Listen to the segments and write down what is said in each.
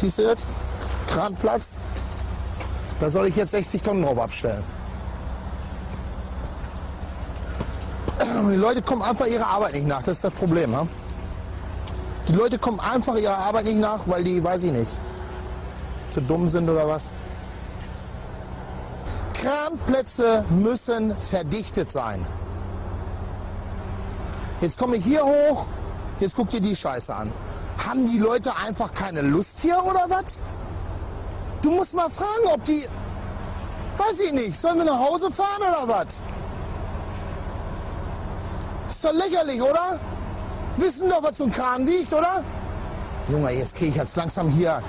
Das? Kranplatz. Da soll ich jetzt 60 Tonnen drauf abstellen. Die Leute kommen einfach ihrer Arbeit nicht nach. Das ist das Problem. Ja? Die Leute kommen einfach ihrer Arbeit nicht nach, weil die, weiß ich nicht, zu dumm sind oder was. Kranplätze müssen verdichtet sein. Jetzt komme ich hier hoch, jetzt guck dir die Scheiße an. Haben die Leute einfach keine Lust hier oder was? Du musst mal fragen, ob die. Weiß ich nicht. Sollen wir nach Hause fahren oder was? Ist doch lächerlich, oder? Wissen doch, was so ein Kran wiegt, oder? Junge, jetzt kriege ich jetzt langsam hier.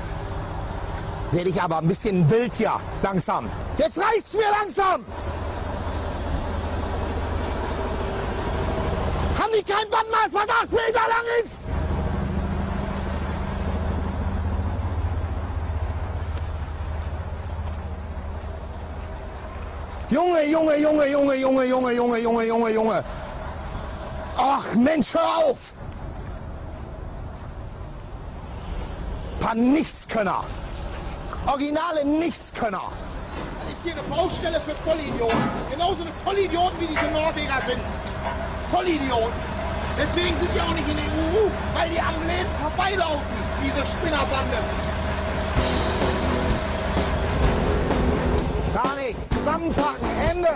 Werde ich aber ein bisschen wild hier. Langsam. Jetzt reicht's mir langsam! Haben die kein Bandmaß, was acht Meter lang ist? Junge, Junge, Junge, Junge, Junge, Junge, Junge, Junge, Junge, Junge. Ach Mensch, hör auf! Paar Nichtskönner. Originale Nichtskönner. Das ist hier eine Baustelle für Vollidioten. Genauso eine Vollidioten wie diese Norweger sind. Vollidioten. Deswegen sind die auch nicht in der EU, weil die am Leben vorbeilaufen, diese Spinnerbande. Gar nichts. Zusammenpacken. Ende.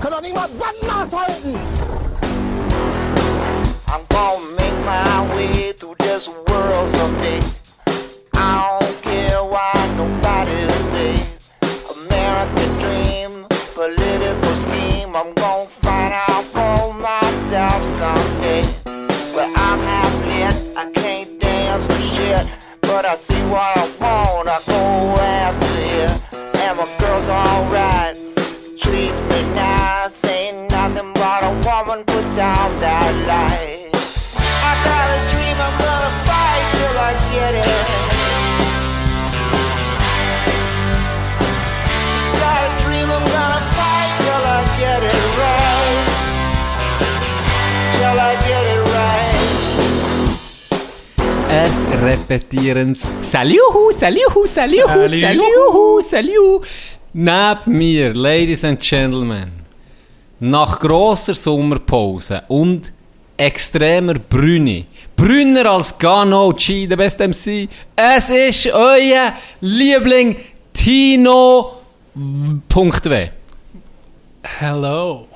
Können doch nicht mal Bandmaß halten. I'm gonna make my way through this world someday. But I see what I want, I go after it. And my girl's alright. Treat me nice, ain't nothing but a woman puts out that light. I got Es repetieren's. Saluhu, saluhu, Salut. saluhu, saluhu. Neben mir, Ladies and Gentlemen, nach grosser Sommerpause und extremer Brüni, brünner als Gano G, der beste MC, es ist euer Liebling Tino. Punkt W. Hello.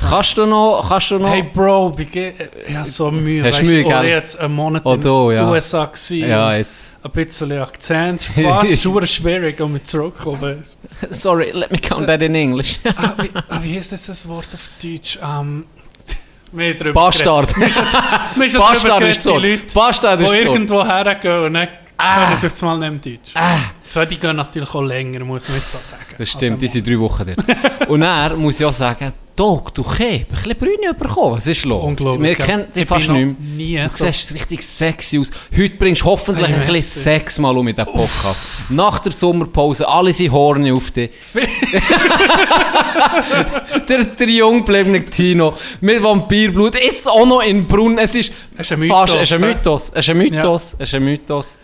Kannst du noch, kannst du noch, Hey Bro. Ich habe so Mühe. Hast du Weisst, Mühe, oh, gell? Jetzt einen Monat Oh, in du, ja. den USA gewesen. ja, jetzt, Ein bisschen Akzent. Fast super schwierig, um zurückzukommen. sorry, let me count that in English. ah, wie, ah, wie heißt das Wort auf Deutsch? Ähm... mehr drüber Bastard. Bastard ist so. die Leute, Bastard die ist so. irgendwo hergehen und dann Ah. können einmal nicht mehr Deutsch. Ah. So, die gehen natürlich auch länger, muss man jetzt so sagen. Das stimmt, Also, die sind drei Wochen dort. Und er muss ich auch sagen, Dog, du Keb, ein bisschen Brüne bekommen. Was ist los? Unglaublich. Wir kennen dich Ich fast nicht mehr. Du so- siehst richtig sexy aus. Heute bringst du hoffentlich Ich ein bisschen. Sex mal um in diesen Podcast. Nach der Sommerpause, alle sind horny auf dich. der, der junggebliebene Tino mit Vampirblut, jetzt auch noch in Brunnen. Es ist, Es ist ein fast, Mythos, es ist ein? Mythos. Es ist ein Mythos. Es ist ein Mythos.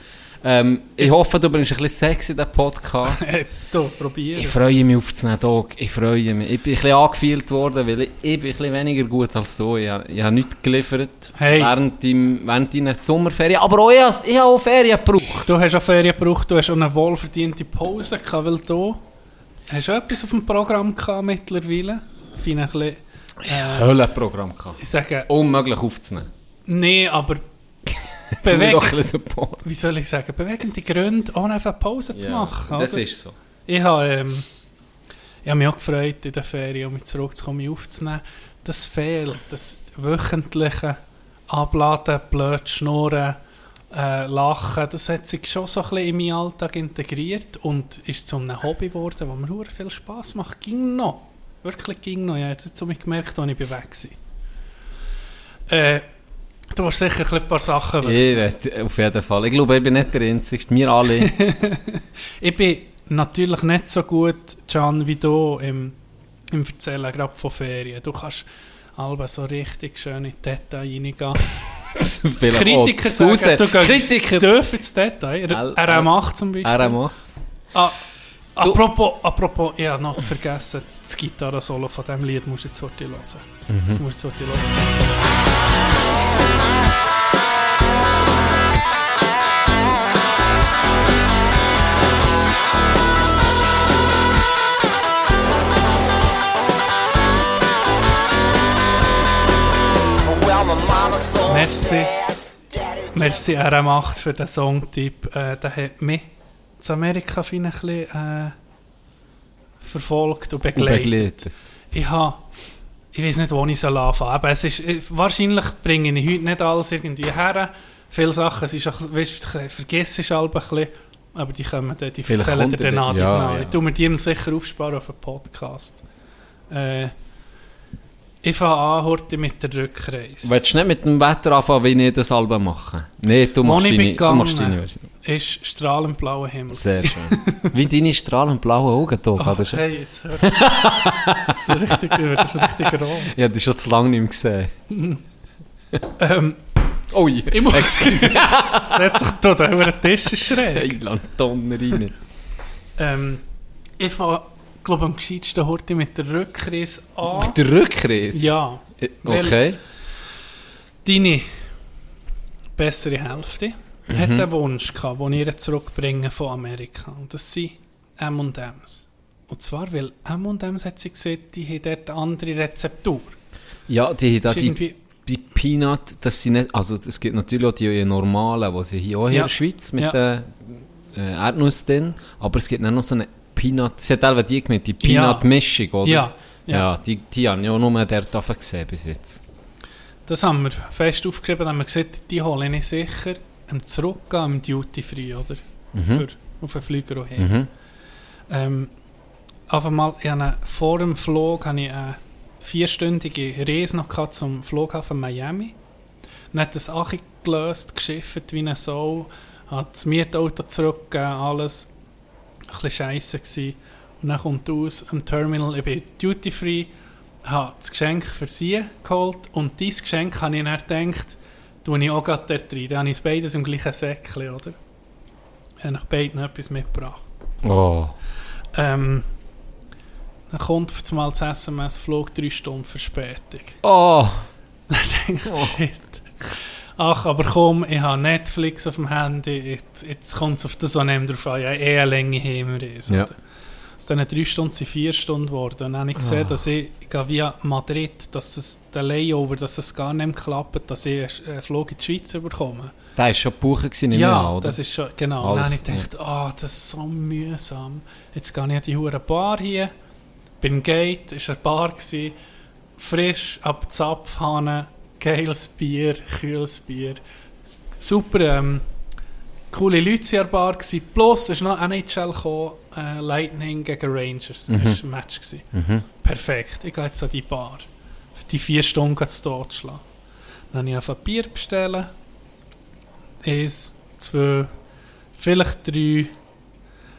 Ähm, ich hoffe, du bringst ein bisschen Sex in den Podcast. Du, probier Ich freue mich aufzunehmen, Dog. Ich freue mich. Ich bin ein bisschen angefühlt worden, weil ich, ich bin ein bisschen weniger gut als du. Ich, ich habe nichts geliefert Hey. während, deinem, während deiner Sommerferien. Aber auch ich, ich habe auch Ferien gebraucht. Du hast auch Ferien gebraucht, du hast auch eine wohlverdiente Pause gehabt, weil du hast du etwas auf dem Programm gehabt mittlerweile. Finde ich ein bisschen, äh, Höllenprogramm gehabt. ich sage, Unmöglich aufzunehmen. nee, aber Support. wie soll ich sagen, bewegende Gründe, ohne einfach Pause zu machen. das oder? ist so. Ich habe, ähm, ich habe mich auch gefreut, in der Ferien, um mich zurückzukommen, mich aufzunehmen. Das fehlt, das wöchentliche Abladen, blöd schnurren, äh, lachen, das hat sich schon so ein bisschen in meinen Alltag integriert und ist zu einem Hobby geworden, das mir sehr viel Spass macht. Ging noch. Wirklich ging noch. Ich habe jetzt so gemerkt, als ich weg war. Äh, du hast sicher ein paar Sachen Ich wissen. wette, auf jeden Fall. Ich glaube, ich bin nicht der Einzige. Wir alle. Ich bin natürlich nicht so gut, Can, wie du im, im Erzählen, gerade von Ferien. Du kannst Alben so richtig schön in die Detail reingehen. Kritiker sagen, du gehst Kritiker. dürfen ins Detail. RM8 zum Beispiel. RM8. Ah, apropos, apropos, ich habe noch vergessen, das, Gitarre-Solo von diesem Lied musst du jetzt heute hören. Mhm. Das musst du heute hören. Merci. Merci RM8 für den Songtipp. Äh, der hat mich zu Amerika ein bisschen äh, verfolgt und Und begleitet. Ich habe, ich weiß nicht, wo ich soll anfangen. Aber es ist, äh, wahrscheinlich bringe ich heute nicht alles irgendwie her. Viele Sachen, es ist auch, weißt, du, vergiss ich ein bisschen. Aber die kommen dann, die Vielleicht erzählen dir dann an. ja, ja. Ich tue mir die sicher aufsparen auf einen Podcast. Äh, ich fange an heute mit der Rückreise. Willst du nicht mit dem Wetter anfangen, wie ich das Album mache? Nein, du machst ich deine, du machst deine Version. ist strahlend blauer Himmel. Sehr schön. wie deine strahlend blauen Augen, Oh, hey, jetzt hör. das ist richtig, das ist richtig roh. Ich habe dich schon zu lange nicht mehr gesehen. Ähm, Ui, ich muss excuse. setz dich da, der Tisch ist schräg. Hey, lang Donner rein. Ähm, ich fange, glaube am gescheitsten heute mit der Rückreise an. Mit der Rückreise? Ja, Okay. deine bessere Hälfte Mhm. hat einen Wunsch gehabt, den ich ihr zurückbringen von Amerika. Und das sind M&M's. Und zwar, weil M&M's hat sie gesehen, die haben dort eine andere Rezeptur. Ja, die, da, Ist die, die Peanut, das sind nicht, also es gibt natürlich auch die normalen, die sie hier auch hier Ja. in der Schweiz mit Ja. der äh, Erdnuss drin, aber es gibt auch noch so eine Peanut, sie hat selber die gemeint, die Ja. Peanut-Mischung, oder? Ja, Ja, ja. die, die habe ich auch nur dort gesehen bis jetzt. Das haben wir fest aufgeschrieben, haben wir gesagt, die hole ich sicher am Zurückgehen am Duty Free, oder? Für, auf den Flüger auch her. Mhm. Ähm, ich hatte vor dem Flug hatte ich eine vierstündige Reise noch gehabt zum Flughafen Miami. Dann hat das Achi gelöst, geschifft wie eine Sau, hat das Mietauto zurückgegeben, alles. Ein bisschen scheisse gewesen. Und dann kommt aus am Terminal, ich bin Duty Free, habe das Geschenk für sie geholt und dieses Geschenk habe ich dann gedacht, tue ich auch gerade dort rein. Dann habe ich es beides im gleichen Säckchen, oder? Ich habe beiden etwas mitgebracht. Oh. Ähm, dann kommt auf einmal das SMS, Flug 3 Stunden Verspätung. Oh. Dann denke ich, shit. Ach, aber komm, ich habe Netflix auf dem Handy, jetzt, jetzt kommt es auf das an einem drauf an, ja, eh eine Länge haben wir es. Ja. Aus diesen drei Stunden sind vier Stunden geworden. Und dann habe ich gesehen, dass ich, ich gehe via Madrid, dass es der Layover, dass es gar nicht mehr klappt, dass ich einen Flug in die Schweiz bekomme. Der war schon gebucht, gewesen, ich Ja, an, oder? das ist schon, genau. Und dann Alles, habe ich gedacht, ah, das ist so mühsam. Jetzt gehe ich an die hure Bar hier. Beim Gate war eine Bar, gewesen, frisch ab Zapfhahn, geiles Bier, kühles Bier. Super, ähm, coole Leute waren Bar. Gewesen. Plus, es ist noch NHL gekommen, äh, Lightning gegen Rangers. Das war ein Match. Gewesen. Mhm. Perfekt, ich gehe jetzt an die Bar. Für die vier Stunden zu totschlagen. Dann habe ich einfach Bier bestellen. Eins, zwei, vielleicht drei.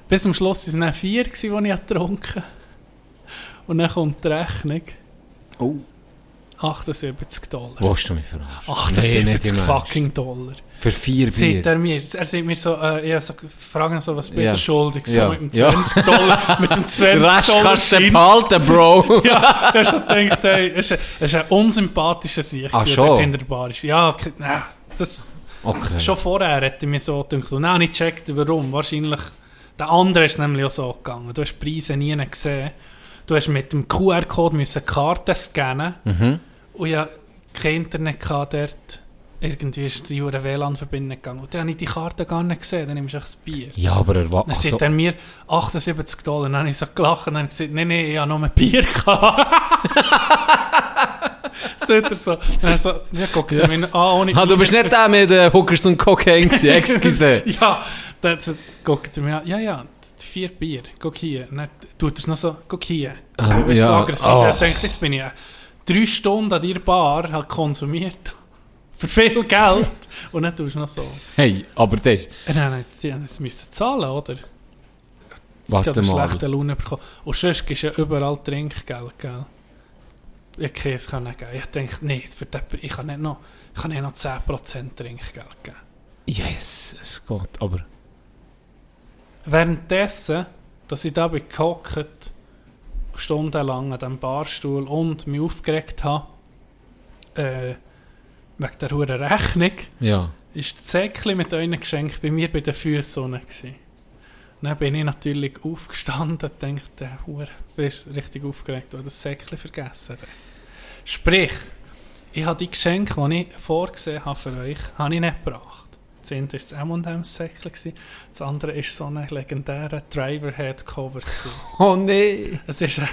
Bis zum Schluss waren es dann vier, die ich getrunken habe. Und dann kommt die Rechnung. Oh. 78 Dollar. Wo hast du mich verarscht? 78 Nein, nicht im Ernst. fucking Dollar. Für vier Bier. er mir, er sagt mir so, äh, ich so, fragen so, was bin Ja. ich schuldig? So Ja. mit dem Ja. 20 Dollar, mit dem Den 20 Rest Dollar kannst du behalten, Bro. ja, er so gedacht, ey, es ist ein, ist ein unsympathischer Sieg, Ach, schon? in der Bar ist. Ja, das, Okay. schon vorher hätte ich mir so gedacht, und habe ich gecheckt, warum. Wahrscheinlich, der andere ist nämlich auch so gegangen. Du hast Preise nie gesehen. Du hast mit dem QR-Code müssen Karten scannen Mhm. und ja, kein Internet gehabt dort. Irgendwie ist die hure WLAN-Verbindung gegangen. Und dann habe ich die Karte gar nicht gesehen, dann nimmst du das Bier. Ja, aber er war... Dann sagt er mir 78 Dollar. Dann habe ich so gelacht und dann gesagt, nein, nein, ich habe nur ein Bier gehabt. sagt er so. Dann so, ja, guckt er mich an, ohne... ah, du bist nicht der mit den Hookers und Cocaine gewesen, excuse. ja, dann guckt er mich an, ja, ja, vier Bier, guck hier. Und dann tut er es noch so, guck hier. Ah, Also, ist so ja, aggressiv. oh. Er denkt, jetzt bin ich drei Stunden an deiner Bar halt konsumiert. Für viel Geld. Und dann tust du noch so. Hey, aber das... Und dann sie müssen zahlen, oder? Warte Warte mal. schlechte Laune bekommen. Und sonst du ja überall Trinkgeld, gell? ich Käse können geben. Ich denke, nee, für den, ich kann nicht noch, ich kann nicht noch 10% Trinkgeld geben. Yes, es geht, aber... Währenddessen, dass ich da bin gehockt, stundenlang an diesem Barstuhl und mich aufgeregt habe, äh, wegen der hohen Rechnung, Ja. ist das Säckchen mit euren Geschenk bei mir bei den Füßen unten gewesen. Dann bin ich natürlich aufgestanden und dachte, der Hure, bist richtig aufgeregt, weil das Säckchen vergessen. Sprich, ich habe die Geschenke, die ich vorgesehen habe für euch, habe ich nicht gebracht. Das eine war das M&M's-Säckchen, gewesen, das andere war so ein legendärer Driver-Head-Cover. Oh nee! Es ist ein,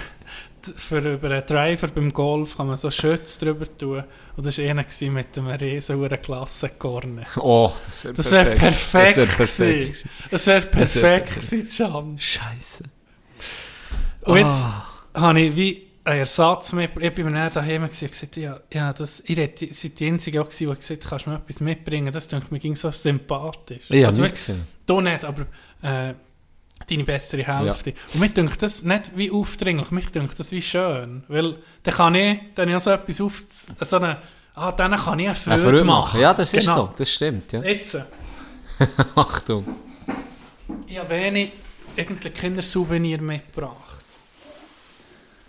für über einen Driver beim Golf kann man so Schütz drüber tun. Und das war einer mit einem riesen hohen Klassenkorn. Oh, das wäre Das wäre perfekt. Das wäre perfekt. Das wäre Das wär perfekt. Scheiße. Und jetzt Ah. habe ich wie einen Ersatz mit. Ich bin mir dann daheim und gesagt, ja, ja, das, ich seid die Einzige auch die gesagt hat, kannst du mir etwas mitbringen? Das denke mir ging so sympathisch. Ich habe Also nicht gesehen. Du nicht, aber äh, deine bessere Hälfte. Und mir denkt das nicht wie aufdringlich, mir denkt das wie schön. Weil dann kann ich, dann ich so etwas auf, so eine, ah, dann kann ich eine Freude, Eine Freude machen. Ja, das ist Genau. so. Das stimmt, ja. Jetzt, Achtung. ich habe wenig Kindersouvenir mitgebracht.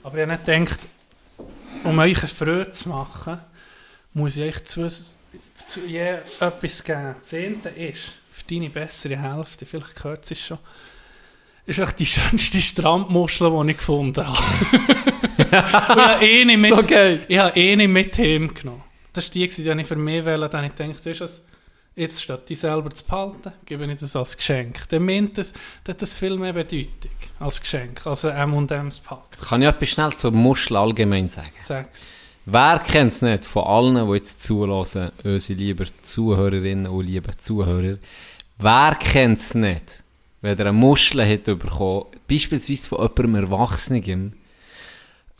Aber ich habe nicht gedacht, um euch eine Freude zu machen, muss ich euch zu, zu je etwas geben. Das eine ist, für deine bessere Hälfte, vielleicht gehört es schon, ist echt die schönste Strandmuschel, die ich gefunden habe. Ich habe eine mit, So ich habe eine mit heimgenommen. Das war die, die ich für mich wählen dann ich gedacht, weißt du was, jetzt statt die selber zu behalten, gebe ich das als Geschenk. Dann meint das, das hat das viel mehr Bedeutung als Geschenk, als ein M&M's Pack. Kann ich etwas schnell zur Muschel allgemein sagen? Sag's. Wer kennt es nicht von allen, die jetzt zulassen, unsere lieben Zuhörerinnen und lieben Zuhörer, wer kennt es nicht, wenn er eine Muschel hat bekommen, beispielsweise von jemandem Erwachsenem,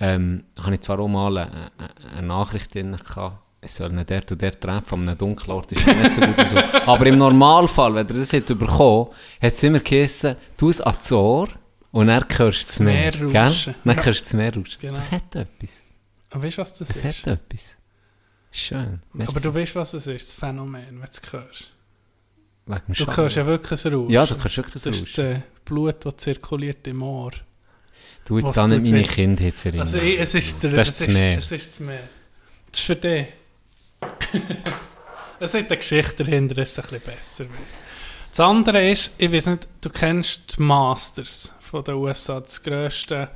ähm, habe ich zwar auch mal eine, eine- eine Nachricht drin gehabt, es soll nicht dort und dort treffen, an einem dunklen Ort ist nicht so gut. So. Aber im Normalfall, wenn er das hat bekommen, hat es immer geheißen, tu es ans Ohr und dann hörst du das. Meer gell? rauschen. Dann Ja. hörst du das Meer rauschen. Genau. Das hat etwas. Und weißt du, was das Das ist? hat etwas. Schön. Merci. Aber du weißt, was es ist, das Phänomen, wenn du es hörst. Wegen Du hörst ja wirklich ein Rauschen. Ja, du hörst wirklich Das ein ist das Rauschen. äh, Blut, das zirkuliert im Ohr. Du jetzt da nicht meine jetzt erinnern. Also, ich, es ist der, Das es ist das Meer. Es ist das Meer. Das ist für dich. es hat eine Geschichte dahinter, dass es ein bisschen besser wird. Das andere ist, ich weiß nicht, du kennst die Masters von den USA, das grösste,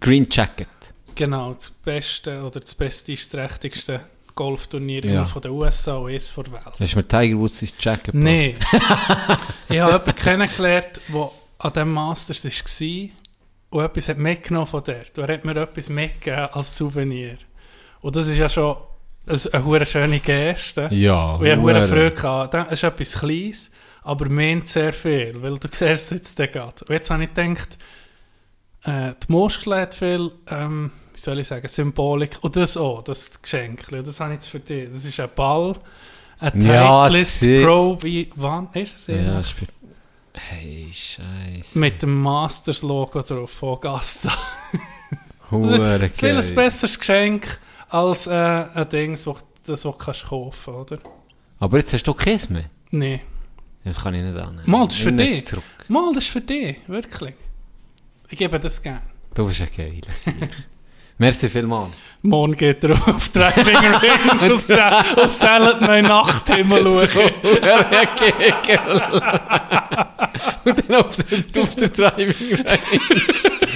Green Jacket. genau, das beste oder das prestigeträchtigste Golfturnier Ja. von den USA und von der Welt. Hast du mir Tiger Woods ins Jacket? Nein. ich habe jemanden kennengelernt, der an diesem Masters war und etwas hat mitgenommen von dort. Und er hat mir etwas mitgegeben als Souvenir. Und das ist ja schon eine, eine hure schöne Geste. Ja. Und ich habe. Freude gehabt. Das ist etwas Kleines, aber meint sehr viel, weil du siehst es jetzt gerade. Und jetzt habe ich gedacht, äh, die Muskel hat viel, ähm, wie soll ich sagen, Symbolik. Und das auch, das Geschenk. Und das habe ich jetzt für dich. Das ist ein Ball, ein Ja, Titleist Pro, wie, wann ist es? Ja, spielt. Hey, Scheiße. Mit dem Masters-Logo drauf von Augusta. Hure Viel ein geil. besseres Geschenk als äh, ein Ding, das, du kannst kaufen oder? Aber jetzt hast du Käse mehr. Nein. Das kann ich nicht annehmen. Mal, das ist für dich. Zurück. Mal, das ist für dich, wirklich. Ich gebe das gerne. Du bist ein geiler Sieg. Merci vielmals. Morgen geht er auf Driving Range und sa- und sammelt noch in Nachthimmel schauen. Und dann auf der, auf der Driving Range.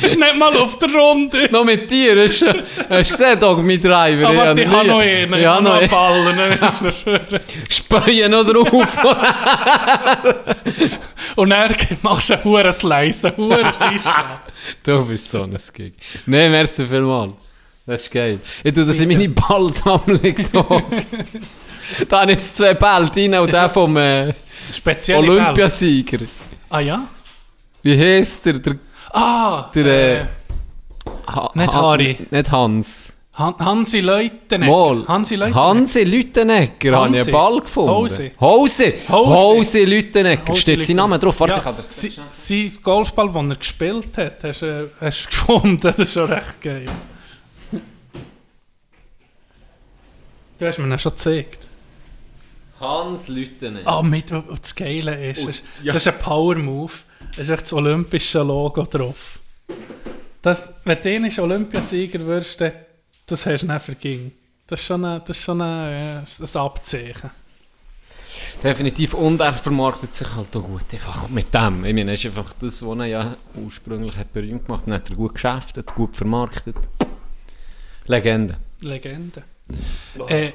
Nicht mal auf der Runde. noch mit dir. Hast du gesehen, Dog, mein Driver? Aber ich habe noch einen. ich habe noch einen. Ballen. Speien noch drauf. Und dann machst du einen hohen Slice, einen Scheissschlag. du bist so ein Gig. Nein, merci vielmals. Das ist geil. Ich tue das in meine Ballsammlung da. habe ich jetzt zwei Bälle drin und der vom äh. Olympiasieger. Ah ja? Wie heisst der? Der, Ah, der äh, äh, ha nicht Ha- Harry. Nicht Hans. Han Hansi Leutenegger. Mal. Hansi Leutenegger. Hansi Lüttenegger habe ich einen Ball gefunden. Hose. Hose. Hose. Hose Steht sein Name drauf? Warte, ja, ich kann das sie- Sein Golfball, den er gespielt hat, hast du äh, hast du gefunden. Das ist schon recht geil. Du hast mir ihn schon gezeigt. Hans Lütenen. Ah, mit, was das Geile ist, Und- ist ja. das ist ein Power-Move. Da ist echt das olympische Logo drauf. Das, wenn du einmal Olympiasieger wirst, dann, das hast du nicht verging. Das ist schon, ein, das ist schon ein, äh, ein Abzeichen. Definitiv. Und er vermarktet sich halt auch gut. Einfach mit dem. Ich meine, es ist einfach das, was er ja ursprünglich hat berühmt gemacht hat. Hat er gut geschäftet, gut vermarktet. Legende. Legende. Äh,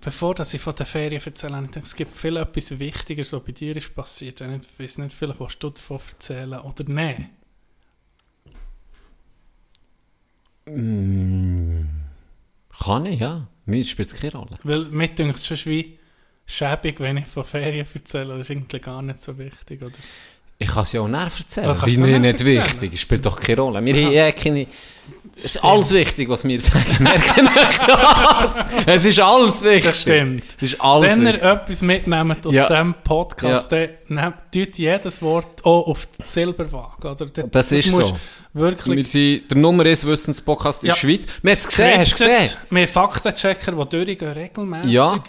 bevor dass ich von der Ferien erzähle, habe ich gedacht, es gibt viel etwas Wichtiges, was bei dir ist passiert. Ich weiß nicht, vielleicht willst du davon erzählen oder nein. Mm, kann ich, ja. Mir spielt es keine Rolle. Weil mir denkt es schon wie schäbig, wenn ich von Ferien erzähle. Das ist irgendwie gar nicht so wichtig. Oder? Ich kann es ja auch näher erzählen. Du mir nicht erzählen. wichtig. Es spielt doch keine Rolle. Wir haben ja keine... Es ist alles wichtig, was wir sagen. Merken euch das? Es ist alles wichtig. Das stimmt. Es ist alles Wenn ihr wichtig. etwas mitnehmt aus Ja. diesem Podcast, dann nehmt tut jedes Wort auch auf die Silberwaage. Oder? Das ist musst so. Wirklich Wir sind der Nummer 1 Wissenspodcast in Ja. der Schweiz. Wir haben es gesehen, hast du gesehen? Wir haben Faktenchecker, die durchgehen regelmäßig. Ja.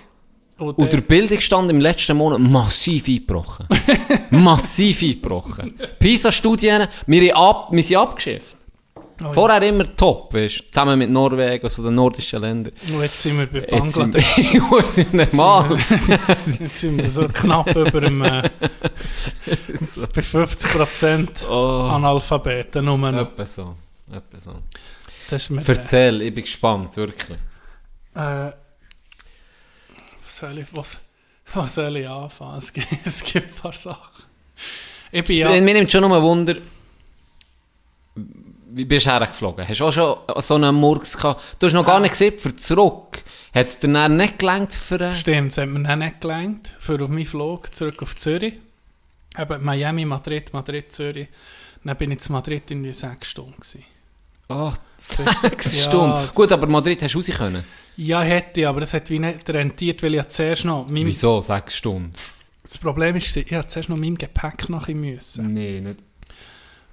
Und, Und der Bildungsstand im letzten Monat massiv eingebrochen. massiv eingebrochen. PISA-Studien, wir, ab, wir sind abgeschifft. Oh, Vorher immer top, weißt du, zusammen mit Norwegen, also den nordischen Ländern. Und jetzt sind wir bei Jetzt sind Bangladesch. wir, jetzt sind wir normal. Jetzt sind wir so knapp über dem, äh, bei 50% Oh, Analphabeten. Nur noch. etwa so. Etwa so. Das mir, Erzähl, ich bin gespannt, wirklich. äh, was, soll ich, was, was soll ich anfangen? Es gibt, es gibt ein paar Sachen. Ich bin ja... Mir nimmt schon noch ein Wunder, wie bist du hergeflogen? Hast du auch schon so einen Murks gehabt? Du hast noch gar nicht gesehen, für zurück. Hat es dir dann nicht gelangt für... Äh, Stimmt, es hat mir dann nicht gelangt. Für auf meinen Flug zurück auf Zürich. Eben Miami, Madrid, Madrid, Zürich. Dann bin ich in Madrid irgendwie sechs Stunden. Gewesen. oh, ist- sechs ja, Stunden. Gut, aber Madrid hast du raus können. Ja, hätte ich, aber das hat wie nicht rentiert, weil ich ja zuerst noch... Wieso sechs Stunden? Das Problem ist, ich hatte zuerst noch mein Gepäck nachher müssen. Nee, nicht.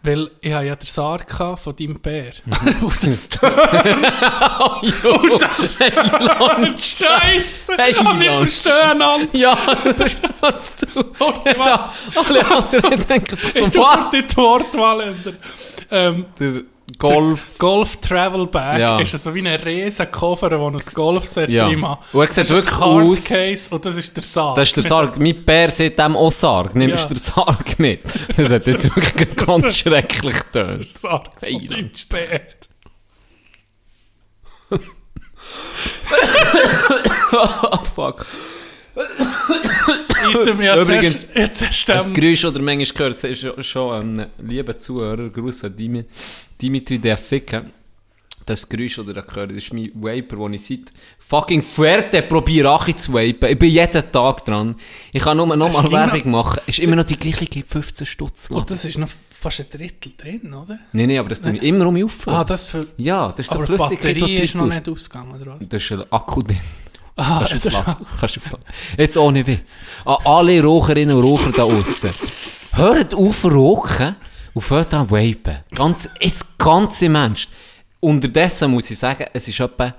Weil ich habe ja den Sarg von deinem Bär. Mhm. Und das oh, jo, das Scheiße! Hey, Aber wir verstehen einander! Ja, das du. Alle anderen denken sich so, was? die Wortwalender. Ähm, Der Golf. Golf Travel Bag Ja. ist so wie ein riesen Koffer, wo ein Golfset Ja. drin hat. Und er sieht wirklich aus- Hardcase und das ist der Sarg. Das ist der Sarg. Mein Bär sieht dem auch Sarg. Nimmst Ja. du den Sarg mit? Das hat jetzt wirklich ganz schrecklich Der getan. Sarg von deinem Bär. oh, fuck. Item, ja, Übrigens, zuerst- jetzt hast du Das Geräusch, das ihr manchmal gehört, ist schon- ein lieber Zuhörer, Gruß an Dimi- Dimitri der Ficke. Das Geräusch, das ihr da gehört, das ist mein Vaper, den ich seit fucking Fuerte probiere, Achi zu vapen. Ich bin jeden Tag dran. Ich kann nur noch mal du Werbung machen. Es ist immer noch die gleiche 15 Stutz. Und das ist noch fast ein Drittel drin, oder? Nein, nein, aber das tue ich immer um mich auffüllen. Ah, das für... ja, das ist so Aber die Flüssigkeit, die Batterie du ist noch nicht ausgegangen, oder was? Das ist ein Akku drin. Ah, Kannst du aufladen. Kannst du aufladen. Jetzt ohne Witz. An alle Raucherinnen und Raucher da aussen. Hört auf rauchen und hört an vapen. Ganz, jetzt ganz im Ernst. Unterdessen muss ich sagen, es ist etwa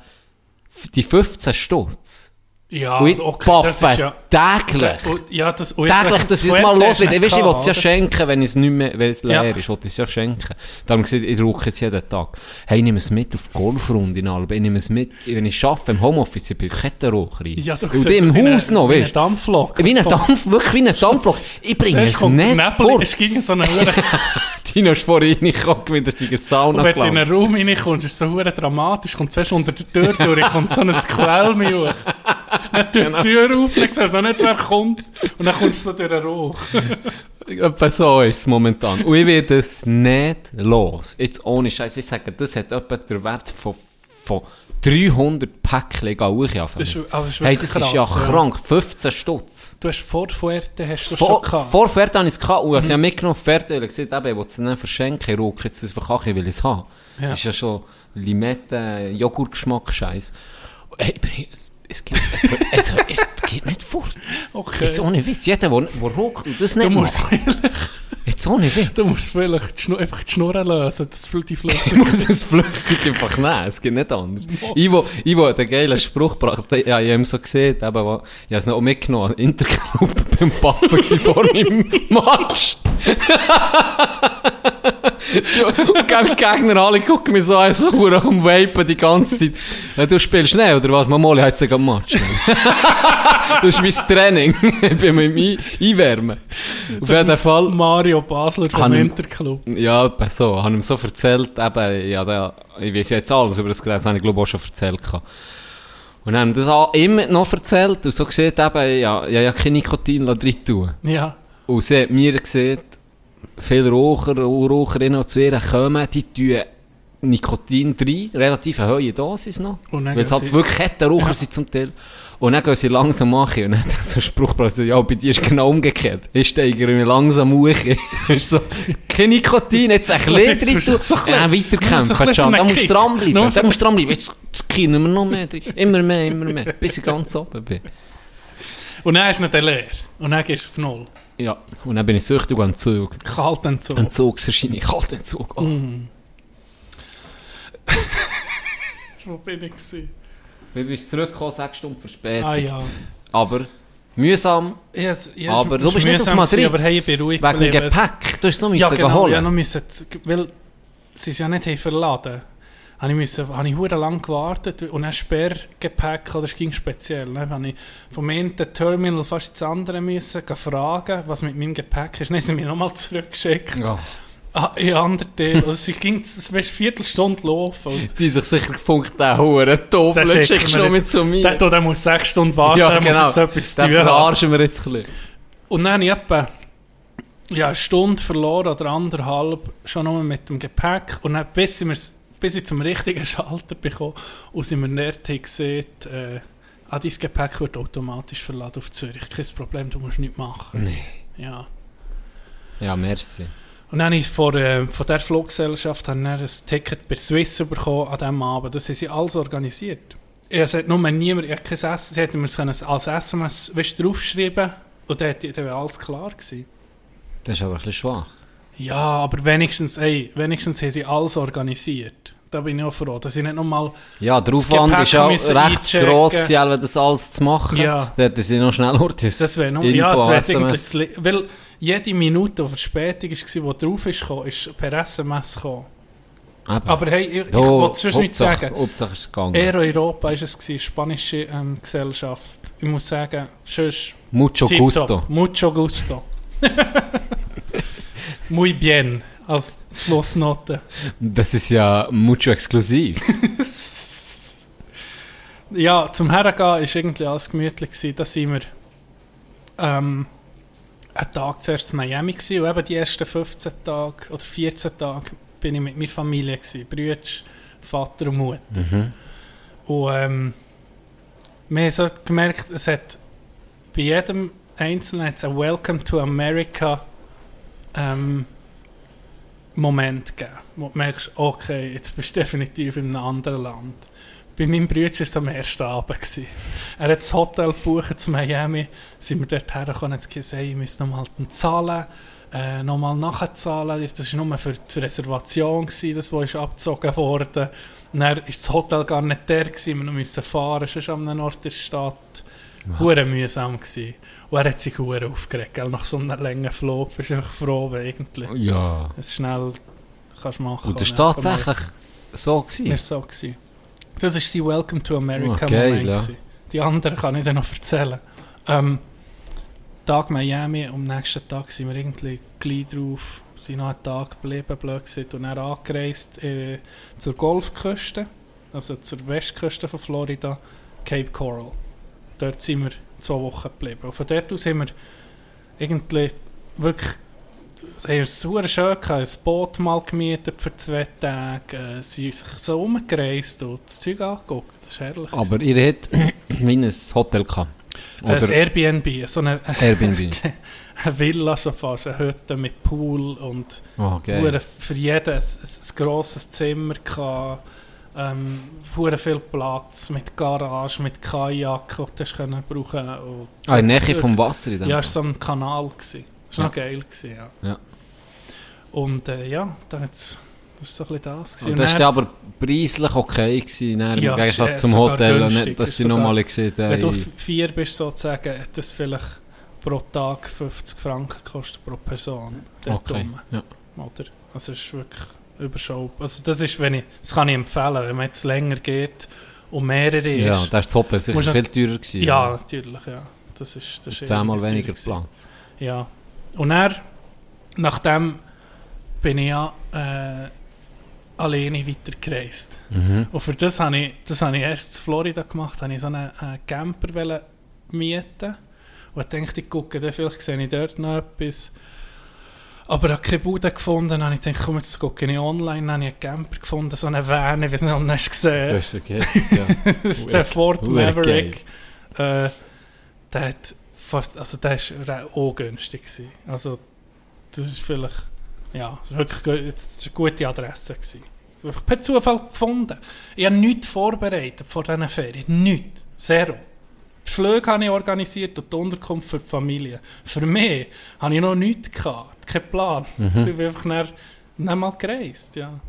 die 15 Stutz. Ja, und ich okay, ja... täglich. Ja, das... Täglich, dass es Fuerte mal los wird. Ich nicht weiß, ich will es ja schenken, wenn es nicht mehr, wenn es leer Ja. ist, will ich es ja schenken. Darum gesagt, ich rauche jetzt jeden Tag. Hey, ich nehme es mit auf die Golfrunde in Alben. Ich nehme es mit, wenn ich arbeite im Homeoffice, ich bin Kettenraucherin. Ja, du und im aus wie eine- Haus noch, wie weißt du. Dampflok. Wie ein Dampf, wirklich wie ein Dampfloch. Ich bringe es nicht Nebel, vor. es ging so eine Hure... Tino ist vorhin reingekommen, wie das in der Sauna Und wenn du in einen Raum reinkommst, ist es so dramatisch. Kommt zuerst unter der Tür durch, kommt so ein Quellmi hoch. Dann tut die Tür auf, dann siehst noch nicht, wer kommt. Und dann kommst du so durch den Rauch. Etwa so ist es momentan. Und ich werde es nicht los. Jetzt ohne Scheiß. Ich sage, das hat etwa den Wert von, von 300 Päckchen ich Das ist, das ist Hey, das ist ja krass, krank. 15 Stutz. Du hast vor Fuerte hast du Vor, schon gehabt. vor Ferte habe ich es gehabt. Und als ich mitgenommen habe, Ferte, weil ich gesagt habe, ich will es nicht verschenken. Ich jetzt das einfach an, ich es haben. Ja. Ist ja schon Limette, Joghurtgeschmack, Scheiß. Hey, es, es, gibt, es, es, es, es geht nicht fort. okay. Jetzt ohne Witz. Jeder, der, der raucht und das du nicht musst... macht. Jetzt ohne Witz. Du musst vielleicht die Schnur, einfach die Schnur lösen, das die Ich Flüssigkeit. muss es flüssig einfach nehmen, es geht nicht anders. Ivo, Ivo hat einen geilen Spruch gebracht, ja, ich habe ihm so gesehen, eben, ich habe es noch mitgenommen, Interclub beim Paffen vor meinem Match. Und die Gegner alle gucken mich so an, so am Vapen die ganze Zeit. Ja, du spielst schnell, oder was? Mamoli hat sogar Match. das ist mein Training. ich bin mit dem Ein- Einwärmen. Auf jeden Fall. Mario Basler vom Interclub. Ja, so. Habe ihm so erzählt, eben, ja, da, ich weiß jetzt alles über das Gerät, das habe ich glaube ich auch schon erzählt. gehabt. Und haben das auch immer noch erzählt und so gesehen, eben, ja, ja, ja, kein Nikotin drin tun. Ja. Und sie hat mir gesehen, viele Raucher und Raucherinnen, zu ihr kommen, die tun Nikotin rein, relativ eine hohe Dosis noch. Weil es halt wirklich Kettenraucher sind zum Teil. Und dann gehen sie langsam machen. Und dann so einen Spruch gebracht, so, ja, bei dir ist genau umgekehrt. Ich steigere mich langsam hoch. so, kein Nikotin, jetzt ein bisschen drin so ein Ja, weiterkämpfen, ein Can. Da musst du dranbleiben. Da musst du dranbleiben. Jetzt kinnen wir noch mehr drin. Immer mehr, immer mehr. Bis ich ganz oben bin. Und dann ist nicht der leer. Und dann gehst du auf Null. Ja, und dann bin ich süchtig und Entzug. Kaltentzug. Entzugserscheinung, Kaltentzug. Oh. Wo bin ich gewesen? Wir bist zurückgekommen, sechs Stunden Verspätung. Ah ja. Aber mühsam, Yes, yes, Aber du ist bist nicht auf Madrid. gewesen, Aber hey, ich bin ruhig wegen dem. Gepäck. Du hast es noch Ja, genau. holen. Ja, noch müssen, weil sie es ja nicht haben verladen habe ich, müssen, habe ich hure lang gewartet und dann Sperrgepäck, oder es ging speziell. Dann habe ich vom einen Terminal fast ins andere müssen fragen, was mit meinem Gepäck ist. Dann haben sie mich nochmal zurückgeschickt. Ja. Ah, in andere Teil. Also es ging, es eine Viertelstunde laufen. Und Die sich sicher gefunkt, der wir du noch jetzt- mit zu mir. der, der, muss sechs Stunden warten, ja, der genau. muss jetzt etwas Den tun haben. verarschen wir jetzt ein bisschen. Und dann habe ich etwa ja, eine Stunde verloren oder anderthalb schon nur mit dem Gepäck. Und dann, bis, ich mir's- bis ich zum richtigen Schalter bekomme und sie mir haben gesehen, äh, ah, dein Gepäck wird automatisch verladen auf Zürich. Kein Problem, du musst nichts machen. Nee. Ja. Ja, merci. Und dann habe ich von, äh, von der Fluggesellschaft habe ein Ticket bei Swiss bekommen an diesem Abend. Das haben sie alles organisiert. Es hat nur niemand, ich habe kein Essen, sie hätten mir es als SMS weißt, draufschreiben und dann wäre alles klar gewesen. Das ist aber ein bisschen schwach. Ja, aber wenigstens, ey, wenigstens haben sie alles organisiert. Da bin ich auch froh, dass ich nicht nochmal... Ja, der Aufwand ist ja recht einchecken. gross gewesen, wenn das alles zu machen. Ja. Da hätten sie noch schnell Hortis. Das wäre noch... Info, ja, das wäre eigentlich... Weil jede Minute, die Verspätung war, die drauf ist, gekommen, ist per SMS gekommen. Eben. Aber hey, ich, ich wollte sonst nicht sagen. Hauptsache ist es gegangen. Air Europa war es, gewesen, spanische ähm, Gesellschaft. Ich muss sagen, sonst... Mucho gusto. Mucho gusto. Muy bien, als Schlussnote. Das ist ja mucho exklusiv. Ja, zum Hergehen war irgendwie alles gemütlich. Gewesen. Da sind wir ähm, einen Tag zuerst in Miami gewesen, und eben die ersten 15 Tage oder 14 Tage bin ich mit meiner Familie gewesen, Brüder, Vater und Mutter. Mhm. Und ähm, wir haben so gemerkt, es hat bei jedem Einzelnen hat's einen Welcome to America ähm, Moment gegeben, wo du merkst, okay, jetzt bist du definitiv in einem anderen Land. Bei meinem Bruder war es am ersten Abend. Gewesen. Er hat das Hotel gebucht zu Miami, sind wir dort hergekommen und haben gesagt, hey, ich muss nochmal zahlen, äh, nochmal nachzahlen. Das war nur für die Reservation, gewesen, das wo ist abgezogen wurde. Und dann war das Hotel gar nicht der, gewesen, wir mussten fahren, sonst an einem Ort der Stadt. Hure mühsam gewesen. Und er hat sich hure aufgeregt, gell? nach so einem langen Flug. Bist du einfach froh, irgendwie Ja. es schnell kannst machen. Und das war dann tatsächlich so gewesen. ist so gewesen. Das war sein Welcome to America Ah, geil, Moment. ja. Die anderen kann ich dir noch erzählen. Ähm, Tag Miami, am nächsten Tag sind wir irgendwie gleich drauf, sind noch einen Tag geblieben, blöd gewesen, und dann angereist äh, zur Golfküste, also zur Westküste von Florida, Cape Coral. Dort sind wir zwei Wochen geblieben. Und von dort aus haben wir irgendwie wirklich haben es super schön gehabt, ein Boot mal gemietet für zwei Tage, äh, sie sind so rumgereist und das Zeug angeguckt, das ist herrlich. Aber ihr habt wie ein Hotel gehabt. ein Oder Airbnb, so eine, Airbnb. eine Villa schon fast, eine Hütte mit Pool und Oh, hure für jeden ein, ein, ein grosses Zimmer gehabt, ähm, viel Platz mit Garage, mit Kajak, die du können brauchen und Ah, in der Nähe vom Wasser in dem Ja, es war so ein Kanal. Gewesen. Das war Ja. noch geil. Gewesen, ja. Ja. Und äh, ja, da hat's, das war so ein bisschen das. gewesen. Und das dann- war aber preislich okay gewesen, dann, Ja, im Gegensatz es- zum Hotel, nicht, dass sie nochmal gesehen Wenn du haben. vier bist, sozusagen, hat das vielleicht pro Tag 50 Franken gekostet pro Person. Okay, rum, ja. Oder? Also es ist wirklich überschaubar. Also das ist, wenn ich, das kann ich empfehlen, wenn man jetzt länger geht und mehrere Ja, ist. ist das Hotel sicher Musst du- viel teurer gewesen. Ja, natürlich, ja. Das ist, das ist Zehnmal weniger. Platz. Ja. Und dann, nachdem bin ich ja äh, alleine weitergereist. Mhm. Und für das habe ich, das habe ich erst in Florida gemacht, habe ich so einen, einen Camper mieten und ich dachte, ich gucke, vielleicht sehe ich dort noch etwas. Aber ich habe keine Bude gefunden, dann habe ich gedacht, komm, jetzt gucke ich online, dann habe ich einen Camper gefunden, so einen Van, ich weiß nicht, ob du hast gesehen Du hast vergessen, ja. das ist der Ford Maverick. Äh, der hat fast, also der ist re- ungünstig gewesen. Also das ist vielleicht, ja, das ist wirklich das ist eine gute Adresse gewesen. Das habe ich per Zufall gefunden. Ich habe nichts vorbereitet vor diesen Ferien, nichts, zero. Die Flüge habe ich organisiert und die Unterkunft für die Familie. Für mich habe ich noch nichts gehabt, keinen Plan. Ich bin einfach dann, nicht mal gereist, ja.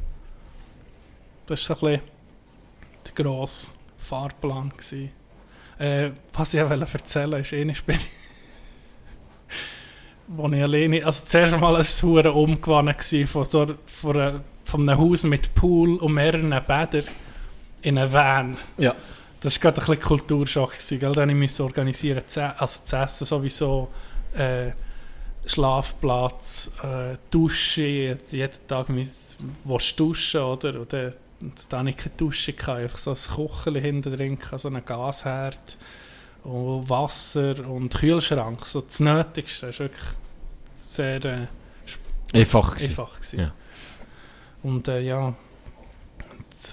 Das war so ein bisschen der grosse Fahrplan. Gewesen. Äh, was ich auch wollte erzählen ist, einmal bin ich, wo ich alleine, also zuerst einmal war es umgewandt gewesen von, so, von, von einem Haus mit Pool und mehreren Bädern in einem Van. ja. Das war gerade ein bisschen Kulturschock. Gell? Dann musste ich organisieren, also zu essen sowieso, äh, Schlafplatz, äh, Dusche, jeden Tag willst du duschen, oder? Und dann, dann hatte ich keine Dusche, gehabt, einfach so ein Kocheli hinten drin, so einen Gasherd, und Wasser und Kühlschrank, so das Nötigste. Das war wirklich sehr äh, Einfach gewesen. einfach. Gewesen. Ja. Und äh, ja, das,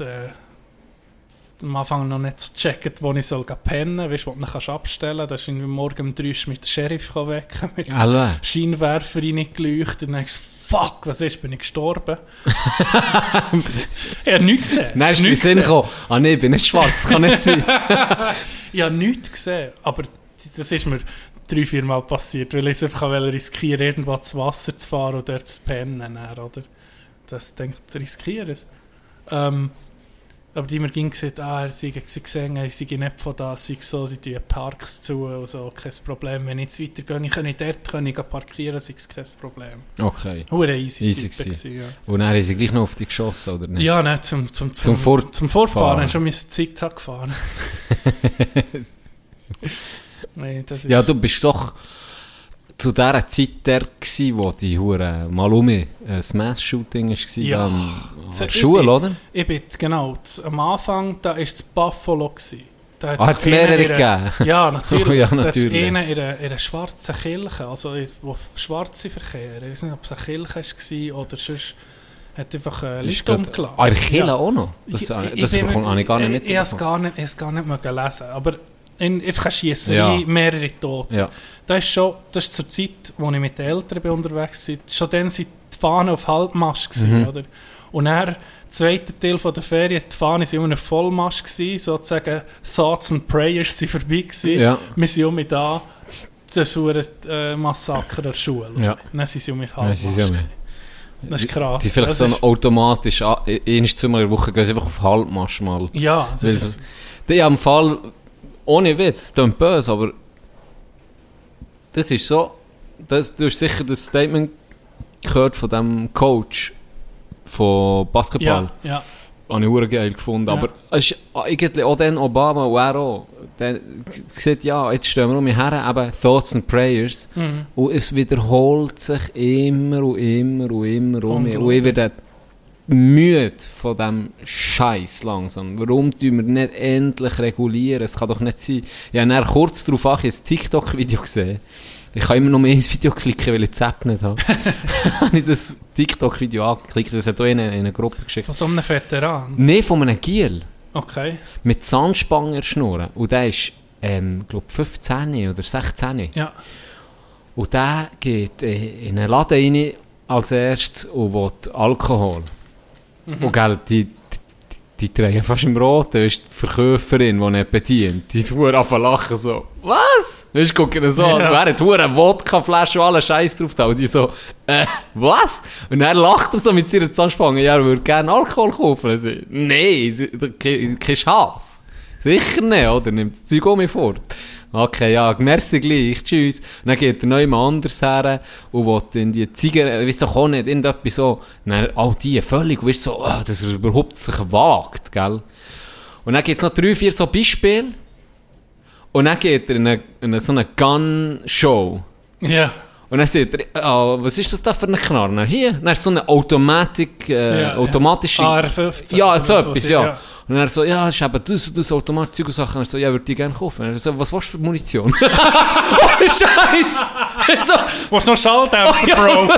am Anfang noch nicht so gecheckt, wo ich soll pennen, weißt du, wo du kannst abstellen kannst. Da ist morgen um 3 Uhr mit dem Sheriff wecken, mit Alle. Scheinwerfer reingeleuchtet. Und dann denkst du, fuck, was ist, bin ich gestorben? ich habe nichts gesehen. Dann ist Nichts Sinn gesehen. gekommen, ah nee, ich bin nicht schwarz, das kann nicht sein. Ich habe nichts gesehen, aber das ist mir drei, vier Mal passiert, weil ich es einfach riskieren, irgendwo ins Wasser zu fahren dort zu pennen, oder? Das denkt, riskiere es. Ähm, aber die mir ging gesagt, ah, sie haben gesehen, ich sei nicht von da, sei so, sie tun Parks zu und so, kein Problem. Wenn ich jetzt weitergehe, ich kann ich dort kann ich parkieren, sei es kein Problem. Okay. Hure easy, Easy Typen gewesen. ja. Und dann haben sie gleich noch auf dich geschossen, oder nicht? Ja, nein, zum, zum, zum, Zum Vor- zum Vorfahren Fahren. schon mein Zickzack gefahren. nee, das ist... Ja, du bist doch zu dieser Zeit der gewesen, wo die Hure mal um mich ein Mass-Shooting war Ja. am, So, an der ich Schule, bin- oder? Ich bin, genau, am Anfang, da war es Buffalo. Gewesen. Da hat Ah, hat es mehrere ihre- gegeben? Ja, natürlich. Ja, Da hat's natürlich. in einer, in einer schwarzen Kirche, also in- wo schwarze Verkehr. Ich weiß nicht, ob es eine Kirche war oder sonst hat einfach äh, Leute umgeladen. Ah, in der Kirche Ja. auch noch? Das, Ich- das, ich das bin- bekomme ich gar nicht ich- mit. Ich, ich habe es gar nicht, ich gar nicht lesen, aber in, einfach eine Schiesserei, Ja. mehrere Tote. Ja. Das ist schon, das ist zur Zeit, wo ich mit den Eltern bin unterwegs war, schon dann sind die Fahnen auf Halbmast gewesen, Mhm. oder? Und dann, der zweite Teil von der Ferien, die Fahnen waren immer auf Vollmast gewesen, sozusagen Thoughts and Prayers sind vorbei gewesen. Ja. Wir sind um da, das war ein äh, Massaker der Schule. Ja. Dann sind sie um Dann Halbmast gewesen. Das ist krass. Die vielleicht Das ist- automatisch, ah, einmal zweimal in der Woche gehen sie einfach auf Halbmarsch mal. Ja, das Weil ist, Die am Fall, ohne Witz, klingt böse, aber das ist so, das, du hast sicher das Statement gehört von dem Coach von Basketball. ja, ja. Habe ich hure geil gefunden. Ja. Aber es ist eigentlich auch dann Obama und er auch. Der sieht, ja, jetzt stehen wir um mich her, eben Thoughts and Prayers. Mhm. Und es wiederholt sich immer und immer und immer um mich. Und ich werde müde von diesem Scheiß langsam. Warum tun wir nicht endlich regulieren? Es kann doch nicht sein. Ich habe dann kurz darauf an, ein TikTok-Video gesehen. Ich kann immer noch mehr ins Video klicken, weil ich die App nicht habe. habe ich das TikTok-Video angeklickt. Das hat auch in eine, in eine Gruppe geschickt. Von so einem Veteran. Nein, von einem Giel. Okay. Mit Sandspanger schnurren. Und der ist, ähm, glaube 15 oder 16. Ja. Und der geht äh, in einen Laden rein als erstes und will Alkohol. Und gell, die, die, die drehen fast im Roten, weißt, die Verkäuferin, die nicht bedient, die fuhr auf lachen so, was? Weißt, gucken ihn so, Ja. hat eine Wodkaflasche und alle Scheiß drauf da, und die so, äh, was? Und er lacht er so mit seiner Zahnspange, ja, er würde gerne Alkohol kaufen. Sie, nein, kein Chance. Sicher nicht, oder? Nimmt das Zeug um mich fort. Okay, ja, merci gleich, tschüss. Und dann geht er noch jemand anders her und will irgendwie Zigaretten, weiss doch auch nicht, irgendetwas so. Und dann all die völlig, weißt so, ah, dass er überhaupt sich wagt, gell? Und dann gibt es noch drei, vier so Beispiele. Und dann geht er in eine, in eine so eine Gun-Show. Ja. Und dann sagt er, ah, was ist das da für ein Knarren? Hier, dann ist so eine Automatik, äh, Ja, ja. automatische... AR-15 Ja, so was, etwas, was, ja. ja. Und er so, ja, das ist eben das und das Automatik und Sachen. Und er so, ja, würde ich gerne kaufen. Und er so, was willst du für Munition? Ohne Scheiß! so, Was noch Schalldämpfer, Bro?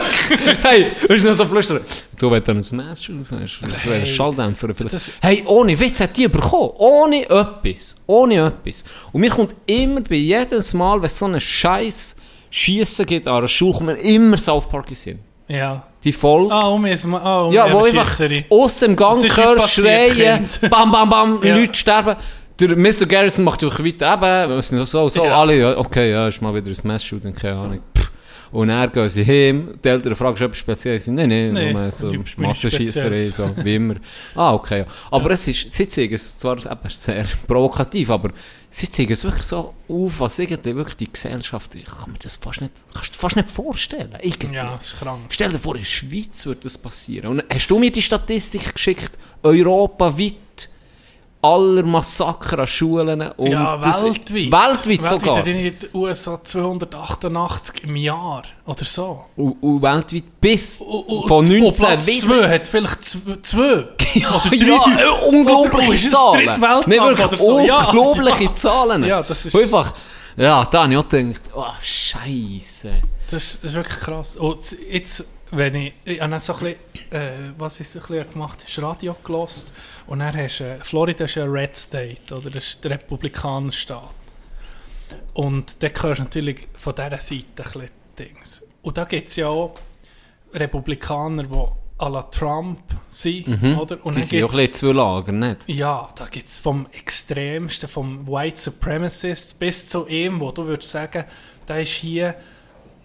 hey, du noch so flüstern? Du willst dann ein Smash das wäre ein Schalldämpfer vielleicht. Hey, ohne Witz hat die bekommen. Ohne etwas. Ohne etwas. Und mir kommt immer bei jedes Mal, wenn so einen Scheiß Schiessen gibt an einer Schule, kommt mir immer South Park in Sinn. Ja. Die Folge. Ah, um ist ah, um Ja, wo einfach aus dem Gang hörst, schreien, Kind? bam, bam, bam, Ja. Leute sterben. Der Mr. Garrison macht durch weiter, eben, wir sind so, so, Ja. alle, ja, okay, ja, ist mal wieder ein Smash-Shooting, keine Ahnung. Pff. Und dann gehen sie heim, die Eltern fragen, ob es speziell ist. Nein, nein, Nee, nur so Massenschiesserei, so, wie immer. Ah, okay, ja. Aber es ist, sie zeigen es zwar eben sehr provokativ, aber sie zeigen es wirklich so auf, was irgendwie wirklich die Gesellschaft, ich kann mir das fast nicht, kannst du fast nicht vorstellen, irgendwie. Ja, das ist krank. Stell dir vor, in der Schweiz würde das passieren. Und hast du mir die Statistik geschickt, europaweit aller Massaker an Schulen und ja, das- weltweit. Weltweit sogar. Weltweit in den USA 288 im Jahr oder so. Und, und weltweit bis Und- und- von und 19 Platz bis... 2 hat vielleicht zw- zwei. Ja, oder drei. ja, unglaubliche Zahlen. Wirklich so? Unglaubliche ja. Zahlen. Ja, das ist- einfach, ja, da habe ich auch gedacht, oh, Scheisse. Das, das ist wirklich krass. Und jetzt, wenn ich, ich habe so ein bisschen, äh, was ich so ein bisschen gemacht habe, ist Radio gelost und dann hast äh, Florida ist ein Red State, oder das ist der Republikanerstaat. Und da hörst du natürlich von dieser Seite ein Dings. Und da gibt es ja auch Republikaner, die à la Trump sind, oder? Und Mhm. Die sind auch ein bisschen zwei Lager, nicht? ja, da gibt es vom Extremsten, vom White Supremacist bis zu ihm, wo du würdest sagen, der ist hier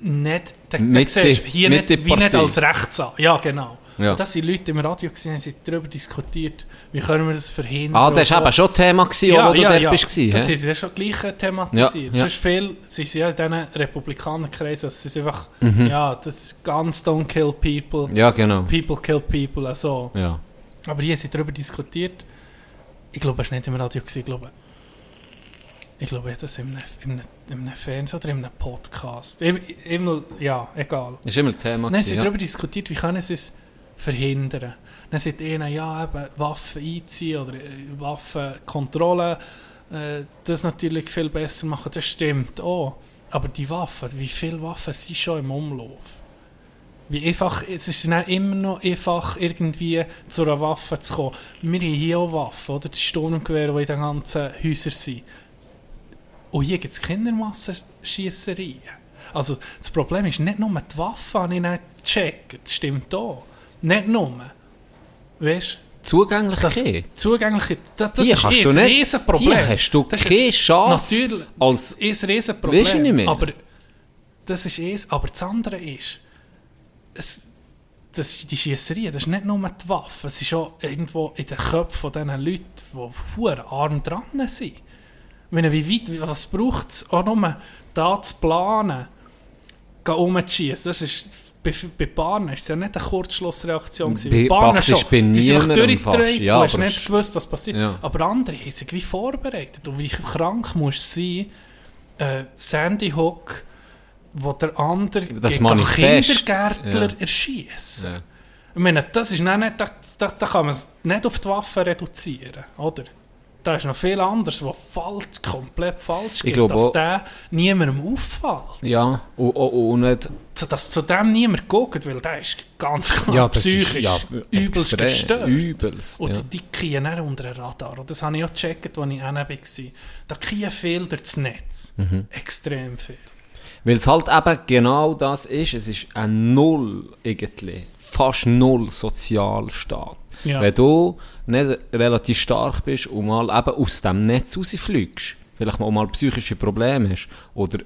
nicht, der Mitte- siehst du hier nicht, wie nicht Mitte-Partei. als Rechtsanwalt. Ja, genau. Ja. Und das sind Leute im Radio gesehen, haben darüber diskutiert, wie können wir das verhindern. Ah, das war eben schon Thema, gewesen, auch, wo du dort bist. Das hä? haben sie dann schon gleich thematisiert. Ja, ja. Sonst viel, sie sind ja in diesen Republikanerkreisen, es ist einfach, Mhm. ja, das ist Guns don't kill people, Ja, genau. people kill people, also. Ja. Aber hier sie darüber diskutiert. Ich glaube, es war nicht im Radio. Gewesen, ich glaube, ich glaube, ich habe das in einem, in einem, in einem Fernsehen oder in einem Podcast. Im- Immer, ja, egal. War immer ein Thema. Dann haben ja. darüber diskutiert, wie können sie es verhindern. Dann sagt einer, ja, eben Waffen einziehen oder äh, Waffenkontrolle, äh, das natürlich viel besser machen. Das stimmt auch. Aber die Waffen, wie viele Waffen sind schon im Umlauf? Wie einfach, es ist dann immer noch einfach, irgendwie zu einer Waffe zu kommen. Wir haben hier auch Waffen, oder? Die Sturmgewehre, die in den ganzen Häusern sind. Und hier gibt es Kindermassenschiessereien. Also das Problem ist nicht nur die Waffe, habe ich nicht gecheckt. Das stimmt auch. Nicht nur. Weißt das Zugänglichkeit. zugängliche, das, das Hier ist ein du Riesenproblem. hier hast du Das ist keine ein- Chance Natürlich, als- ist ein Riesenproblem. Weisst du nicht mehr? Aber das ist es. Aber das andere ist, es, das, ist die Schiesserie, das ist nicht nur die Waffe, es ist auch irgendwo in den Köpfen von diesen Leuten, die arm dran sind. Meine, wie weit, was braucht es auch nur, da zu planen, gehen umzuschießen. Das ist, bei, bei Bahnen ist es ja nicht eine Kurzschlussreaktion. Bei- Bahnen schon. bei Die sind durchgedreht, Ja, du hast nicht gewusst, was passiert. Ja. Aber andere haben sich wie vorbereitet. Und wie krank musst du sein, äh, Sandy Hook, wo der andere Das gegen. Kindergärtler Ja. erschießt. Ja. Ich meine, das ist nicht, da, da, da kann man es nicht auf die Waffe reduzieren, oder? Da ist noch viel anderes, was falsch, komplett falsch Ich geht, glaube dass auch- der niemandem auffällt. Ja, und, und, nicht... Dass zu dem niemand guckt, weil der ist ganz klar Ja, das ist psychisch ja, übelst gestört. Übelst, Und ja. die, die kriegen dann unter den Radar. Und das habe ich auch gecheckt, als ich hinten war. Da kriegen viel durch das Netz. Mhm. Extrem viel. Weil es halt eben genau das ist, es ist ein Null irgendwie, fast Null Sozialstaat. Ja. Wenn du nicht relativ stark bist und mal eben aus dem Netz rausfliegst, vielleicht mal, mal psychische Probleme hast, oder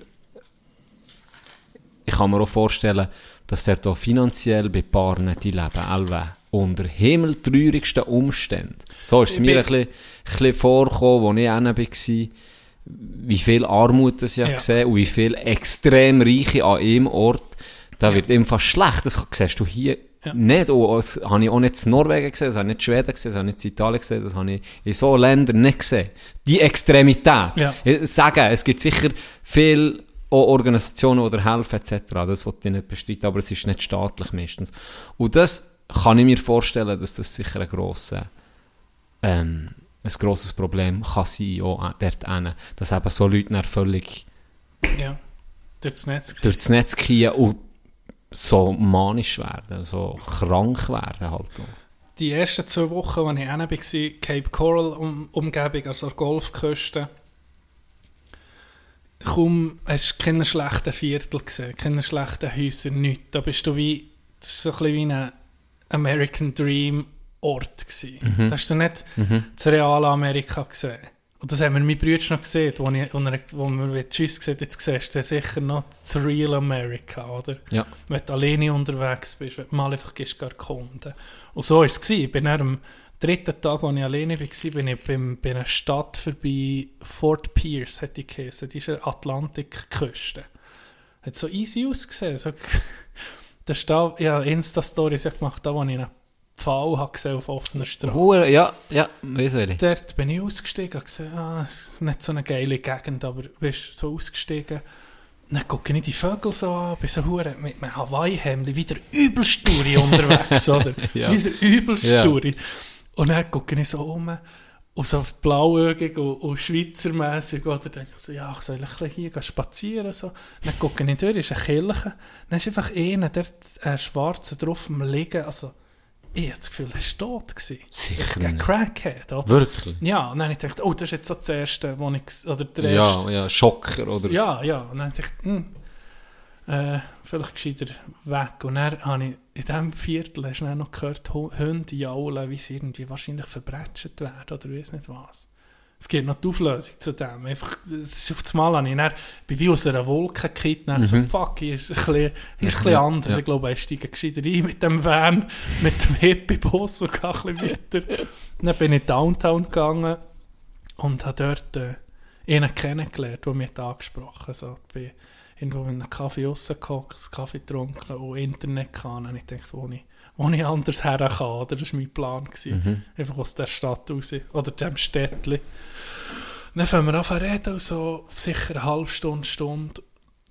ich kann mir auch vorstellen, dass der da finanziell bei Paaren die leben, allwe, unter himmeltraurigsten Umständen. So ist es mir ein bisschen, vorgekommen, als ich hinten war, wie viel Armut das ich Ja. gesehen und wie viel extrem Reiche an einem Ort, da wird ihm fast schlecht. Das siehst du hier Ja. nicht. Und das habe ich auch nicht in Norwegen gesehen, das habe ich nicht in Schweden gesehen, das habe ich nicht in Italien gesehen, das habe ich in so Ländern nicht gesehen. Die Extremität. Ja. Ich sage, es gibt sicher viele Organisationen, die dir helfen etc. Das wollte ich nicht bestreiten, aber es ist nicht staatlich meistens. Und das kann ich mir vorstellen, dass das sicher ein grosser ähm, ein grosses Problem kann sein, auch dort hinten, dass eben so Leute dann völlig Ja. Netz. durch das Netz gehen und so manisch werden, so krank werden halt. Die ersten zwei Wochen, als ich hinten war, Cape Coral um, Umgebung, also Golfküste, kaum hast du keine schlechten Viertel gesehen, keine schlechten Häuser, nichts. Da bist du wie, das ist so ein bisschen wie ein American Dream Ort gewesen. Da hast du nicht das reale Amerika gesehen. Und das haben wir mein Brüder noch gesehen, wo, ich, wo, wir Tschüss gesagt jetzt siehst du sicher noch das Real America, oder? Ja. wenn du alleine unterwegs bist, wenn du mal einfach gehst, gar erkunden. Und so war es. gewesen. Ich bin am dritten Tag, als ich alleine war, bin ich beim, bei einer Stadt vorbei, Fort Pierce hat die geheißen. Die ist eine Atlantikküste. Hat so easy ausgesehen. So, das ist da, ja, Insta-Stories gemacht, da wo ich Pfahl habe gesehen auf offener Straße. Hure, ja, ja, weiss ich. Dort bin ich ausgestiegen und gesehen, ah, es ist nicht so eine geile Gegend, aber bist so ausgestiegen. Dann gucke ich die Vögel so an, bin so hure mit einem Hawaii-Hemd, wieder übelst unterwegs, oder? Ja. Wieder übelst Ja. Und dann gucke ich so um und so blauäugig und, und schweizermässig, oder? Denke ich so, ja, ich soll ein bisschen hier gehen spazieren, so. Dann gucke ich durch, ist eine Kirche. Dann ist einfach einer, der äh, Schwarze drauf am Liegen, also, ich habe das Gefühl, er war tot. gewesen. Sicher Es ist ein. Crackhead, oder? Wirklich? Ja, und dann habe ich gedacht, oh, das ist jetzt so das erste, wo ich, oder der Ja, erste. ja, Schocker, oder? Ja, ja. Und dann dachte ich, hm, äh, vielleicht gescheiter weg. Und dann habe ich in diesem Viertel hast du noch gehört, Hu- Hunde jaulen, wie sie irgendwie wahrscheinlich verbretscht werden oder weiß nicht was. Es gibt noch die Auflösung zu dem. Einfach, das ist auf das Mal habe ich dann, bin wie aus einer Wolke gekippt, dann so, fuck, hier ist es ein bisschen, ist ein bisschen Mhm. Anders. ja. Ich glaube, ich steige gescheiter ein mit dem Van, mit dem Hippie-Bus und gehe ein bisschen weiter. Dann bin ich downtown gegangen und habe dort äh, einen kennengelernt, der mich angesprochen hat. So, ich bin irgendwo in einem Kaffee rausgehockt, einen Kaffee getrunken und Internet kann. Und ich dachte, wo ich, wo ich anders her kann, oder? Das war mein Plan. Gewesen. Einfach aus der Stadt raus, oder dem Städtchen. Dann fangen wir an zu reden, so sicher eine halbe Stunde, Stunde.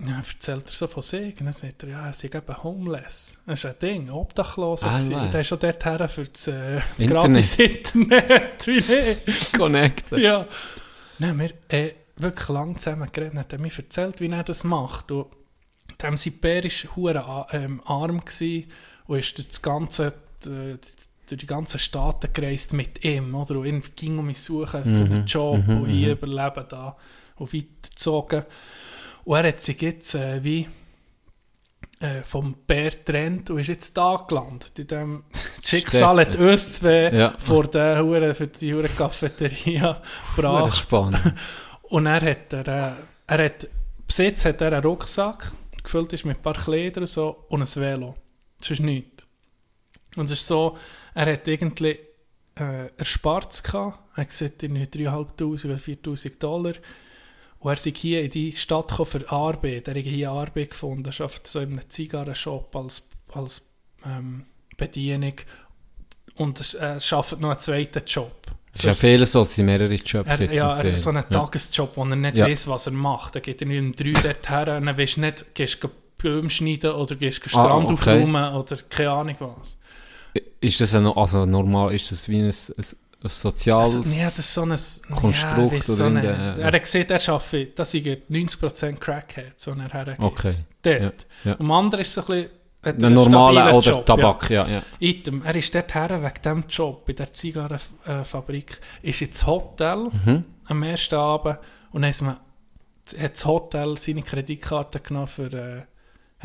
Ja, erzählt er so von sich. Und dann sagt er, ja, er sei eben homeless. Das ist ein Ding, obdachlos. Ah, und der ist schon dort her für das äh, Internet. gratis Internet. Wie nicht? Connected. Ja. Nein, wir äh, wirklich lang zusammen geredet. Dann hat er mir erzählt, wie er das macht. Und dem sein Bär war hure ähm, arm gewesen und ist durch, das ganze, äh, durch die ganzen Staaten gereist mit ihm. Oder? Und irgendwie ging um mich suchen für einen Job und hier überleben da und weitergezogen. Und er hat sich jetzt äh, wie äh, vom Bär getrennt und ist jetzt da gelandet. In dem Schicksal hat uns zwei Ja. vor der Hure für die Hure Cafeteria gebracht. spannend. Und er hat, er, äh, er hat, Besitz hat er einen Rucksack, gefüllt ist mit ein paar Kleidern und so, und ein Velo. Ist nichts. Und es ist so, er hat irgendwie äh, erspart gehabt. Er gesagt, irgendwie 3'500 oder 4'000 Dollar. Und er ist hier in die Stadt gekommen für Arbeit. Er hat hier Arbeit gefunden. Er arbeitet so in einem Zigarrenshop als, als ähm, Bedienung. Und er äh, arbeitet noch einen zweiten Job. Es ist ja viel so, es sind mehrere Jobs Er, jetzt. ja, er hat so einen. Tagesjob, wo er nicht Ja. weiß, was er macht. Er geht irgendwie um drei dort her und dann weisst du nicht, gehst du Bäume schneiden oder gehst du Ah, Strand okay. aufräumen oder keine Ahnung was. Ist das ein, also normal, ist das wie ein, ein, ein soziales... Also, ja, das ist so ein Konstrukt ja, so in eine, der- Er hat gesehen, er arbeitet, das sind 90% Crackhead, so er hergeht. Okay. Dort. Ja, ja. Und am anderen ist so ein bisschen... hat Der einen oder Job, Tabak, ja. ja. Item, er ist dort her wegen diesem Job bei der Zigarrenfabrik, ist ins Hotel Mhm. am ersten Abend und dann hat das Hotel seine Kreditkarte genommen für, äh,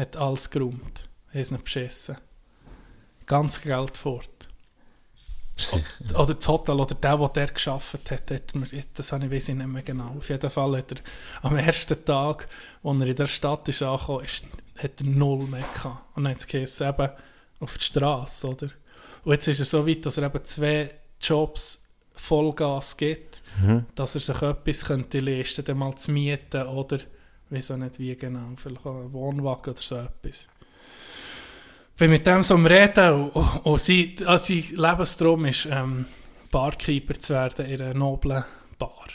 hat alles geräumt. Er ist nicht beschissen. Ganz Geld fort. Sicher. Oder das Hotel oder der, der der geschafft hat, hat mir, das habe ich, weiß ich nicht mehr genau. Auf jeden Fall hat er am ersten Tag, als er in der Stadt ist angekommen ist, hat er null mehr gehabt. Und dann hat es eben auf die Straße, oder? Und jetzt ist er so weit, dass er eben zwei Jobs Vollgas gibt, dass er sich etwas könnte leisten, dann mal zu mieten oder, weiß auch nicht wie genau, vielleicht auch einen Wohnwagen oder so etwas. Bin mit dem so am Reden und, und, und sein, also sein Lebenstraum ist, ähm, Barkeeper zu werden in einer noblen Bar.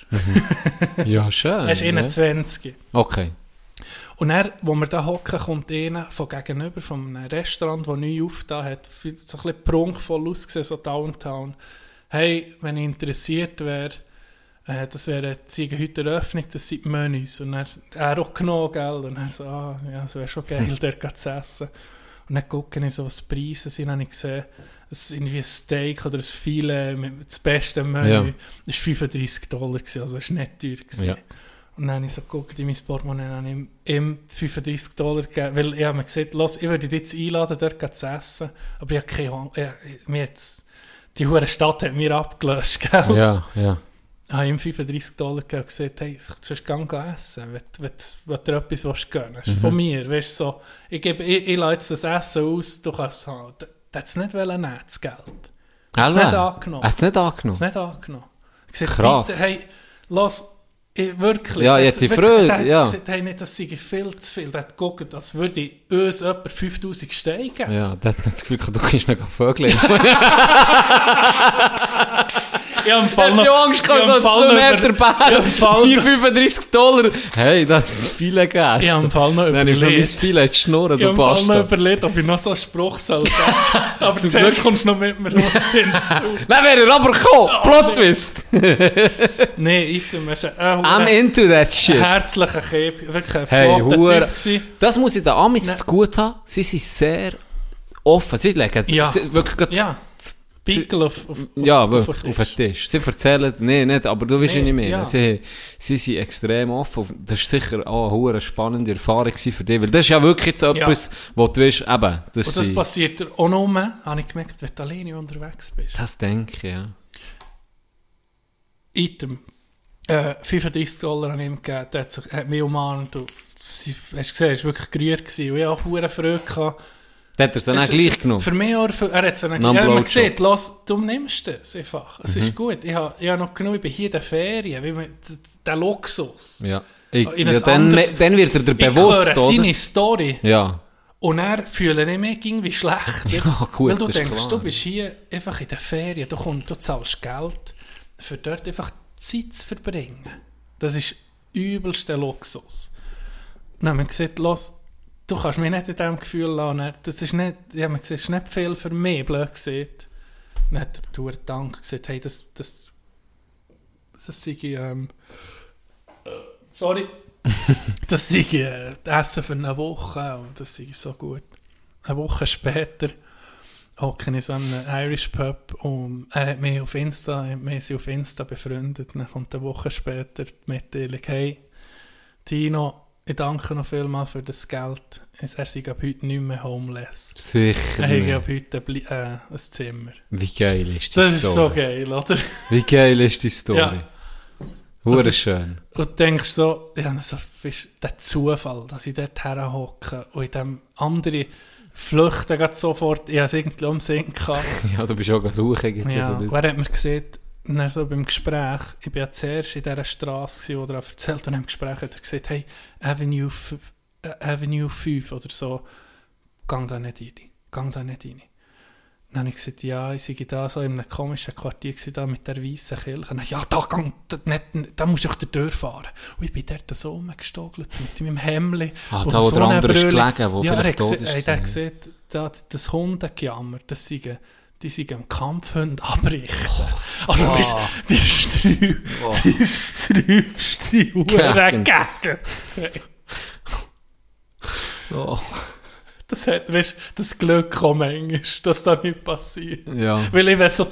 Ja, schön. Er ist ja. 21. Okay. Und er, wo wir da hocken, kommt einer von gegenüber, von einem Restaurant, das neu aufgetan hat, so ein bisschen prunkvoll ausgesehen, so Downtown. Hey, wenn ich interessiert wäre, äh, das wäre sie haben heute Eröffnung, das sind die Menüs. Und er, er auch genommen, gell? Und er so, ah, ja, es wäre schon geil, dort zu essen. Und dann gucke ich so, was die Preise sind, habe ich gesehen, es ist irgendwie ein Steak oder ein Filet mit das beste Menü. Ja. Das war 35 Dollar, gewesen, also es war nicht teuer. Gewesen. Ja. Und dann habe ich so geguckt in mein Portemonnaie und habe ihm, ihm 35 Dollar gegeben, weil ich habe mir gesagt, los, ich würde dich jetzt einladen, dort zu essen, aber ich habe keine Ahnung, ich, mir jetzt, die hure Stadt hat mir abgelöst, gell? Ja, ja. Ich habe ihm 35 Dollar gegeben und gesagt, hey, sonst geh geh essen, wenn, wenn, wenn du etwas willst gönnen willst. Von mir, weißt du, so, ich, gebe, ich, ich lasse jetzt das Essen aus, du kannst es haben. Der hat es nicht wollen das Geld. Er hat es nicht angenommen. Er hat es nicht Er angenommen? hat nicht angenommen. Gesagt, Krass. Bitte, hey, lass, ich, wirklich. Ja, jetzt wirklich- Freude, Der hat ja. gesagt, hey, nicht, das sei viel zu viel. Der hat geguckt, als würde ich uns etwa 5000 Steine geben. Ja, der hat das Gefühl, du kannst nicht Vögel. Ich habe im Fall Ich noch... habe Angst gehabt, ich so habe im Fall ein 2 noch Meter Bär, ich habe im Fall mir noch- 35 Dollar. Hey, das ist viele Ich habe gegessen. im Fall noch Dann ist noch mein überlegt. Filet schnurren, Ich du habe im Fall noch Bastard. überlegt, ob ich noch so einen Spruch soll sagen Aber Zum zuerst Glück- kommst du noch mit mir hinzu. Dann wäre er aber gekommen. Plot Twist. Nein, Item, ist ein, I'm äh, into that shit. herzlicher Käb, wirklich ein Hey, flotter. Typ. Das muss ich den Amis zu gut haben. Sie sind sehr offen. Sie legen Ja. wirklich Ja, Pickel auf, auf, Ja, auf, auf den Tisch. Sie erzählen, nee, nicht, aber du weißt Nee, ja nicht mehr. ja. Sie, sie sind extrem offen. Das ist sicher auch eine spannende Erfahrung für dich, weil das ist ja wirklich jetzt etwas, wo du weißt, eben, das, Und das passiert auch nur, habe ich gemerkt, wenn du alleine unterwegs bist. das denke ich, ja. Item. Äh, 35 Dollar an ihm gegeben, der hat, sich, hat mich umarmt sie, hast gesehen, er war wirklich gerührt gewesen. und ich hatte Freude. gehabt. Der hat er es dann auch gleich genommen. Für mich auch, er hat es dann Non ja, man sieht, lass, du nimmst es einfach. Es Mhm. ist gut. Ich habe, ich habe noch genug, ich bin hier in den Ferien, wie man, der Luxus. Ja. Ich, ja dann, anderes- dann wird er dir Ich bewusst, höre oder? seine Story Ja. und er fühle ich mich irgendwie schlecht. Ja, gut, Weil du denkst, klar. du bist hier einfach in den Ferien, du, kommst, du zahlst Geld, für dort einfach Zeit zu verbringen. Das ist übelster Luxus. Dann haben wir gesagt, los, du kannst mich nicht in diesem Gefühl lassen. Das ist nicht, ja, man sieht, ist nicht viel für mich, blöd gesagt. Dann hat der Tour Dank gesagt, hey, das, das, das sei ich, ähm, äh, sorry, das sei ich, äh, Essen für eine Woche und das sei so gut. Eine Woche später hocke ich in so einem Irish Pub und er hat mich auf Insta, wir sind auf Insta befreundet. Dann kommt eine Woche später die Mitteilung, hey, Tino, ich danke noch vielmals für das Geld. Er sei ab heute nicht mehr homeless. Sicher. Er hat ab heute äh, ein Zimmer. Wie geil ist die Das ist Story? so geil, oder? Wie geil ist die Story? Ja. Hure schön. Und du denkst so, ja, so ist der Zufall, dass ich dort herhocke und in dem andere flüchten gerade sofort, ich habe es irgendwie um gehabt. Ja, du bist auch suchen irgendwie. Ja, oder und das. er hat mir gesagt, dann so beim Gespräch, ich bin ja zuerst in dieser Straße, wo er erzählt und im Gespräch hat er gesagt, hey, Avenue, äh, Avenue 5 oder so, gang da nicht rein, gang da nicht rein. Dann habe ich gesagt, ja, ich sei da so in einem komischen Quartier da mit der weißen Kirche. Dann, ja, da, gang, da, nicht, da musst du durch die Tür fahren. Und ich bin dort so rumgestogelt mit meinem Hemdli. Ah, da, wo so der andere ist gelegen, wo ja, vielleicht tot ist. Er hat gesehen, da, das Hundegejammer, das sei, die sind am Kampfhund abrichten. also, weißt, du, die Strü, Oh. die strübste Hure Gegend. Oh. Das hat, weißt, das Glück kommt manchmal, dass das nicht passiert. Ja. Weil ich wäre so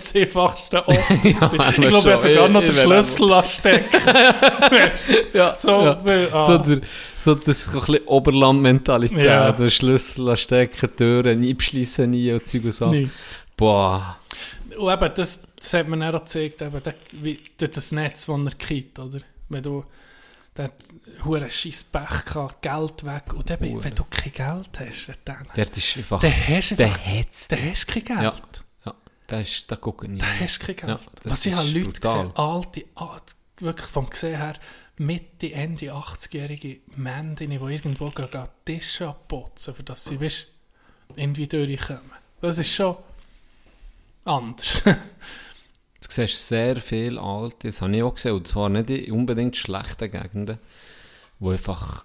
Ort gewesen. Ja, Ich glaube, er sogar noch den Schlüssel anstecken. Ja, so, ja. weil, ah. So, der, so das so ein bisschen Oberlandmentalität. Ja. Der Schlüssel anstecken, Türen nie abschließen, nie und Zeug und. Nee. Boah. Und eben, das, das hat mir dann auch gezeigt, eben, der, wie, das Netz, das er kriegt, oder? Wenn du, der hat hure scheiß Pech gehabt, Geld weg, und dann, Hure. wenn du kein Geld hast, dann, Der ist einfach... dann hast du Der einfach, hat's. dann hast du kein Geld. Ja. Ja, der ist... Da gucke ich nicht. Dann hast du kein Geld. Ja, Was ich habe Leute brutal. gesehen, alte, alte, wirklich vom Gesehen her, Mitte, Ende 80-jährige Männer, die irgendwo gehen Tische abputzen, für dass sie, weißt, irgendwie durchkommen. Das ist schon anders. Du siehst sehr viel Alte, das habe ich auch gesehen, und zwar nicht in unbedingt schlechten Gegenden, die einfach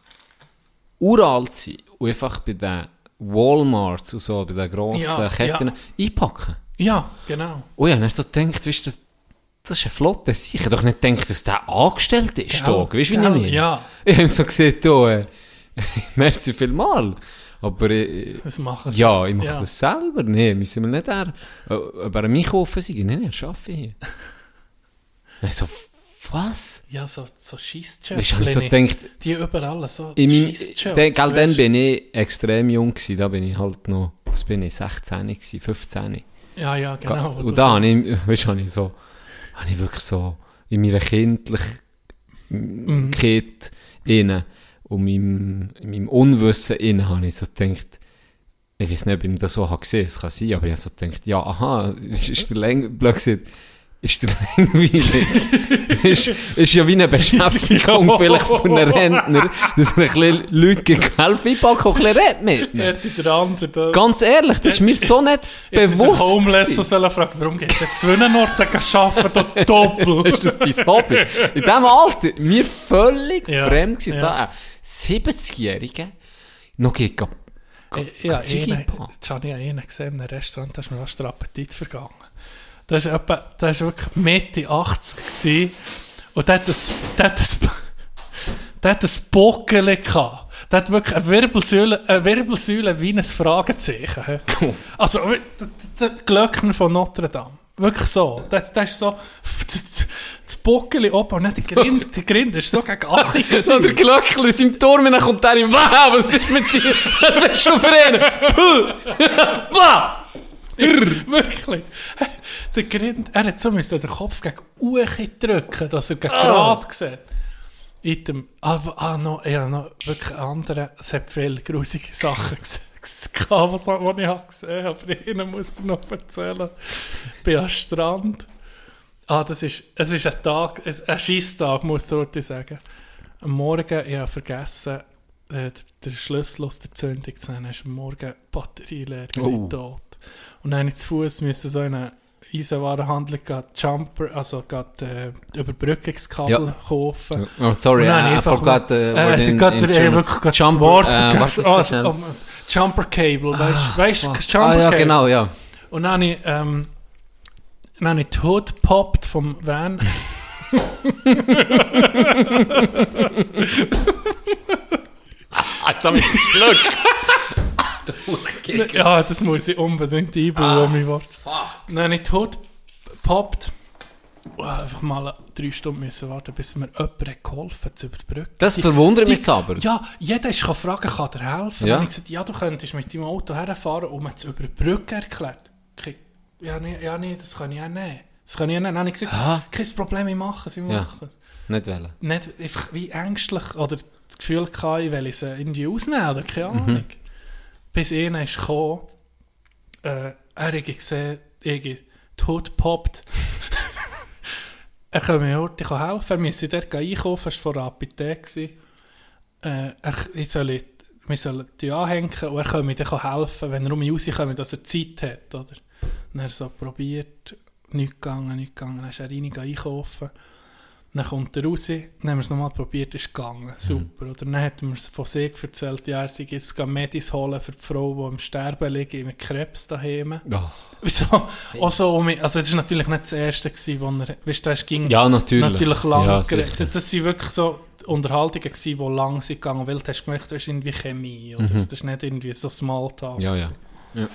uralt sind und einfach bei den Walmarts und so, bei den grossen Ja, Ketten einpacken. ja, genau. Und ich habe dann so gedacht, weißt du, das, das ist ein flotter Sieg. Ich habe doch nicht gedacht, dass der angestellt ist. Da. Weißt du, wie ich gell, meine? ja. Ich habe so gesehen, da, äh, merci vielmal. Aber äh, Das machen sie. ja, ich mache Ja. das selber. Nee, müssen wir nicht er. Aber an mich kaufen sie. Nein, nein, arbeitet hier. Ich so, was? Ja, so, so Scheissjobs. Du, habe ich so gedacht, Die überall so Scheissjobs. gell, dann bin ich extrem jung gewesen. Da bin ich halt noch, was bin ich, 16 gewesen, 15. Ja, ja, genau. Und da habe ich, weißt, habe ich so, habe ich wirklich so in meiner Kindlichkeit Mhm. innen und meinem, in meinem Unwissen innen habe ich so gedacht, ich weiß nicht, ob ich das so habe gesehen, es kann sein, aber ich habe so gedacht, ja, aha, ist, ist der Läng, blöd ist der langweilig. ist, ist ja wie eine Beschäftigung vielleicht von einem Rentner, dass er ein bisschen Leute gegen helfen einpacken und ein bisschen mit ihnen. Ganz ehrlich, das ist mir so nicht bewusst. Der Homeless sollen fragen, warum geht der zu einem Ort arbeiten, da doppelt? ist das dein Hobby? In diesem Alter, mir völlig Ja, fremd gewesen, ja. da ein 70-Jähriger noch geht, ga, Ja, Zeug einpacken. jetzt habe ich einen gesehen in einem Restaurant, da ist mir fast der Appetit vergangen. Das ist, etwa, das ist wirklich Mitte 80 gewesen, und der hat das, der hat das, der hat das Bockeli gehabt. Der hat wirklich eine Wirbelsäule, eine Wirbelsäule wie ein Fragezeichen. Also, der, Glöckner von Notre Dame. Wirklich so. Das, das ist so, das Bockeli oben und nicht der Grind, der Grind ist so gegen Achi So der Glöckler in seinem Turm, dann kommt der ihm, wow, was ist mit dir? Was willst du für einen? Puh! Wirklich. Der Grind, er hat so müssen den Kopf gegen Uchi drücken, dass er gegen gerade sieht. In dem, aber, ah, noch, ja, noch wirklich andere, es hat viele grusige Sachen gesehen, was, was ich habe gesehen habe, aber Ihnen muss ich noch erzählen. Ich bin am Strand. Ah, das ist, es ist ein Tag, es- ein Scheisstag, muss ich sagen. Am Morgen, ich habe vergessen, äh, den Schlüssel aus der Zündung zu nehmen, ist am Morgen die Batterie leer, Oh. oh. tot. Und dann habe ich zu Fuß müssen so in eine Eisenwarenhandlung Jumper, also gehen, äh, Überbrückungskabel Ja. kaufen. Oh, sorry, I, I forgot uh, Äh, what sie in- geht in der, äh, wirklich gerade Jumper, das Wort äh, Ah, schnell. um, Jumper Cable, weißt du, weißt du, fuck. Jumper Ah, ja, Cable. genau, ja. Und dann habe ich, ähm, dann habe ich die Hood gepoppt vom Van. Ah, jetzt habe ich das Glück. ja, das muss ich unbedingt einbauen, mein Wort. Dann habe ich Hood gepoppt. Und einfach mal drei Stunden müssen warten, bis mir jemand hat geholfen zu überbrücken. Das verwundert mich aber. Ja, jeder ist fragen, kann dir helfen? Ja. Dann habe ich gesagt, ja, du könntest mit deinem Auto herfahren und mir zu überbrücken erklärt. Ich, ja, nee, ja, nee, das kann ich auch nicht. Das kann ich auch nicht. Dann habe ich gesagt, Aha. kein Problem, ich mache es, ich Ja. mache es. Nicht wählen. Nicht einfach wie ängstlich oder das Gefühl gehabt, ich will es irgendwie ausnehmen oder keine Ahnung. Mhm. Bis einer ist gekommen, äh, er hat gesehen, irgendwie tot poppt. er kann mir heute helfen, er müsse dort einkaufen, er war vor der Apotheke. Äh, er, soll, wir sollen die anhängen und er kann mir dann helfen, wenn er um mich rauskommt, dass er Zeit hat. Oder? Und er so probiert, nichts gegangen, nichts gegangen, dann ist er rein einkaufen. Dann kommt er raus, dann haben wir es nochmal probiert, ist gegangen. Super. Oder dann hat er mir von sich erzählt, ja, er sei jetzt Medis holen für die Frau, die im Sterben liegt, mit Krebs daheim. Oh. Wieso? Auch so, also es war natürlich nicht das Erste, gewesen, wo er, weißt du, es ging Ja, natürlich. natürlich lang ja, geredet. Das waren wirklich so Unterhaltungen, gewesen, die lang sind gegangen, weil du hast gemerkt, das ist irgendwie Chemie, oder? Das ist nicht irgendwie so Smalltalk. Mhm. Ja, ja.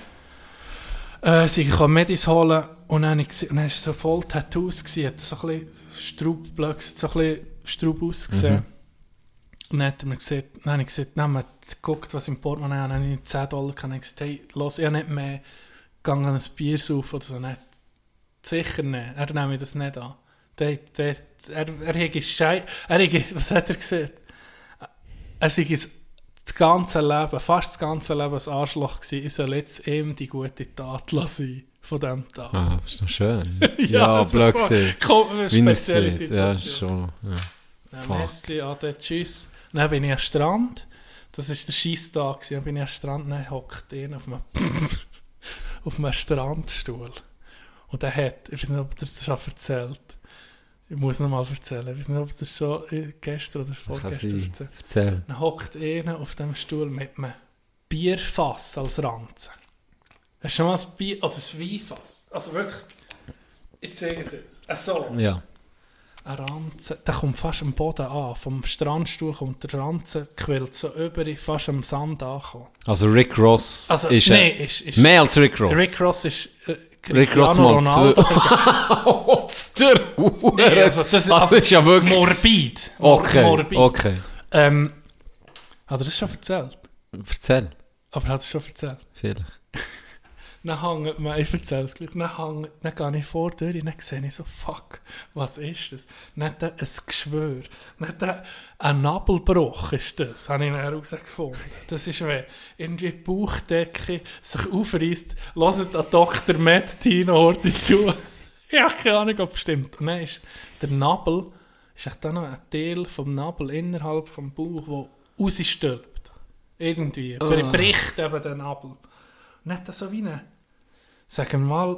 Äh, sie kam Medis holen und dann, ich gesehen- und dann war so voll Tattoos, gewesen, hat so ein bisschen Straub, gesagt, so ein bisschen Straub ausgesehen. Mhm. Und dann hat er mir gesagt, dann habe ich gesagt, dann haben wir geguckt, was im Portemonnaie habe, dann habe ich 10 Dollar gehabt, dann habe ich gesagt, hey, los, ich nicht mehr, gegangen ein Bier saufen oder so. Dann hat sicher nicht. Er nehme das nicht an. Der, der, er, er hätte Schei... Er hätte, was hat er gesagt? Er sei das ganze Leben, fast das ganze Leben ein Arschloch gewesen. Ich soll jetzt ihm die gute Tat lassen von diesem Tag. Ah, ist doch schön. ja, also blöd so, gesehen. komm, eine er spezielle sieht. Ja, Situation. schon. Ja. Ja, merci, Ade, tschüss. Dann bin ich am Strand. Das war der Scheisstag. Dann bin ich am Strand, dann hockt einer auf einem, auf einem Strandstuhl. Und der hat, ich weiß nicht, ob er das schon erzählt. Ich muss noch mal erzählen. Ich weiß nicht, ob er das schon äh, gestern oder vorgestern erzählt Erzähl. Dann hockt einer auf dem Stuhl mit einem Bierfass als Ranzen. Hast du schon mal ein Bier, oder ein Weinfass? Also wirklich, ich zeige es jetzt. Äh, so. Ja. Ein Ranzen, der kommt fast am Boden an. Vom Strandstuhl kommt der Ranzen, quillt so über, fast am Sand ankommen. Also Rick Ross Also, ist, nee, ist, ist mehr als Rick Ross. Rick Ross ist äh, Cristiano Ronaldo. Der. Nee, also das, Ah, das ist ja wirklich... Morbid. Mor- Okay, Morbid. okay. Ähm, hat er das schon erzählt? Erzähl. Aber hat er es schon erzählt? Vielleicht. Dann hängt man, ich erzähle es gleich, dann, hängt, dann gehe ich vor die Tür und dann sehe ich so, fuck, was ist das? Er ein Geschwür, hat er ein Nabelbruch ist das, habe ich dann herausgefunden. Das ist, wenn irgendwie die Bauchdecke sich aufreißt, hört an Dr. Matt Tino Horti zu. ich habe keine Ahnung, ob es stimmt. Und dann ist der Nabel, ist echt dann noch ein Teil vom Nabel innerhalb vom Bauch, der rausstülpt. Irgendwie. Er bricht eben den Nabel. Er so wie eine, sagen wir mal,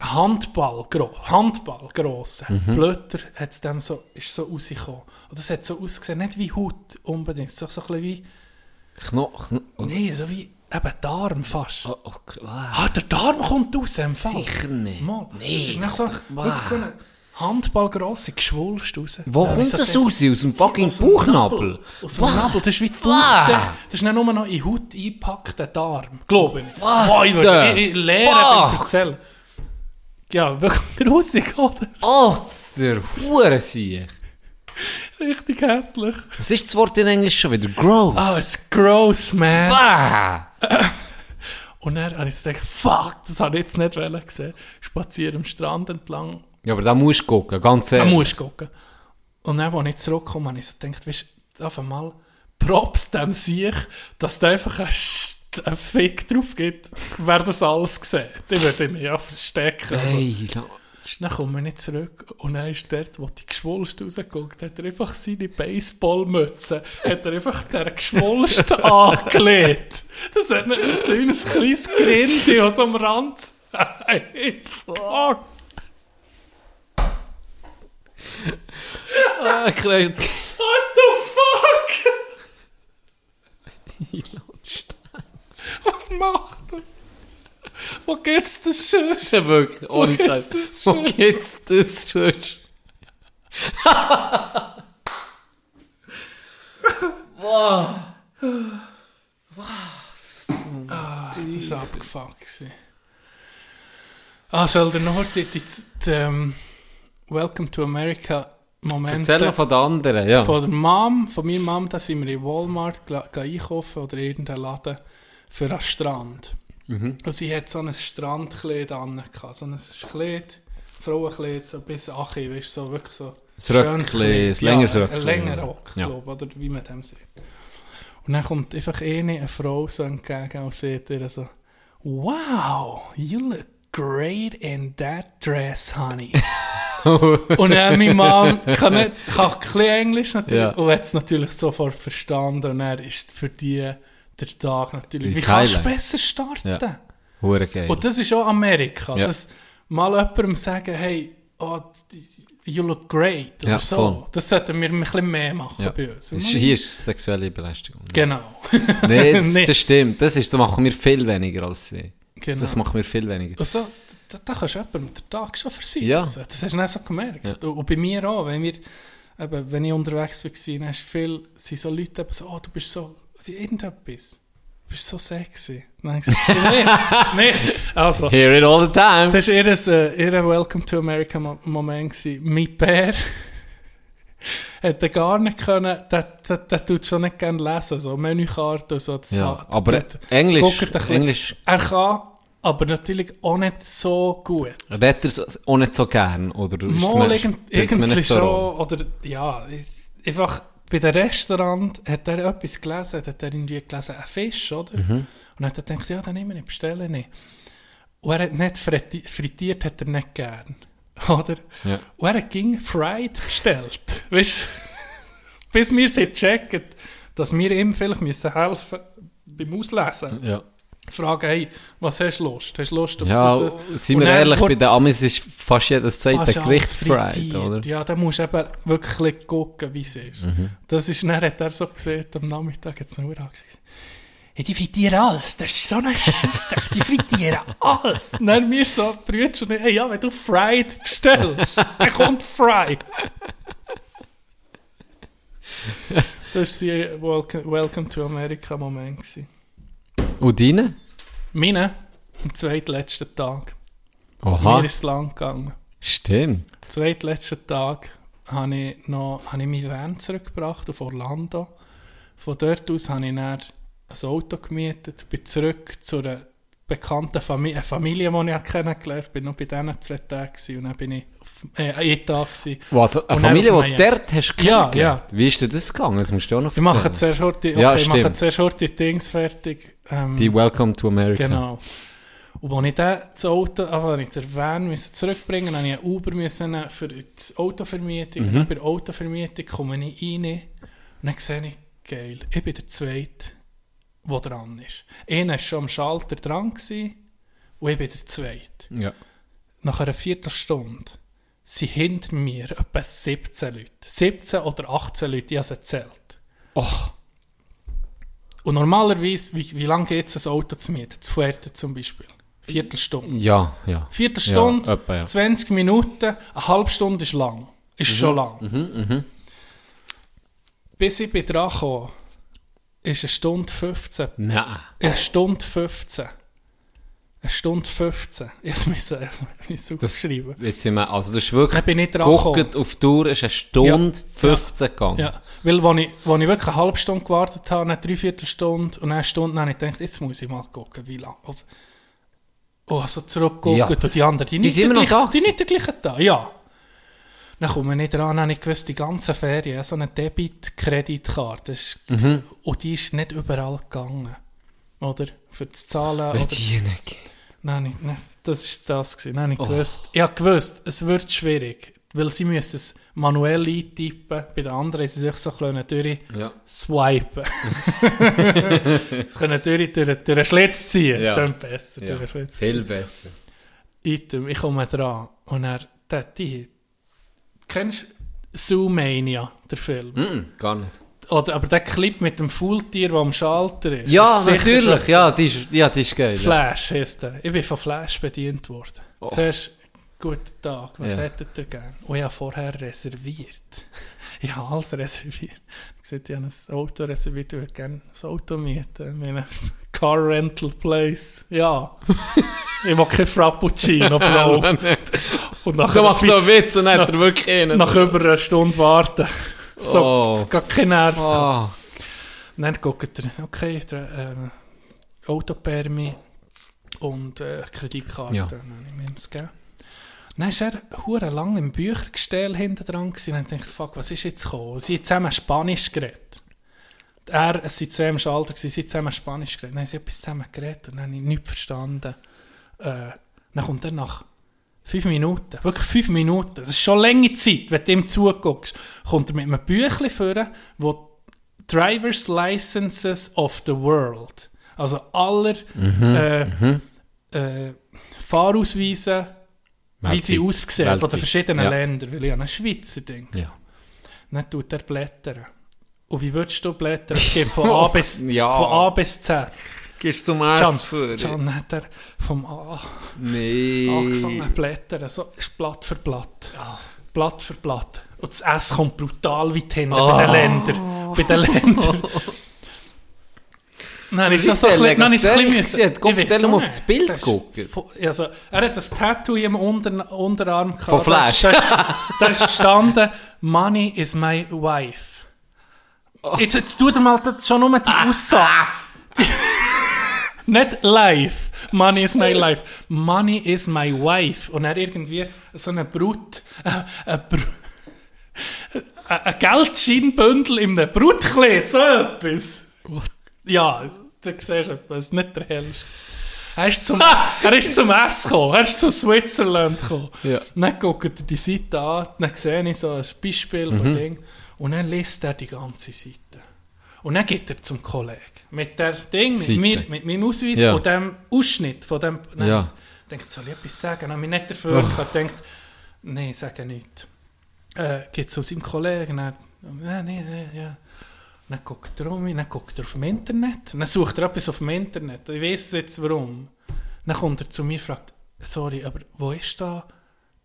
Handball, gro Handball grosse Mhm. Blötter hat's dem so, ist so rausgekommen. Und das hat so ausgesehen, nicht wie Haut unbedingt, so, so ein bisschen wie, Knochen. nee, so wie eben Darm fast. Oh, okay. Ah, der Darm kommt raus im Fall. Sicher nicht. Mann, Nee, das ist so, doch- so eine Handballgrosse Geschwulst raus. Wo Dann kommt das raus? Aus dem fucking Bauchnabel? Aus dem Nabel, das ist wie. Das ist nicht nur noch in Haut eingepackt, der Darm. Glaube ich. Boah, ich, würde- the ich, beim Erzählen. Ja, wirklich grusig, oder? Oh, der Hurensieg. Richtig hässlich. Was ist das Wort in Englisch schon wieder? Gross. Ah, it's gross, man. Ah. Und dann habe ich gedacht, fuck, das habe ich jetzt nicht gesehen. Spazieren am Strand entlang. Ja, aber da musst du gucken, ganz Da ehrlich. musst du gucken. Und dann, als ich zurückkomme, habe ich so gedacht, weißt du, auf einmal Props dem sich, dass da einfach ein, St- ein Fick drauf gibt, wer das alles sieht. Ich würde mich ja verstecken. Also, Hey, dann komme ich nicht zurück und dann ist dort, wo die Geschwulst rausgeguckt hat, er einfach seine Baseballmütze, hat er einfach der Geschwulst angelegt. Das hat nicht so ein kleines Grinsen aus am Rand. Hey, fuck. Ah. What the fuck? Was macht das? Wo geht's das schon? Ja, wirklich, ohne Wo geht's Scheiß. das schon? geht's das sonst? Ah, das war abgefuckt. Ah, soll der die, die, ähm, Welcome to America Momente Erzähl noch von den anderen, ja. von der Mom, von meiner Mom, da sind wir in Walmart einkaufen oder irgendeinen Laden für einen Strand. Mhm. Und sie hat so ein Strandkleid an, so ein Kleid, Frauenkleid, so bis Achi, weißt du, so wirklich so Ein Röckli, schönes ein längeres ja, Röckli, Ein länger ja. Rock, Ja. glaube oder wie man dem sagt. Und dann kommt einfach eine, eine Frau so entgegen und sagt ihr so, Wow, you look great in that dress, honey. und dann meine Mom kann, nicht, kann ein bisschen Englisch natürlich Ja. und hat es natürlich sofort verstanden und er ist für die der Tag natürlich. Wie kannst du besser starten? Ja. Hure geil. Und das ist auch Amerika. Ja. Das mal jemandem sagen, hey, oh, you look great. Oder Ja, so. voll. Das sollten wir ein bisschen mehr machen ja. bei uns. Ist, hier ist sexuelle Belästigung. Genau. Nee, das, Nee. das stimmt. Das, ist, das machen wir viel weniger als sie. genau. Das machen wir viel weniger. Also, da, da kannst du jemandem den Tag schon versitzen. Ja. Das hast du nicht so gemerkt. Ja. Und, bei mir auch, wenn, wir, eben, wenn ich unterwegs war, dann hast viel, sind so Leute eben so, oh, du bist so, irgendetwas. Du bist so sexy. Gesagt, nee. Also, Hear it all the time. Das war ihr, ihr Welcome to America Mo- Moment. gewesen. Mein Bär hätte gar nicht können, der, der, der tut schon nicht gerne lesen, so Menükarte und so. Das Ja, hat- aber Englisch, Englisch, Er kann aber natürlich auch nicht so gut. Redet er es auch nicht so gern? Oder ist Mal mir- irgend, irgendwie so schon, Rolle? oder ja, einfach bei dem Restaurant hat er etwas gelesen, hat er irgendwie gelesen, ein Fisch, oder? Mhm. Und hat er gedacht, ja, dann nehmen wir, bestellen nicht. Und er hat nicht fritti- frittiert, hat er nicht gern, oder? Ja. Und er hat ging Fried bestellt, weißt du? Bis wir sie checken, dass wir ihm vielleicht müssen helfen beim Auslesen. Ja. Fragen, hey, was hast du Lust? Hast du Lust auf Ja, das? sind Und wir ehrlich, bei den Amis ist fast jedes zweite Gericht fried, oder? Ja, da musst du eben wirklich gucken, wie es ist. Mhm. Das ist, dann hat er so gesehen, am Nachmittag hat es nur angesagt, hey, die frittieren alles, das ist so ein Scheissdreck, die frittieren alles. Und dann wir so, Brüder schon, hey, ja, wenn du Fried bestellst, dann kommt Fried. Das war sein Welcome, Welcome to America Moment. gewesen. Und deine? Meine, am zweitletzten Tag, Oha, mir ist es lang gegangen. stimmt. zweitletzten Tag habe ich, noch, habe ich meinen Van zurückgebracht auf Orlando. Von dort aus habe ich dann ein Auto gemietet, bin zurück zu einer bekannten Familie, eine Familie, die ich kennengelernt habe. bin noch bei diesen zwei Tagen und dann bin ich äh, Tag gewesen. Was, eine Und Familie, die dort hast du Ja, kennengelernt? ja. Wie ist dir das gegangen? Das musst du auch noch Ich mache erzählen. zuerst heute, okay, Ja, ich mache stimmt. zuerst heute die Dings fertig. Ähm, Die Welcome to America. Genau. Und als ich dann das Auto, also wenn ich den Van müssen zurückbringen musste, musste ich einen Uber müssen für die Autovermietung. Und dann bei der Autovermietung komme ich rein und dann sehe ich, geil, ich bin der Zweite, der dran ist. Einer war schon am Schalter dran gewesen, und ich bin der Zweite. Ja. Nach einer Viertelstunde sind hinter mir etwa 17 Leute. 17 oder 18 Leute, ich habe es erzählt. Oh, Und normalerweise, wie, wie lange geht es, ein Auto zu mieten? Zu Fuerte zum Beispiel. Viertelstunde. ja, ja. Viertelstunde, Ja, etwa, ja. 20 Minuten, eine halbe Stunde ist lang. Ist schon lang. Mhm, Bis ich dran kam, ist eine Stunde 15. Nein. Eine Stunde 15. Eine Stunde 15. Ich musste es aufschreiben. Jetzt sind wir, also das ist wirklich, Dann bin ich dran guckt auf die Tour, ist eine Stunde 15 gegangen. Ja, weil als ich, als ich wirklich eine halbe Stunde gewartet habe, eine Dreiviertelstunde und eine Stunde, dann habe ich gedacht, jetzt muss ich mal gucken, wie lange. Ob, oh, so zurückgucken Ja. und die anderen, die, Die nicht sind immer noch gleiche- da Die nicht der gleichen da, ja. Dann komme ich nicht dran, dann habe ich gewusst, die ganze Ferien, so eine Debit-Kreditkarte, Mhm. und die ist nicht überall gegangen. Oder? Für das Zahlen. Wenn Oder, die nicht. Nein, nicht, nein, das ist das gewesen. Dann habe Oh. ich gewusst, ich habe gewusst, es wird schwierig, weil sie müssen es manuell eintippen, bei den anderen sie sich so bisschen durch Ja. swipen. Sie können durch, durch, durch den Schlitz ziehen. Ja. Das besser. ja. Durch Schlitz Viel besser. Item, ich komme dran. Und er, der, die, kennst du Zoomania, der Film? Mm, gar nicht. Oder, aber der Clip mit dem Faultier, der am Schalter ist. Ja, ist natürlich. schon Ja, die ist, ja, die ist geil. ja. Flash heisst der. Ich bin von Flash bedient worden. Oh. Zuerst, guten Tag, was Ja. hättet ihr gern? Ich habe vorher reserviert. Ich habe alles reserviert. Ich habe ich ein Auto reserviert, ich würde gerne ein Auto mieten. Meine Car Rental Place. Ja. ich will kein Frappuccino, Bro. Und nach, Du machst so einen Witz und dann hat er wirklich einen. nach über einer Stunde warten. So, Oh. es geht kein Nerv. Ah, Dann guckt er, okay, der, ähm, Autopermi und äh, Kreditkarte. Ja. Dann habe ich mir das gegeben. Dann war er hure lang im Büchergestell hinten dran gewesen. und dachte, fuck, was ist jetzt gekommen? Sie haben zusammen Spanisch geredet. Er, es waren zwei im Schalter, gewesen, sie haben zusammen Spanisch geredet. Dann haben sie etwas zusammen geredet und dann habe ich nichts verstanden. Äh, dann kommt er nach fünf Minuten, wirklich fünf Minuten, das ist schon lange Zeit, wenn du ihm zuguckst, kommt er mit einem Büchlein vor, wo Driver's Licenses of the World, also aller äh, Äh, Fahrausweise, wie sie Weltweit. aussehen, von den Weltweit. verschiedenen Ja. Ländern, weil ich habe ein Schweizer Ding. ja. Dann tut er blättern. Und wie würdest du blättern? Es geht von A bis, Ja. von A bis Z. Gehst zum Can, Can hat er vom A Nee. angefangen zu blättern. So ist Blatt für Blatt. Blatt für Blatt. Und das S kommt brutal weit hinten bei Ah. den Ländern. Bei den Ländern. Nein, ist das ist so ein bisschen... Nein, Legasthenic bisschen? Guck, ich auf das Bild gucken. Also, er hat das Tattoo im Unter Unterarm gehabt. Von Flash. Da ist, da ist gestanden, Money is my wife. Jetzt, jetzt tut er mal das schon nur die Aussage. Nicht live. Money is my life. Money is my wife. Und er irgendwie so eine Brut, äh, ein Br ein ein Geldscheinbündel in einem Brutkleid, so etwas. Ja, da siehst du etwas, das ist nicht der hellste. Er ist zum, er ist zum S gekommen, er ist zu Switzerland gekommen. Ja. Dann guckt er die Seite an, dann sehe ich so ein Beispiel Mhm. von Ding und dann liest er die ganze Seite. Und dann geht er zum Kollegen mit der Ding, mit, mir, mit meinem Ausweis Ja. und dem Ausschnitt von dem. Dann Ja. denkt, soll ich etwas sagen? Ich nicht dafür Oh. gehabt, denkt, nein, sage nichts. Äh, geht zu seinem Kollegen, dann, ja, nee, nee, ja. Dann guckt er um mich, dann guckt er auf dem Internet, dann sucht er etwas auf dem Internet. Ich weiß jetzt warum. Dann kommt er zu mir und fragt, sorry, aber wo ist da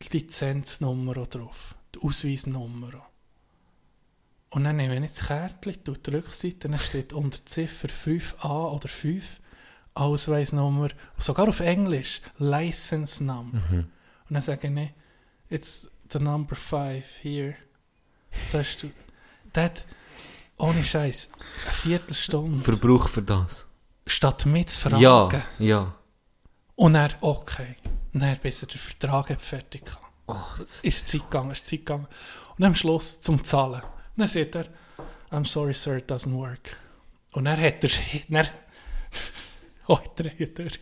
die Lizenznummer drauf? Die Ausweisnummer? Und dann nehme ich das Kärtchen, tue die Rückseite, dann steht unter Ziffer 5a oder 5 Ausweisnummer, sogar auf Englisch, License Number. Und dann sage ich, it's the number 5 here. Da ist hat, ohne Scheiß, eine Viertelstunde, Verbrauch für das. statt mich zu fragen. Ja, ja. Und er, okay. Und dann, bis er den Vertrag hat fertig hatte. Oh, das, Ist Zeit gegangen, ist Zeit gegangen. Und am Schluss zum Zahlen. Dann sagt er, I'm sorry, sir, it doesn't work. Und dann hat er sich, dann, oh, ich drehe durch.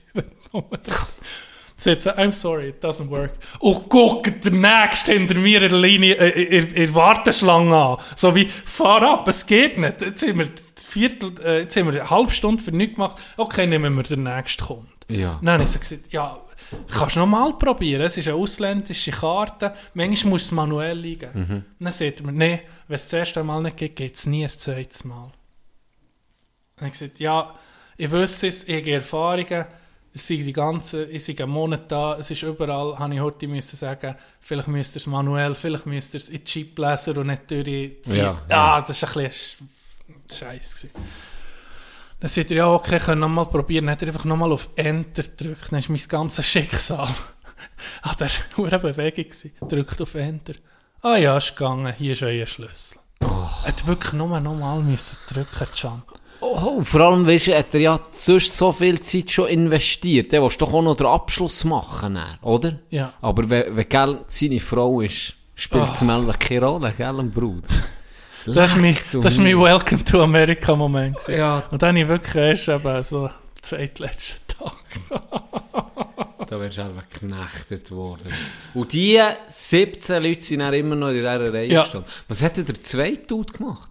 Sagt er, I'm sorry, it doesn't work. Und guckt der Nächste hinter mir in der Linie, äh, in, in Warteschlange an. So wie, fahr ab, es geht nicht. Jetzt haben wir, Viertel, äh, jetzt haben wir eine halbe Stunde für nichts gemacht. Okay, nehmen wir den Nächsten kommt. ja. Dann habe ich gesagt, ja, kannst du noch mal probieren. Es ist eine ausländische Karte. Manchmal muss es manuell liegen. Dann sagt mir, nein, wenn es das erste Mal nicht geht, geht es nie ein zweites Mal. Dann habe ich gesagt, ja, ich wüsste es, ich habe Erfahrungen. Es sind die ganze, ich bin einen Monat da, es ist überall, habe ich heute müssen sagen, vielleicht müsst ihr es manuell, vielleicht müsst ihr es in die Chipleser und nicht durchziehen. Ja, ah, ja. das war ein bisschen Scheiß. gewesen. Dann sagt er, ja, okay, können nochmal probieren. Dann hat er einfach nochmal auf Enter gedrückt. Dann ist mein ganzes Schicksal an der hohen Bewegung gewesen. Drückt auf Enter. Ah ja, ist gegangen. Hier ist euer Schlüssel. Er hat wirklich nur nochmal müssen drücken, Can. Oh, vor allem, weißt du, hat er ja sonst so viel Zeit schon investiert. Der willst doch auch noch den Abschluss machen, dann, oder? Ja. Aber wenn, wenn seine Frau ist, spielt es Oh. oh. keine Rolle, gell, Bruder. Das ist mein, das mein. Welcome to America Moment. gewesen. Ja. Und dann habe ich wirklich erst eben so zweitletzten Tag. Da wärst du einfach geknechtet worden. Und die 17 Leute sind dann immer noch in dieser Reihe Ja. gestanden. Was hat der zweite Dude gemacht?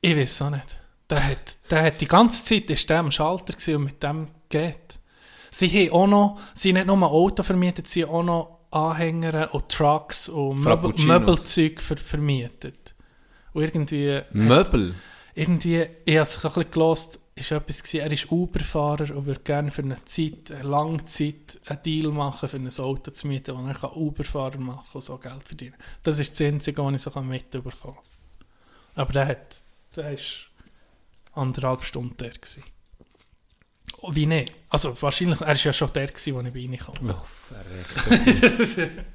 Ich weiß auch nicht. Der hat, der hat die ganze Zeit ist der am Schalter und mit dem Gerät. Sie haben auch noch, sie haben nicht nur Auto vermietet, sie haben auch noch Anhänger und Trucks und. Möbelzeug ver, vermietet. Und irgendwie, Möbel. irgendwie, ich habe es ein bisschen gelost, ist etwas gewesen, er ist Uber-Fahrer und würde gerne für eine Zeit, eine lange Zeit, einen Deal machen, für ein Auto zu mieten, wo er kann Uber-Fahrer machen und so Geld verdienen. Das ist das Einzige, was ich so mitbekommen kann. Aber der hat, der ist anderthalb Stunden der gewesen. Oh, Wie nicht? Also wahrscheinlich, er war ja schon der gewesen, als ich bei ihm kam. Oh, verreckt.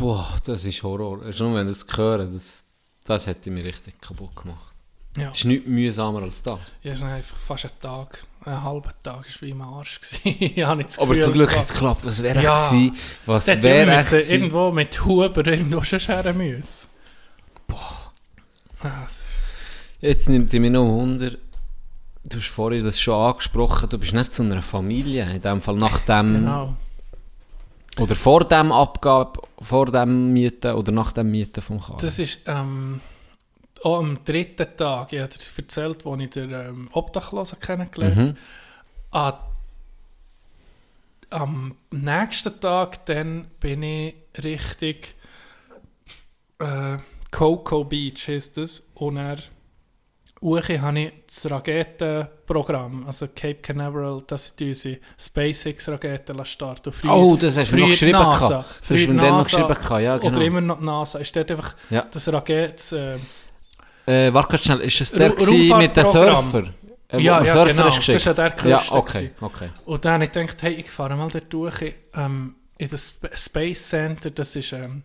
Boah, das ist Horror. Nur wenn das höre, das, das hätte mich richtig kaputt gemacht. Ja, ist nichts mühsamer als das. ich habe einfach fast einen Tag, einen halben Tag, ist wie im Arsch gewesen. ich habe nicht Aber zum Glück hat es geklappt. Was wäre Ja. echt gewesen? Was wäre gewesen? irgendwo mit Huber irgendwo schon scheren müssen. Boah. Ah, das Jetzt nimmt sie mir noch Wunder. Du hast vorhin das schon angesprochen, du bist nicht zu einer Familie. In dem Fall nach dem, Genau. Oder vor dem Abgabe, vor dem Mieten oder nach dem Mieten vom Karl. Das ist ähm, auch am dritten Tag, ich habe dir erzählt, als ich den ähm, Obdachlosen kennengelernt habe. Mhm. An, am nächsten Tag dann bin ich richtig äh, Coco Beach heisst das und er Uche habe ich das Raketenprogramm, also Cape Canaveral, dass sie unsere SpaceX-Raketen starten. Früher- Oh, das hast du mir früher noch geschrieben. NASA, gehabt. Das hast früher du mir dann noch geschrieben. gehabt, Ja, genau. Oder immer noch NASA. Ist dort einfach Ja. das Raket... Äh, Äh, warte schnell, ist es der mit Raumfahrtprogramm. Surfer? Äh, Ja, ja, Surfer genau. ist geschickt? Das ist ja der Ja, Größte okay, gewesen. okay. Und dann habe ich gedacht, hey, ich fahre mal dort durch ähm, in das Sp- Space Center, das ist, ähm,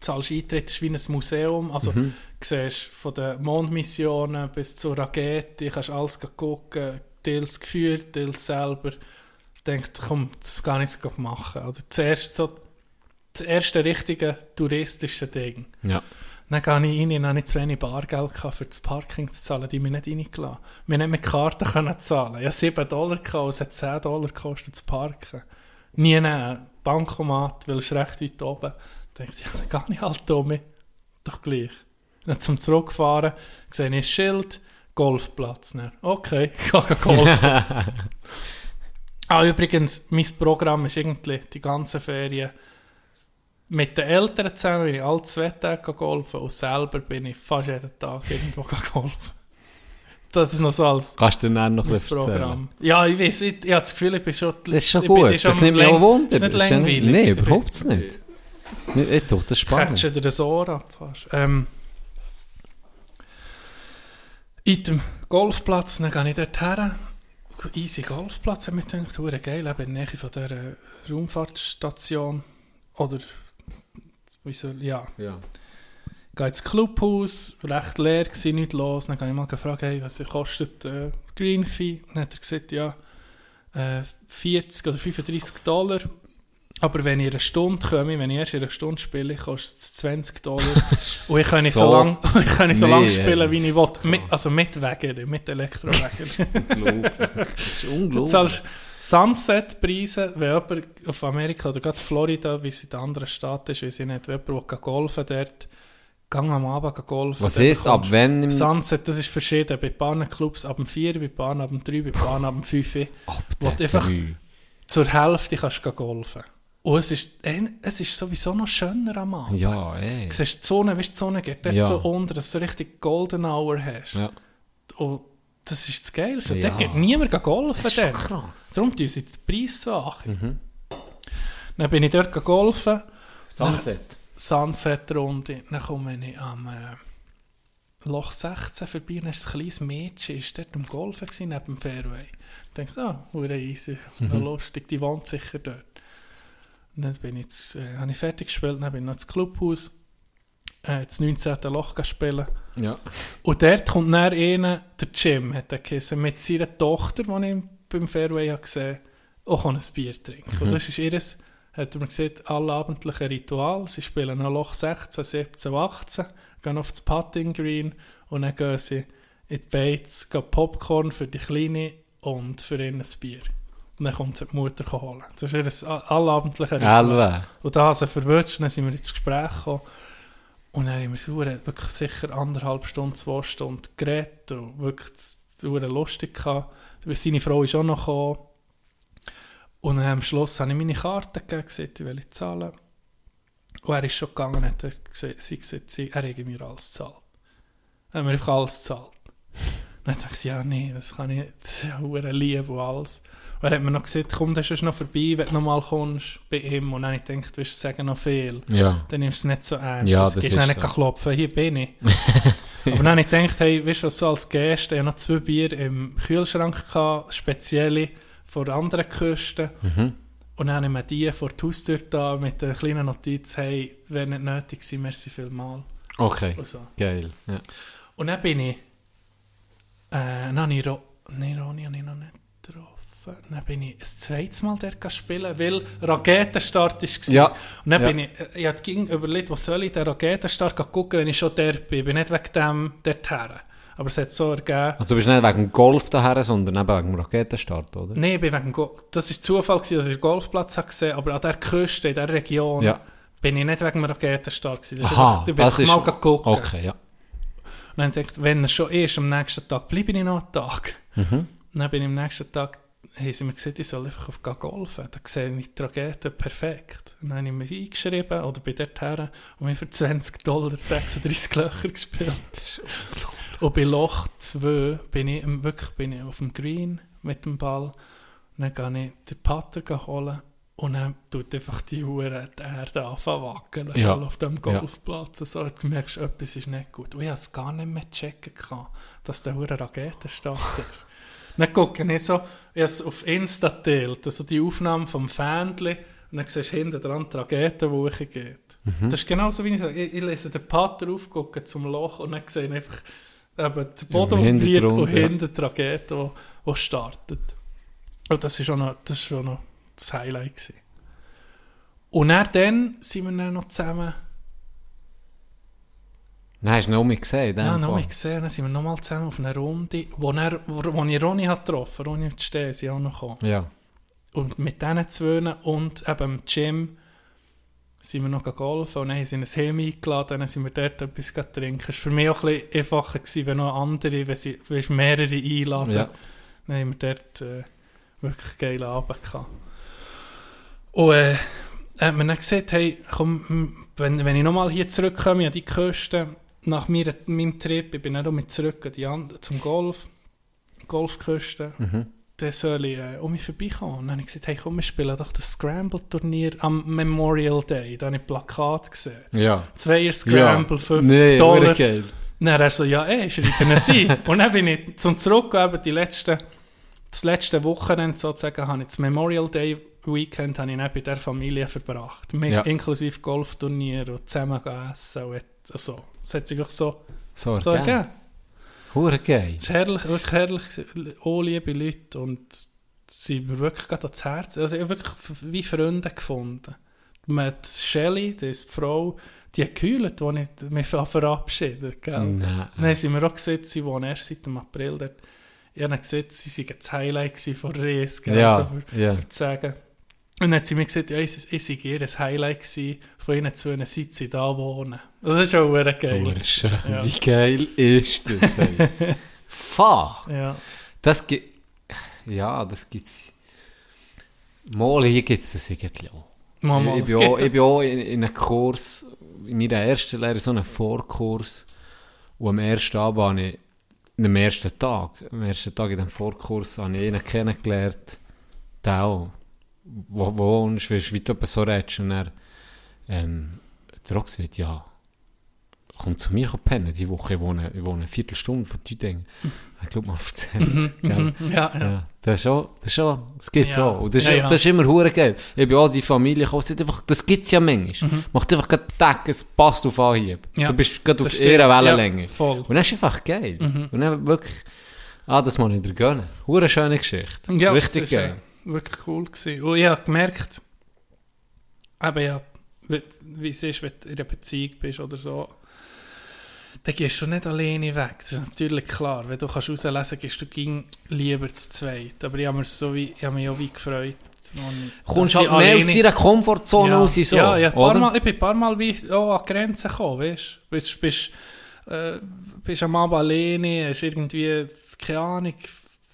zahlst Eintritt, ist wie ein Museum, also Mhm. siehst von den Mondmissionen bis zur Rakete, kannst alles gucken, teils geführt, teils selber. Denkt, komm, das kann ich jetzt machen. Oder zuerst so, das erste richtige touristische Ding. Ja. Dann gehe ich rein und habe nicht zu wenig Bargeld gehabt, für das Parking zu zahlen. Die mich nicht reingelassen. Wir haben mit Karten können zahlen. Ich hatte 7 Dollar gehabt, und es hat 10 Dollar gekostet zu parken. Nie nehmen. Bankomat, weil es recht weit oben. Dachte ich, ja, dann gehe ich halt um. Doch gleich. Dann zum Zurückfahren sehe ich ein Schild, Golfplatz. Dann, okay, ich gehe golfen. ah, übrigens, mein Programm ist irgendwie die ganze Ferien mit den Eltern zusammen bin ich alle zwei Tage golfen und selber bin ich fast jeden Tag irgendwo golfen. Das ist noch so als Kannst du dann noch ein? Programm. Ja, ich weiß, ich, ich habe das Gefühl, ich bin schon... Das ist schon ich gut. Das nimmt mich auch Wunder. Ist nicht Das ist ja langweilig. Nein, überhaupt nicht. Ich doch, das ist spannend. Catchen dir das Ohr ab fast. Ähm, in dem Golfplatz, dann gehe ich dort her. Easy Golfplatz, habe ich gedacht, verdammt geil, eben in der Nähe von dieser Raumfahrtstation. Oder, wie soll, ja. Ja. Gehe ins Clubhaus, recht leer gewesen, nichts los. Dann habe ich mal gefragt, hey, was kostet äh, Green Fee? Dann hat er gesagt, ja, äh, 40 oder 35 Dollar. Aber wenn ich in einer Stunde komme, wenn ich erst in einer Stunde spiele, kostet es 20 Dollar. Und ich kann nicht so, So- lang, ich kann nicht so lang spielen, wie ich will. Mit, also mit Wägern, mit Elektrowagen. Unglaublich. Das ist Du unglaublich. zahlst Sunset-Preise, wenn jemand auf Amerika oder gerade Florida, wie es in den anderen Staaten ist, weiß ich nicht, wenn jemand will golfen dort, gang am Abend golfen. Was heisst, ab wenn im... Sunset, das ist verschieden. Bei paar Clubs ab dem 4, bei paar ab dem 3, bei paar ab dem 5. Ab der du einfach- drei. Zur Hälfte kannst du golfen. Und es ist, äh, es ist sowieso noch schöner am Abend. Ja, ey. Du siehst die Sonne, weißt, die Sonne geht dort Ja. so unter, dass du richtig Golden Hour hast. Ja. Und das ist das Geilste. Ja. Dort geht niemand golfen. Das ist dort. krass. Darum tun sie den Preis so an. Mhm. Dann bin ich dort golfen, Sunset. Sunset-Runde. Dann komme ich am äh, Loch 16 vorbei dann ist ein kleines Mädchen ist dort am Golfen gewesen, neben dem Fairway. Ich dachte, ah, easy, Mhm. lustig, die wohnt sicher dort. Und dann bin ich, zu, äh, habe ich fertig gespielt, dann bin ich noch ins Clubhaus, äh, das 19. Loch spielen. Ja. Und dort kommt dann einer, der Jim, hat er geheißen, mit seiner Tochter, die ich beim Fairway habe gesehen auch ein Bier trinken. Und das ist ihres, hat mir gesagt, allabendliche Ritual. Sie spielen noch Loch 16, 17, 18, gehen auf das Putting Green und dann gehen sie in die Bates, gehen Popcorn für die Kleine und für ihn ein Bier. Und dann kommt sie die Mutter holen. Das ist ihr allabendliche Ritual. Und da haben sie verwirrt, dann sind wir ins Gespräch gekommen. Und dann haben wir so wirklich sicher anderthalb Stunden, zwei Stunden geredet und wirklich so lustig gehabt. Seine Frau ist auch noch gekommen. Und am Schluss habe ich meine Karte gegeben, gesagt, ich will zahlen. Und er ist schon gegangen und hat gesagt, sie gesagt, sie, er hätte mir alles gezahlt. Er hat mir einfach alles gezahlt. Und dann dachte ich, ja, nee, das kann ich. Das ist ja hure lieb und alles. Er hat mir noch gesagt, komm, das ist noch vorbei, wenn du nochmal kommst bei ihm. Und dann habe ich gedacht, du wirst sagen noch viel. Ja. Dann nimmst du es nicht so ernst. Ja, das gehst ist du nicht so. klopfen, hier bin ich. Aber dann habe ich gedacht, hey, weißt du was, so als Gäste, ich hatte noch zwei Bier im Kühlschrank, gehabt, spezielle von anderen Küsten. Mhm. Und dann habe ich mir die vor die Haustür da mit der kleinen Notiz, hey, wäre nicht nötig gewesen, merci vielmal. Okay. Und, so. Geil. Ja. und dann bin ich, äh, dann habe ich, Ro nee, Roni habe ich. Dann bin ich ein zweites Mal dort spielen, weil Raketenstart war. Ja. Und dann Ja. bin ich, äh, ich hatte überlegt, wo soll ich den Raketenstart gucken, wenn ich schon dort bin. Ich bin nicht wegen dem dort her. Aber es hat so ergeben. Also du bist nicht wegen dem Golf daher, sondern eben wegen dem Raketenstart, oder? Nein, ich bin wegen Go das war Zufall, gewesen, dass ich den Golfplatz habe gesehen aber an der Küste, in dieser Region, Ja. bin ich nicht wegen dem Raketenstart. Gewesen. Das ist Aha, ich bin das ist... einfach mal gucken. Okay, ja. Und dann ich, wenn er schon ist, am nächsten Tag, bleibe ich noch einen Tag. Mhm. Und dann bin ich am nächsten Tag, haben sie mir gesagt, ich soll einfach auf gehen golfen. Da sehe ich die Rakete perfekt. Und dann habe ich mich eingeschrieben oder bin dort her und mir für 20 Dollar 36 Löcher gespielt. Und bei Loch 2 bin ich wirklich bin ich auf dem Green mit dem Ball. Und dann gehe ich den Putter holen und dann tut einfach die Uhr die Erde anfangen wackeln Ja. auf dem Golfplatz. So, du merkst, etwas ist nicht gut. Und ich habe es gar nicht mehr checken können, dass der Uhr Raketenstart ist. Dann gucke ich so, ich habe es auf Insta geteilt, also die Aufnahme vom Fähnchen und dann siehst du hinten dran die Rakete, die hochgeht. Das ist genauso wie ich sage, ich, ich lese den Pater auf, gucke zum Loch und dann sehe ich einfach eben der Boden vibriert Hintergrund, und ja. hinten die Rakete, die, die startet. Und das ist auch noch das, ist schon noch das Highlight gewesen. Und dann, dann sind wir dann noch zusammen, Nein, hast du noch mal gesehen? in dem ja, noch mal gesehen, dann sind wir nochmal zusammen auf einer Runde, wo, er, wo, wo ich Ronny hat getroffen, Ronny und Steh, sind auch noch gekommen. Ja. Und mit diesen zwei und eben im Gym sind wir noch golfen und dann haben sie in ein Heim eingeladen, dann sind wir dort etwas trinken. Es war für mich auch ein bisschen einfacher, gewesen, wenn noch andere, wenn sie wenn sie mehrere einladen. Ja. Dann haben wir dort äh, wirklich geilen Abend gehabt. Und äh, hat mir dann gesagt, hey, komm, wenn, wenn ich nochmal hier zurückkomme an die Küste, nach mir, meinem Trip, ich bin dann auch mit zurück zum Golf, Golfküste, Mhm. dann soll ich äh, um mich vorbeikommen. Und dann habe ich gesagt, hey komm, wir spielen doch das Scramble-Turnier am Memorial Day. Da habe ich Plakat gesehen. Ja. Zweier Scramble, 50 nee, Dollar. geil. Dann er so, ja, ey, schreiben wir sie. und dann bin ich zum Zurückgeben, die letzten, das letzte Wochenende sozusagen, habe ich das Memorial Day Weekend habe ich dann bei der Familie verbracht. Mit, Ja. Inklusive Golfturnier und zusammen essen und et- also, das hat sich auch so, So, so geil. ergeben. Hure geil. Es ist herrlich, wirklich herrlich, auch liebe Leute und sie sind mir wirklich gerade ans Herz, also ich habe wirklich wie Freunde gefunden. Mit Shelly, die ist die Frau, die hat gekühlt, als ich mich verabschiedet gell? Nein. Sie haben mir auch gesehen, sie wohnen erst seit dem April dort. Ich habe gesehen, sie waren das Highlight von Rees? Ja, so für, ja. zu sagen. Und dann hat sie mir gesagt, ja, ich, ich sei ihr ein Highlight gewesen, von ihnen zu einer seit sie da wohnen. Das ist auch verdammt geil. Hure schön. Ja. Wie geil ist das? Fuck. Ja. Das gibt. Ja, das gibt's. Mal hier gibt es das irgendwie auch. Mal, mal, ich, bin auch, ich bin auch in, in einem Kurs, in meiner ersten Lehre, so einen Vorkurs. Und am ersten Abend habe ich, am ersten Tag, am ersten Tag in diesem Vorkurs, habe ich einen kennengelernt, der auch, wo, wo und du etwa so redest. Und er, ähm, der auch gesagt, ja, komm zu mir pennen, die Woche, ich wohne, ich wohne eine Viertelstunde von Tüdingen. Ich glaube, mal erzählt. gell? Ja, ja. Ja, das ist schon, das ist schon, das gibt's Ja. auch. Und das ist, Ja, ja. das ist immer hure geil. Ich bin auch die Familie gekommen, einfach, das gibt's ja manchmal. Macht einfach gerade Tag, es passt auf Anhieb. Mhm. Ja, du bist gerade auf ihrer Wellenlänge. Ja, voll. Und das ist einfach geil. Und dann wirklich, ah, das muss ich dir gönnen. Hure schöne Geschichte. Ja, Richtig geil. äh, wirklich cool gewesen. Und ich habe gemerkt, eben ja, wie, wie es ist, wenn du in einer Beziehung bist oder so, dann gehst du nicht alleine weg. Das ist natürlich klar. Wenn du kannst rauslesen kannst, gehst du ging lieber zu zweit. Aber ich habe, mir so wie, ich habe mich auch wie gefreut. Kommst halt mehr aus deiner Komfortzone ja, raus, so, ja, ja, paar? Mal, ich bin ein paar Mal wie auch an Grenzen gekommen, weißt du? Bist, bist, äh, bist am Abend alleine, hast irgendwie, keine Ahnung,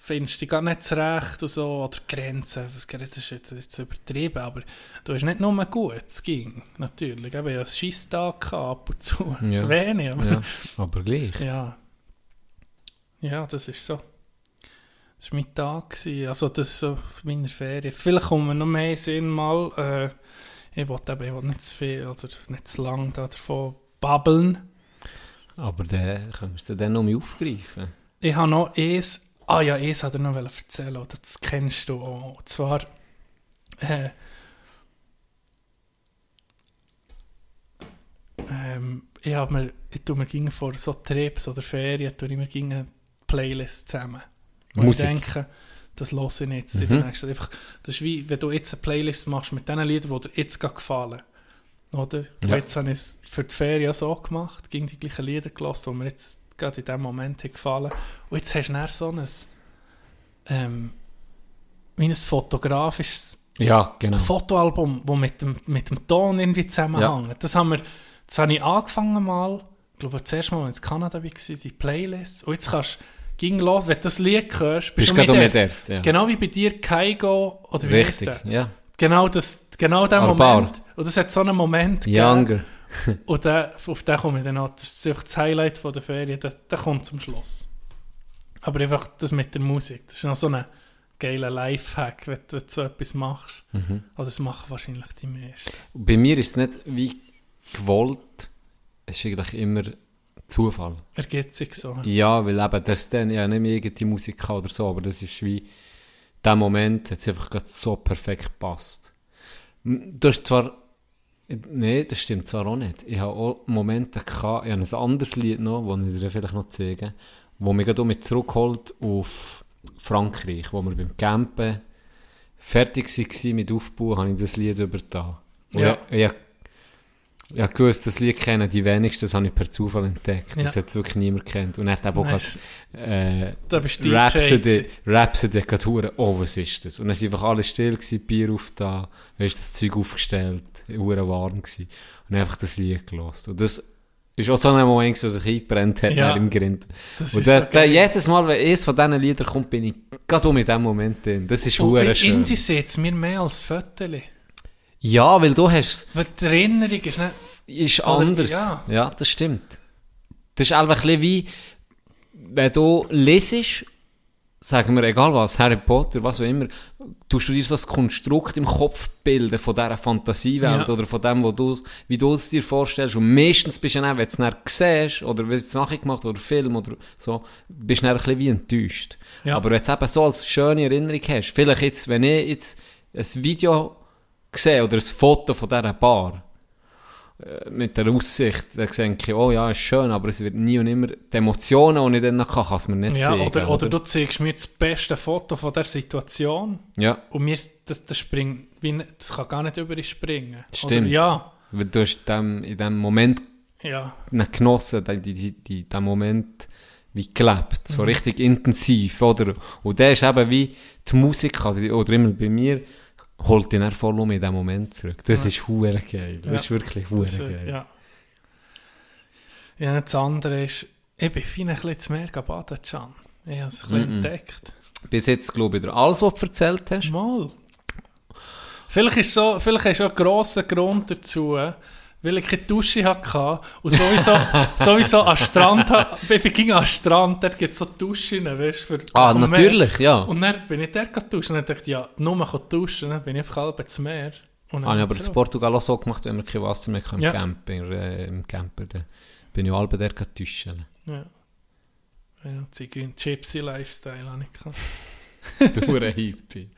findest dich gar nicht zurecht und so, oder Grenzen, was das ist jetzt, jetzt übertrieben, aber du hast nicht nur gut, es ging, natürlich. Ich ja einen Scheisstag gehabt, ab und zu, Ja. wenig, aber Ja, aber gleich. ja. Ja, das ist so. Das war mein Tag. Gewesen. Also, das ist so aus meiner Ferien. Vielleicht kommen wir noch mehr Sinn mal. Äh, ich wollte eben ich will nicht zu viel oder nicht zu lang da davon babbeln. Aber dann wir es dann noch mal aufgreifen. Ich habe noch eins. Ah ja, eins hat er noch erzählen oder Das kennst du auch. Und zwar. Äh, ähm, ich habe mir, ich tue mir gegen vor so Trips oder Ferien, tue ich mir gegen eine Playlist zusammen. Und Musik. ich denke, das höre ich jetzt in der nächsten. Einfach, das ist wie, wenn du jetzt eine Playlist machst mit den Liedern, die dir jetzt gefallen. Oder? Ja. Jetzt habe ich es für die Ferien so gemacht, gegen die gleichen Lieder gelassen, die mir jetzt gerade in diesem Moment haben gefallen. Und jetzt hast du dann so ein, ähm, wie ein fotografisches Ja, genau. Fotoalbum, das mit dem, mit dem Ton irgendwie zusammenhängt. Das, haben wir, das habe ich angefangen mal, ich glaube, das erste Mal, als ich in Kanada war, die Playlist. Und jetzt kannst du ging los, wenn du das Lied hörst, Bist du gerade mit dort, ja. Genau wie bei dir Kaigo oder wie Richtig, ja. Genau, das, genau der. Moment. Und das hat so einen Moment gegeben. Und der, auf den komme ich dann noch. Das ist einfach das Highlight von der Ferien. Der, der kommt zum Schluss. Aber einfach das mit der Musik. Das ist noch so ein geiler Lifehack, wenn du so etwas machst. Mhm. Also das machen wahrscheinlich die meisten. Bei mir ist es nicht wie gewollt, es ist eigentlich immer Zufall. Ergibt sich so. Ja, weil eben das dann, ja, nicht mehr irgendeine Musik oder so, aber das ist wie, der Moment hat es einfach gerade so perfekt gepasst. Du hast zwar, Nein, das stimmt zwar auch nicht. Ich habe auch Momente gehabt, ich habe ein anderes Lied noch, das ich dir vielleicht noch zeige, wo mich gerade mit zurückholt auf Frankreich, wo wir beim Campen fertig waren mit Aufbau, habe ich das Lied übertan. Ja. Ich, ich, ich habe gewusst, das Lied kennen die wenigsten, das habe ich per Zufall entdeckt. Ja. Das hat wirklich niemand kennt. Und er hat auch gerade, äh, Da bist Rhapsody. Rhapsody hat oh, was ist das? Und dann sind einfach alle still gewesen, Bier auf da, weißt das Zeug aufgestellt, hure warm gewesen. Und einfach das Lied gelost. Und das ist auch so ein Moment, wo sich eingebrennt hat Ja. im Grind. Das Und ist da, da, jedes Mal, wenn eines von diesen Liedern kommt, bin ich gerade um in diesem Moment drin. Das ist Und hure schön. irgendwie sieht es mir mehr als Fotos. Ja, weil du hast, Weil die Erinnerung ist nicht... ist anders. ja. Ja. das stimmt. Das ist einfach ein bisschen wie, wenn du lesest, sagen wir, egal was, Harry Potter, was auch immer, tust du dir so ein Konstrukt im Kopf bilden von dieser Fantasiewelt Ja. oder von dem, wo du, wie du es dir vorstellst. Und meistens bist du dann, auch, wenn du es dann siehst, oder du es nachher gemacht oder Film oder so, bist du dann ein bisschen wie enttäuscht. Ja. Aber wenn du es eben so als schöne Erinnerung hast, vielleicht jetzt, wenn ich jetzt ein Video sehe oder ein Foto von dieser Bar, mit der Aussicht, dann denke ich, oh ja, ist schön, aber es wird nie und immer, die Emotionen, die ich dann kann, kann es mir nicht Ja, zeigen. oder, oder du zeigst mir das beste Foto von der Situation Ja, und mir das, das springt, das kann gar nicht über springen. Stimmt. Oder, ja, weil du hast in dem, in dem Moment ja, genossen, die, die, die, den Moment wie gelebt, Mhm. so richtig intensiv, oder? Und der ist eben wie die Musik, also, oder immer bei mir, holt ihn dann voll um in den Moment zurück. Das Ja. ist hure geil. Das Ja. ist wirklich hure das, geil. äh, ja. Ja, das andere ist, ich bin fein ein bisschen zu mehr baden, Can. Ich habe es ein bisschen Mhm. entdeckt. Bis jetzt, glaube ich, alles, was du erzählt hast. Mal. Vielleicht ist so, vielleicht ist auch ein grosser Grund dazu, weil ich keine Dusche hatte und sowieso, sowieso am Strand, ich ging am Strand, dort gibt es so Duschen, weißt du, Ah, natürlich, ja. Und dann bin ich dort duschen und dachte ja, nur mal duschen, dann bin ich einfach halb ins Meer. Und Habe ich aber in. Portugal auch so gemacht, wenn wir kein Wasser mehr haben im Ja. Camper, äh, im Camper, dann bin ich halb der duschen. Ja. Ja, Zigeuner, Gypsy Lifestyle habe ich gehabt. Du Hippie.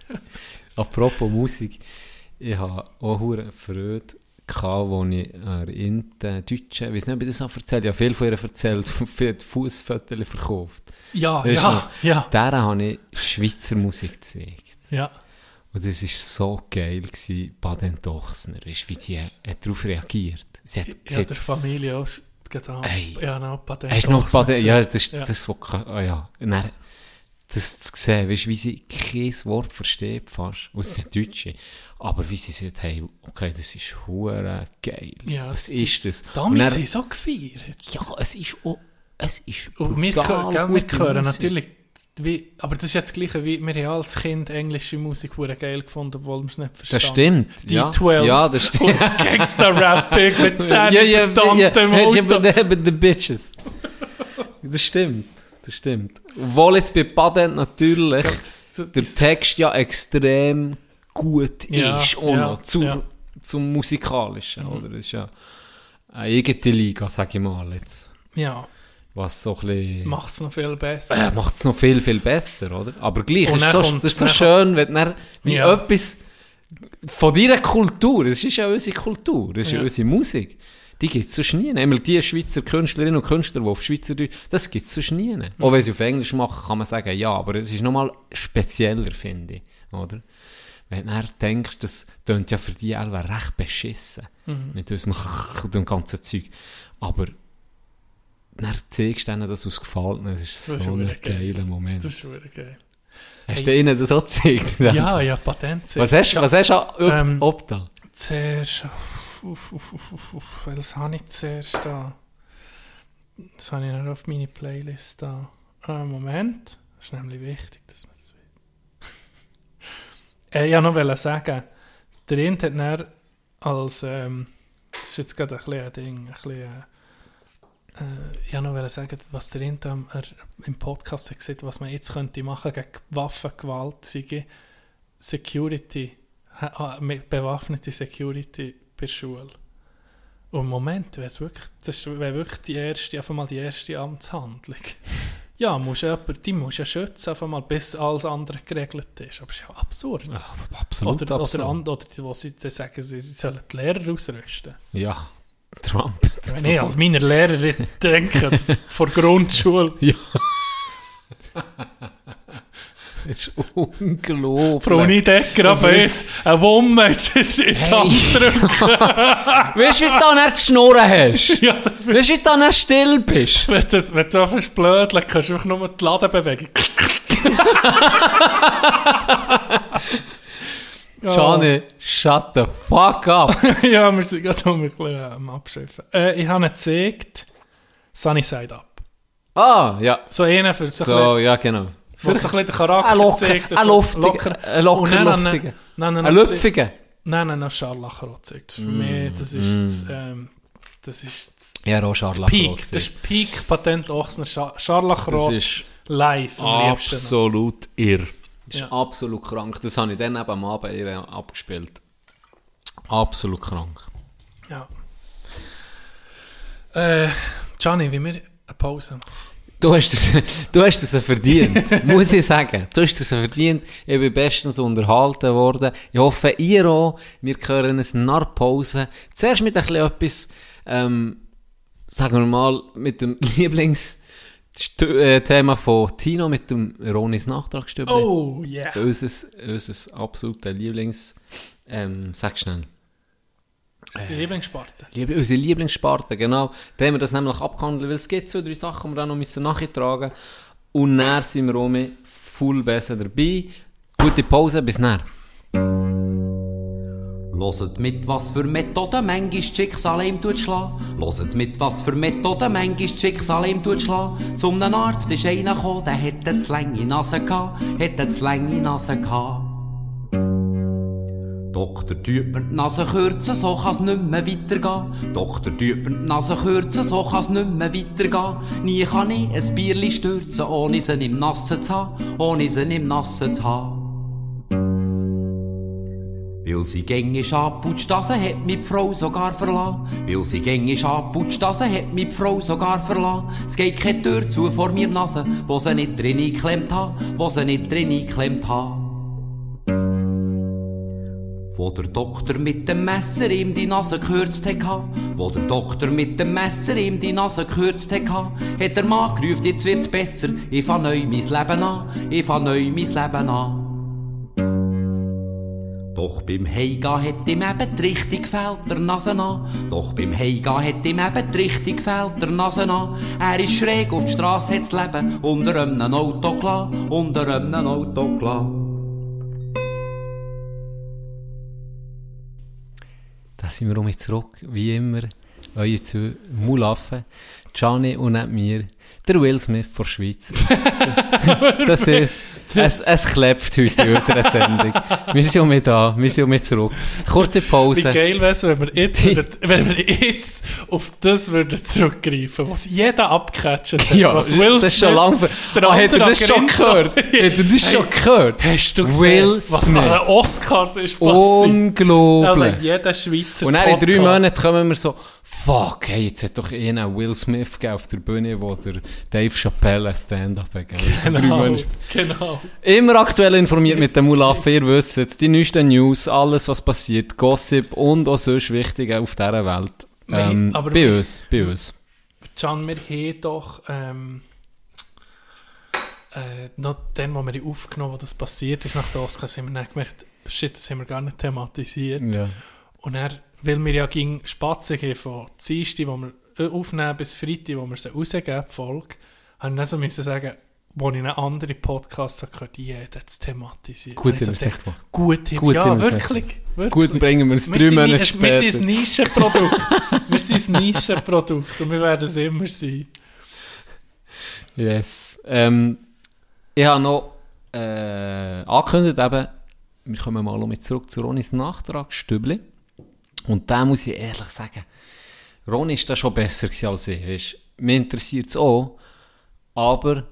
Apropos Musik, ich habe auch Freude gehabt, wo ich äh, in den Deutschen, ich weiß nicht, ob ich das auch erzählt, ich habe viel von ihr erzählt, viel Fußfotos verkauft. Ja, Weisst du ja, noch? ja, Der habe ich Schweizer Musik gezeigt. ja. Und das war so geil, gewesen, Baden Dochsner, weißt, wie die hat darauf reagiert. Sie hat, Ich sie hat der Familie auch getan. Ey. Ja, noch. Hast du noch Baden? Ja, das ist Ja. das, was ja. ja. Und dann, das zu sehen, weißt, wie sie kein Wort versteht fast, aus der Deutsche. Aber wie sie sagt, hey, okay, das ist hure geil. Ja, es- ist das? Damit sind so gefeiert. Ja, es ist auch, es ist Und wir, gell, wir hören natürlich, wie, aber das ist jetzt das Gleiche, wie wir haben als Kind englische Musik hure geil gefunden, obwohl wir es nicht verstanden Das stimmt. Die ja. 12 Ja, das stimmt. und Gangster-Rapping mit Zähnen ja, ja, verdammt ja, nicht mit den Bitches. Das stimmt. Das stimmt. Obwohl jetzt bei Patent natürlich Das- das- der Text ja extrem gut Ja, ist, auch ja, noch zu, ja. zum Musikalischen, oder? Das ist ja eine eigene Liga, sag ich mal jetzt. Ja, Was so ein bisschen... macht es noch viel besser. äh, macht es noch viel, viel besser, oder? Aber gleich, Und ist so, kommt- das ist so schön, wenn dann wie Ja. etwas von deiner Kultur, das ist ja unsere Kultur, das ist ja, unsere Musik, die gibt es sonst nie. Einmal die Schweizer Künstlerinnen und Künstler, die auf Schweizerdeutsch, das gibt es sonst nie. Auch wenn sie auf Englisch machen, kann man sagen, ja, aber es ist nochmal spezieller, finde ich, oder? Wenn du denkst, das tönt ja für die alle recht beschissen, Mhm. mit unserem und dem ganzen Zeug. Aber dann zeigst du ihnen, dass es gefällt, das ist Das ist so ein geiler Moment. Das ist hure geil. Hast du ihnen das auch gezeigt? Ja, ja, Patent. Was hast, was hast du Ähm, ob da? Zuerst. Uff, uff, uff, uff, uff. Welches habe ich zuerst da? Das habe ich noch auf meine Playlist da. Ah, Moment. Das ist nämlich wichtig, dass man äh, wollte noch sagen, der Int hat dann als. Ähm, das ist jetzt gerade ein bisschen ein Ding. Ein bisschen, äh, äh, wollte noch sagen, was der Int am- er, im Podcast hat gesagt was man jetzt könnte machen gegen Waffengewalt, sei Security, mit bewaffnete Security bei Schule. Und im Moment wäre es wirklich, das wäre wirklich die erste, einfach mal die erste Amtshandlung. Ja, musst ja, jemand- die musst ja schützen, einfach mal, bis alles andere geregelt ist. Aber es ist ja absurd. Absolut oder, oder, absurd. and, oder die, wo sie dann sagen, sie, sollen die Lehrer ausrüsten. Ja, Trump. Wenn ich als meine Lehrerin denke, vor Grundschule, Ja. das ist unglaublich. Frau Niedecker auf uns, eine Wumme in die Hand drückt. Weißt du, wie du da nicht die Schnurren hast? Ja, Weißt du, wie du da nicht still bist? wenn, du, wenn du einfach blödeln kannst du einfach nur die Ladenbewegung. Johnny, shut the fuck up. ja, wir sind gerade um ein bisschen am Abschiffen. Äh, ich habe ihn gezeigt, Sunny Side Up. Ah, ja. So einen für so, So, ja, genau. Für so ein bisschen den Charakter Ein locker, gezeigt, ein luftiger, ein locker, dann- luftiger. Nein, nein, Ein nein, lüpfiger. Nein, nein, nein, Scharlacher auch gezeigt. Für Mm, mich, das ist das, ähm, das ist das Ja, auch. Peak. Das ist Peak Patent Ochsner Scha- Scharlacher Das auch ist live am liebsten. absolut irr. Das ist Ja. absolut krank. Das habe ich dann eben am Abend ihr abgespielt. Absolut krank. Ja. Äh, Gianni, wie wir eine Pause machen. Du hast es, du hast es verdient, muss ich sagen. Du hast es verdient. Ich bin bestens unterhalten worden. Ich hoffe, ihr auch. Wir hören es nach Pause. Zuerst mit ein bisschen etwas, ähm, sagen wir mal, mit dem Lieblingsthema von Tino, mit dem Ronis Nachtragsstübli. Oh, yeah. Unser absoluter Lieblings... Ähm, sag schnell. Die Lieblingssparte. Lieb unsere Lieblingssparte, genau. Da haben wir das nämlich abgehandelt, weil es gibt so drei Sachen, die wir dann noch müssen nachtragen müssen. Und dann sind wir auch mit full besser dabei. Gute Pause, bis dann. Loset mit, was für Methoden manchmal Schicksal ihm tut schlagen. Loset mit, was für Methoden manchmal Schicksal ihm tut schlagen. Zum Arzt ist einer gekommen, der hätte zu lange Nase gehabt, hätte zu lange Nase gehabt. Doktor mir die Nase kürzen, so kann's nicht mehr weitergehen. Doktor mir die Nase kürzen, so kann's nicht mehr weitergehen. Nie kann ich ein Bierli stürzen, ohne sie im Nassen zu haben, ohne sie im Nassen zu haben. Weil sie gängisch abputscht, das hat mich Frau sogar verlassen. Weil sie gängisch abputscht, das hat mich Frau sogar verlassen. Es geht keine Tür zu vor mir Nase, wo sie nicht drin geklemmt ha, wo sie nicht drin geklemmt ha. Wo der Doktor mit dem Messer ihm die Nase gekürzt hat, wo der Doktor mit dem Messer ihm die Nase gekürzt hat, hat der Mann gerufen, jetzt wird's besser, ich fang neu mein Leben an, ich fang neu mein Leben an. Doch beim Heimgehen hat ihm eben die Richtung gefällt, der Nase an. Doch beim Heimgehen hat ihm eben die Richtung gefällt, der Nase an. Er ist schräg auf die Strasse, hat das Leben unter einem Auto gelassen, unter einem Auto gelassen. Da sind wir um mich zurück, wie immer. Eure zwei Mulaffen, Gianni und nicht mir, der Will Smith von der Schweiz. das ist, es, es klebt heute in unserer Sendung. Wir sind mich da, wir sind mich zurück. Kurze Wie Pause. geil wäre es, wenn wir jetzt, würden, wenn wir jetzt auf das würden zurückgreifen, was jeder abgecatcht hat. Ja, was Will das ist schon lange... der Ah, hat er andere das schon gehört? Hat er das Hey, schon gehört? Hast du gesehen, Will was Smith. an den Oscars ist passiert? Unglaublich. Also jeder Schweizer Und dann in drei. Monaten kommen wir so, fuck, hey, jetzt hat doch einer Will Smith auf der Bühne, wo der Dave Chappelle Stand-up gegeben hat. Genau, genau. Immer aktuell informiert mit dem Mulaffen, ihr wisst es, die neuesten News, alles was passiert, Gossip und auch sonst Wichtige auf dieser Welt. Ähm, aber bei wir- uns, bei uns. Can, wir haben doch ähm, äh, noch dann, wo wir aufgenommen wo das passiert ist, nach den Oscars, haben wir dann gemerkt, shit, das haben wir gar nicht thematisiert. Ja. Und er, weil wir ja ging Spatzen gehen von Dienstag, wo wir äh, aufnehmen, bis Freitag, wo wir sie rausgeben, die Folge, haben wir dann so müssen sagen, wo ich einen anderen Podcast habe gehört, jeder zu thematisieren. Gut nicht gemacht. Gut, haben- Gut ja, wirklich, wirklich. Gut, bringen wir es drei Monate nie- wir später. sind ein Nischenprodukt. wir sind ein Nischenprodukt und wir werden es immer sein. Yes. Ähm, ich habe noch äh, angekündigt, eben, wir kommen mal mit zurück zu Ronis Nachtrag, Stübli. Und da muss ich ehrlich sagen, Ron ist da schon besser als ich. Weißt? Mich interessiert es auch, aber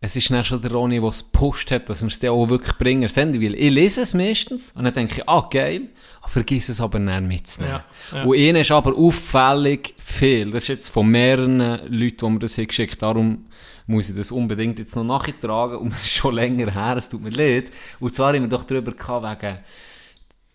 es ist dann schon der Ronny, der es gepusht hat, dass wir es dann auch wirklich bringen senden, weil ich lese es meistens und dann denke ich, ah geil, vergiss es aber dann mitzunehmen. Ja, ja. Und ihnen ist aber auffällig viel. Das ist jetzt von mehreren Leuten, die mir das haben geschickt darum muss ich das unbedingt jetzt noch nachtragen und es ist schon länger her, es tut mir leid. Und zwar haben wir doch darüber gehabt, wegen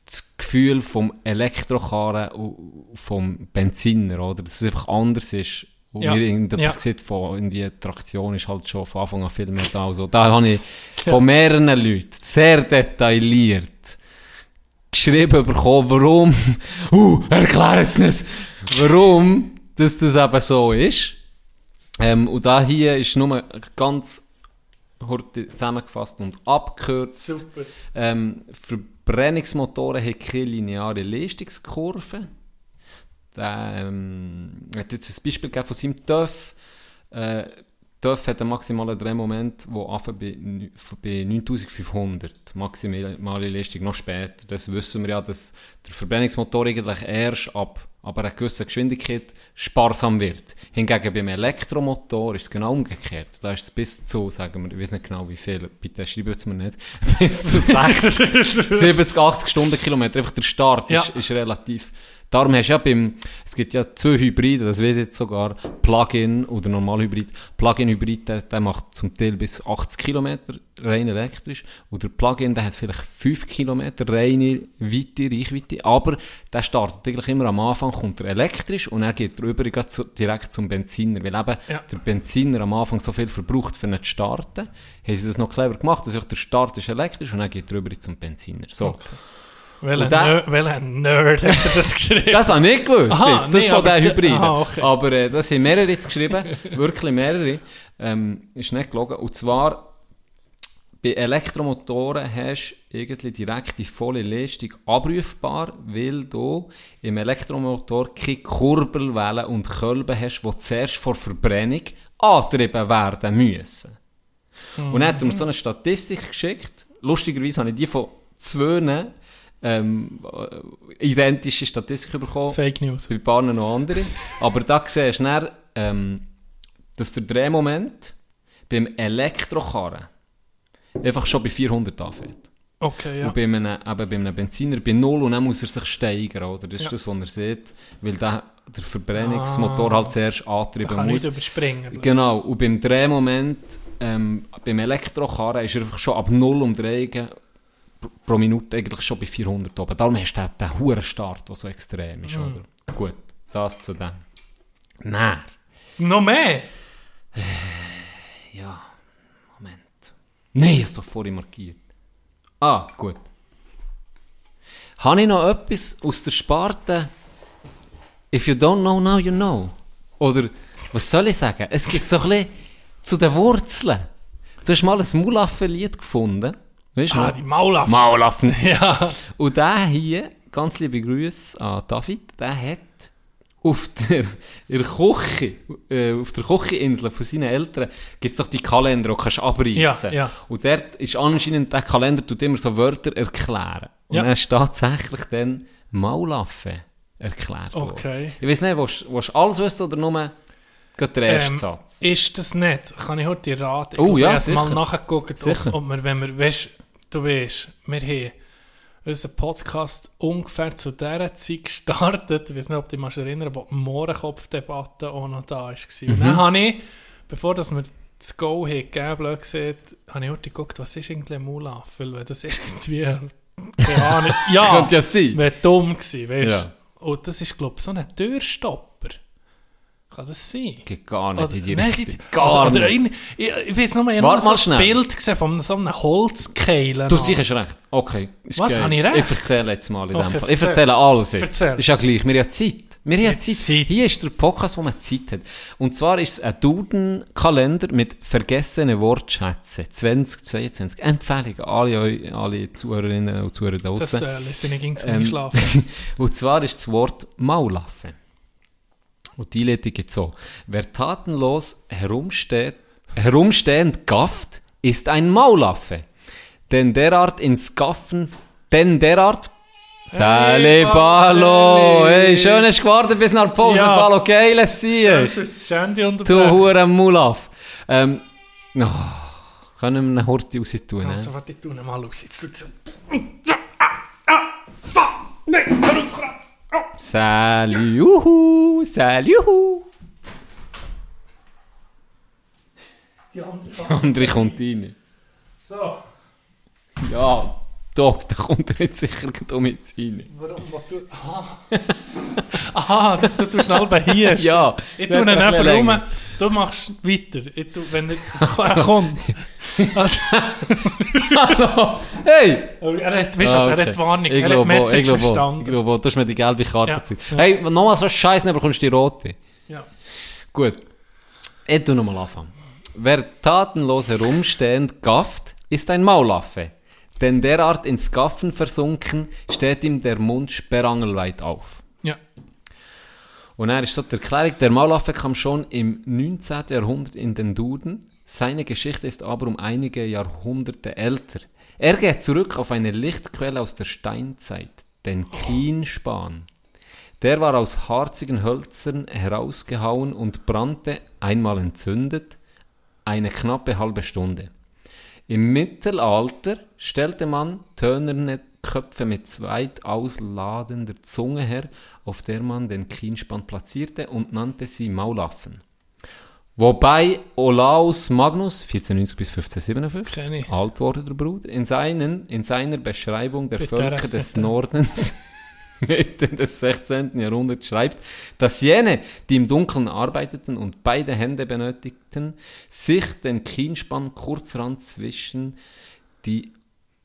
das Gefühl vom Elektrokarren und vom Benziner, oder? Dass es einfach anders ist. Und Ja. mir irgendetwas Ja. sieht von, irgendwie, die Traktion ist halt schon von Anfang an viel mehr da. Also, da habe ich von mehreren Leuten sehr detailliert geschrieben bekommen, warum, uh, erklärt es warum, dass das eben so ist. Ähm, und da hier ist nur ganz kurz zusammengefasst und abgekürzt. Super. Ähm, Verbrennungsmotoren haben keine lineare Leistungskurve. Der, ähm, hat jetzt ein Beispiel gegeben von seinem TÜV. Äh, TÜV hat einen maximalen Drehmoment, der bei, bei 9500. Maximale Leistung noch später. Das wissen wir ja, dass der Verbrennungsmotor eigentlich erst ab, ab einer gewissen Geschwindigkeit sparsam wird. Hingegen beim Elektromotor ist es genau umgekehrt. Da ist es bis zu, sagen wir, ich weiß nicht genau wie viel, bitte schreiben es mir nicht, bis zu 60, 70, 80 Stundenkilometer. Einfach der Start Ja. ist, ist relativ. Darum hast du ja beim, es gibt ja zwei Hybride, das weiß ich jetzt sogar, Plug-in oder Normalhybrid. Plug-in-Hybrid, der, der macht zum Teil bis 80 Kilometer rein elektrisch. Und der Plug-in, der hat vielleicht 5 Kilometer reine Weite, Reichweite. Aber der startet eigentlich immer am Anfang, kommt er elektrisch und dann geht er über direkt zum Benziner. Weil eben Ja. der Benziner am Anfang so viel verbraucht, für ihn zu starten. Haben sie das noch clever gemacht, dass einfach der Start ist elektrisch und dann geht er über zum Benziner. So. Welcher Nerd, welcher Nerd hat er das geschrieben? Das habe ich nicht gewusst. Aha. Das nee, von aber den der- Hybriden. aha, okay. Aber äh, das haben mehrere jetzt geschrieben. wirklich mehrere. Ähm, ist nicht gelogen. Und zwar, bei Elektromotoren hast du irgendwie direkt die volle Leistung abrufbar, weil du im Elektromotor keine Kurbelwellen und Kölben hast, die zuerst vor Verbrennung angetrieben werden müssen. Und dann hat er mir so eine Statistik geschickt. Lustigerweise habe ich die von zwei ähm, äh, identische Statistiken bekommen. Fake News. Bei ein paar noch andere. Aber da siehst du dann, ähm, dass der Drehmoment beim Elektrokarren einfach schon bei 400 anfängt. Okay, ja. Und bei einem, eben bei einem Benziner bei 0 und dann muss er sich steigern, oder? Das ist Ja. das, was er sieht. Weil der, der Verbrennungsmotor halt zuerst antrieben Kann muss. nicht überspringen. Genau, und beim Drehmoment, ähm, beim Elektrokarren ist er einfach schon ab 0 Umdrehungen pro- pro Minute eigentlich schon bei 400 oben. Darum hast du den, den hohen Start, der so extrem ist, oder? Gut, das zu dem. Nein. Noch mehr? Ja, Moment. Nein, ich habe es doch vorhin markiert. Ah, gut. Habe ich noch etwas aus der Sparte If you don't know, now you know? Oder, was soll ich sagen? Es gibt so ein bisschen zu den Wurzeln. Du hast mal ein Mulaffen-Lied gefunden. Weißt du Ah, noch? die Maulaffen. Maulaffen. Ja. Und der hier, ganz liebe Grüße an David, der hat auf der, der Küche, äh, auf der Kücheninsel von seinen Eltern, gibt es doch die Kalender, die kannst du abreißen. Ja, ja. Und dort ist anscheinend, der Kalender tut immer so Wörter erklären. Und Ja. er ist tatsächlich dann Maulaffe erklärt worden. Okay. Ich weiß nicht, willst du alles wissen oder nur den ersten Ähm, Satz? Ist das nicht? Kann ich heute raten? Ich Oh, glaub, ja, ich mal Sicher. ob, ob wir, wenn wir, weißt, du weißt, wir haben unseren Podcast ungefähr zu dieser Zeit gestartet. Ich weiß nicht, ob du dich erinnern wo die Mohrenkopf-Debatte auch noch da war. Und Mhm. dann habe ich, bevor dass wir das Go gegeben, blöd gesagt, habe ich heute geguckt, was ist eigentlich ein Mulaf? Weil das irgendwie, keine Ahnung, ja, Könnte ja sein. wäre dumm gewesen, weißt du. Ja. Und das ist, glaube ich, so ein Türstopper. Kann das sein? Geht gar nicht Oder- in die nein, Richtung. die- Gar oder, oder nicht. ein- ich, ich weiß noch mal, ich habe so ein. Bild gesehen von so einem Holzkeilen. Du sicher hast recht. Okay. Was, habe ich recht? Ich erzähle jetzt mal in Okay, dem Fall. Ich erzähl. erzähle alles jetzt. Erzähl. Ist ja gleich. Wir haben Zeit. Wir haben Zeit. Zeit. Hier ist der Podcast, wo man Zeit hat. Und zwar ist es ein Duden-Kalender mit vergessenen Wortschätzen. 2022. Empfehlung an alle, alle Zuhörerinnen und Zuhörer da Das draussen. äh, lese ich ging zum Ähm, Einschlafen. und zwar ist das Wort Maulaffe. Und die Einleitung geht so. Wer tatenlos herumsteht, herumstehend gafft, ist ein Maulaffe. Denn derart ins Gaffen, denn derart... Sali Balo! Hey, schön hast du gewartet bis nach Pause. Ja. Balo, geiles Sieg! Du. Huren Mulaf. Ähm, oh, können wir einen Horti raus tun, ne? Also, warte, ich tue ihn mal aus. Jetzt tut's- Ah, ah, fuck! Nein, hör auf, Salut, juhu. Der andere kommt rein. So, Ja, Doc, da kommt er jetzt sicher um jetzt rein. warum? Was du... Aha. Aha, du, tust ihn halb hier. Ja, Ich tue ihn ein einfach rum. Du machst weiter. Tue, wenn er, er kommt. Also, Hallo! Hey! er hat, weißt du, also, Ah, er hat Warnung, Ich er hat glaube, auch, Message ich glaube, auch. verstanden. ich glaube, du hast mir die gelbe Karte Ja. gezeigt. Ja. Hey, nochmal so Scheiß, dann bekommst du die rote. Ja. Gut. Ich tu nochmal anfangen. Wer tatenlos herumstehend gafft, ist ein Maulaffe. Denn derart ins Gaffen versunken, steht ihm der Mund sperrangelweit auf. Und er ist so die Erklärung, der Maulaffe kam schon im 19. Jahrhundert in den Duden. Seine Geschichte ist aber um einige Jahrhunderte älter. Er geht zurück auf eine Lichtquelle aus der Steinzeit, den Kienspan. Der war aus harzigen Hölzern herausgehauen und brannte, einmal entzündet, eine knappe halbe Stunde. Im Mittelalter stellte man tönerne Köpfe mit weit ausladender Zunge her, auf der man den Kienspann platzierte und nannte sie Maulaffen. Wobei Olaus Magnus, 1490 bis 1557, Kenn ich. alt wurde der Bruder, in, seinen, in seiner Beschreibung der Bitte, Völker des Nordens Mitte des 16. Jahrhunderts schreibt, dass jene, die im Dunkeln arbeiteten und beide Hände benötigten, sich den Kienspann kurzrand zwischen die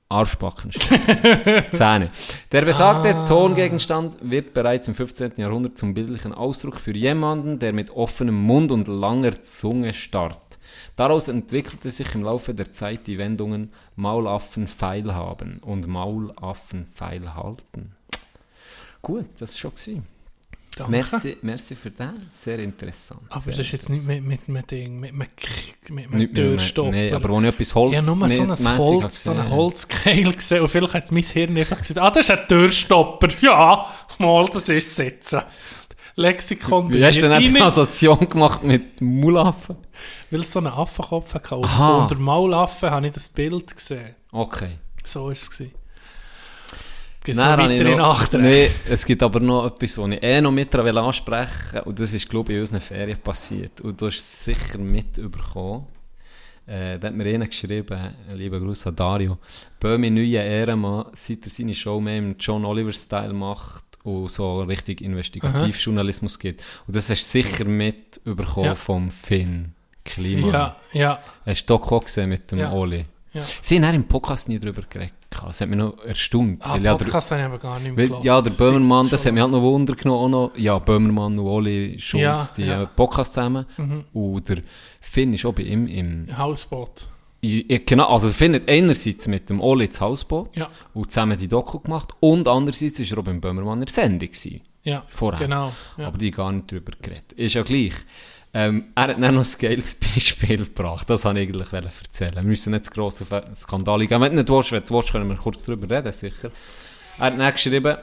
Arschbacken. Zähne. Der besagte Ah. Tongegenstand wird bereits im 15. Jahrhundert zum bildlichen Ausdruck für jemanden, der mit offenem Mund und langer Zunge starrt. Daraus entwickelte sich im Laufe der Zeit die Wendungen Maulaffen feil haben und Maulaffen feil halten. Gut, das ist schon gewesen. Danke. Merci, merci für das. Sehr interessant. Aber sehr das ist jetzt nicht mit, mit, mit Ding, mit, mit, mit, mit Nicht mehr- Türstopper. Nee, aber wo ich etwas Holz... Ich habe nur so ein Holz, so einen. Holzkeil gesehen und vielleicht hat mein Hirn einfach gesagt, ah, das ist ein Türstopper. Ja, mal, das ist Sitzen. Lexikon Wie hast du denn eine Assoziation gemacht mit Mulaffen? Weil es so einen Affenkopf hatte. Aha. unter Maulaffe habe ich das Bild gesehen. Okay. So war es. Gibt es noch weitere? Nee, es gibt aber noch etwas, was ich eh noch mit daran ansprechen will. Und das ist, glaube ich, in unseren Ferien passiert. Und du hast es sicher mitbekommen. Äh, da hat mir einer geschrieben, lieber Gruß an Dario, Böhmi neuer Ehrenmann, seit er seine Show mehr im John Oliver-Style macht und so richtig Investigativjournalismus gibt. Und das hast du sicher mitbekommen Ja. vom Finn Klima. Ja, ja, Hast du doch auch gesehen mit dem Ja. Oli? ja. Sie haben im Podcast nie darüber geredet. Das hat mich noch erstaunt. Ah, weil ja, der- Podcast habe ich aber gar nicht mehr weil, ja, der Böhmermann, das hat mich halt noch Wunder genommen. Noch, ja, Böhmermann und Oli Schulz, Ja, die ja. ja. Podcast zusammen. Und der Finn ist auch bei ihm im... Hausboot. Genau, also Finn hat einerseits mit dem Oli das Hausboot Ja, und zusammen die Doku gemacht und andererseits war er auch beim Böhmermann in der Sendung. Gewesen, ja, vorher. genau. Ja. Aber die gar nicht darüber geredet. Ist ja gleich. Ähm, er hat dann noch ein geiles Beispiel gebracht. Das wollte ich eigentlich erzählen. Wir müssen nicht zu gross auf einen Skandal gehen. Wenn du nicht willst, wenn du willst, können wir kurz darüber reden, sicher. Er hat dann geschrieben...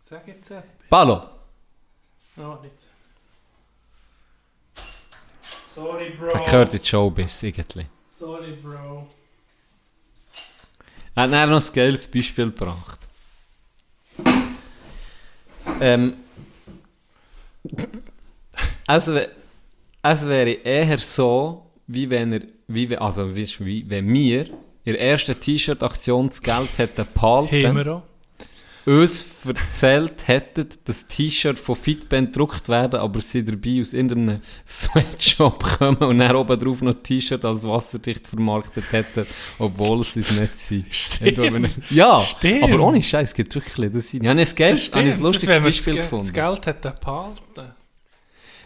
Sag jetzt etwas. Palo! Oh, nicht. Sorry, Bro. Er gehört in die Showbiz, irgendwie. Sorry, Bro. Er hat dann noch ein geiles Beispiel gebracht. Ähm, wär- es wäre eher so, wie wenn er, wie, also wie, wie wenn wir in der ersten T-Shirt-Aktion das Geld hätten Haben behalten, auch. Uns erzählt hätten, dass T-Shirt von Fitband gedruckt werden, aber sie dabei aus irgendeinem Sweatshop kommen und dann oben drauf noch T-Shirt als wasserdicht vermarktet hätten, obwohl sie es nicht sind. Stimmt. Ja, Stimmt. aber ohne Scheiß, es gibt wirklich das sein. Ich habe ein, Geld, Das habe ein stimmt, lustiges das, Beispiel das, Ge- gefunden. Das Geld hätte behalten.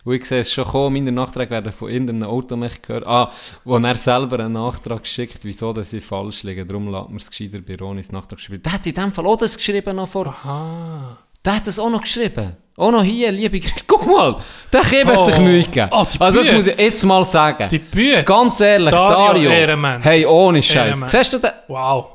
Und ich sehe es schon kommen, meine Nachträge werden von irgendeinem Automech gehört. Ah, wo er selber einen Nachtrag schickt, wieso dass sie falsch liegen. Darum lässt man es gescheiter bei Ronis Nachtrag geschrieben. Der hat in dem Fall auch das geschrieben noch vor. Aha. Der hat das auch noch geschrieben. Auch noch hier, liebe Grüße. Guck mal, der Kind hat sich Oh. Mühe gegeben. Oh, die also das muss ich jetzt mal sagen. Die Bütz. Ganz ehrlich, Dario Dario. Hey, ohne Scheiß. Siehst du den? Wow.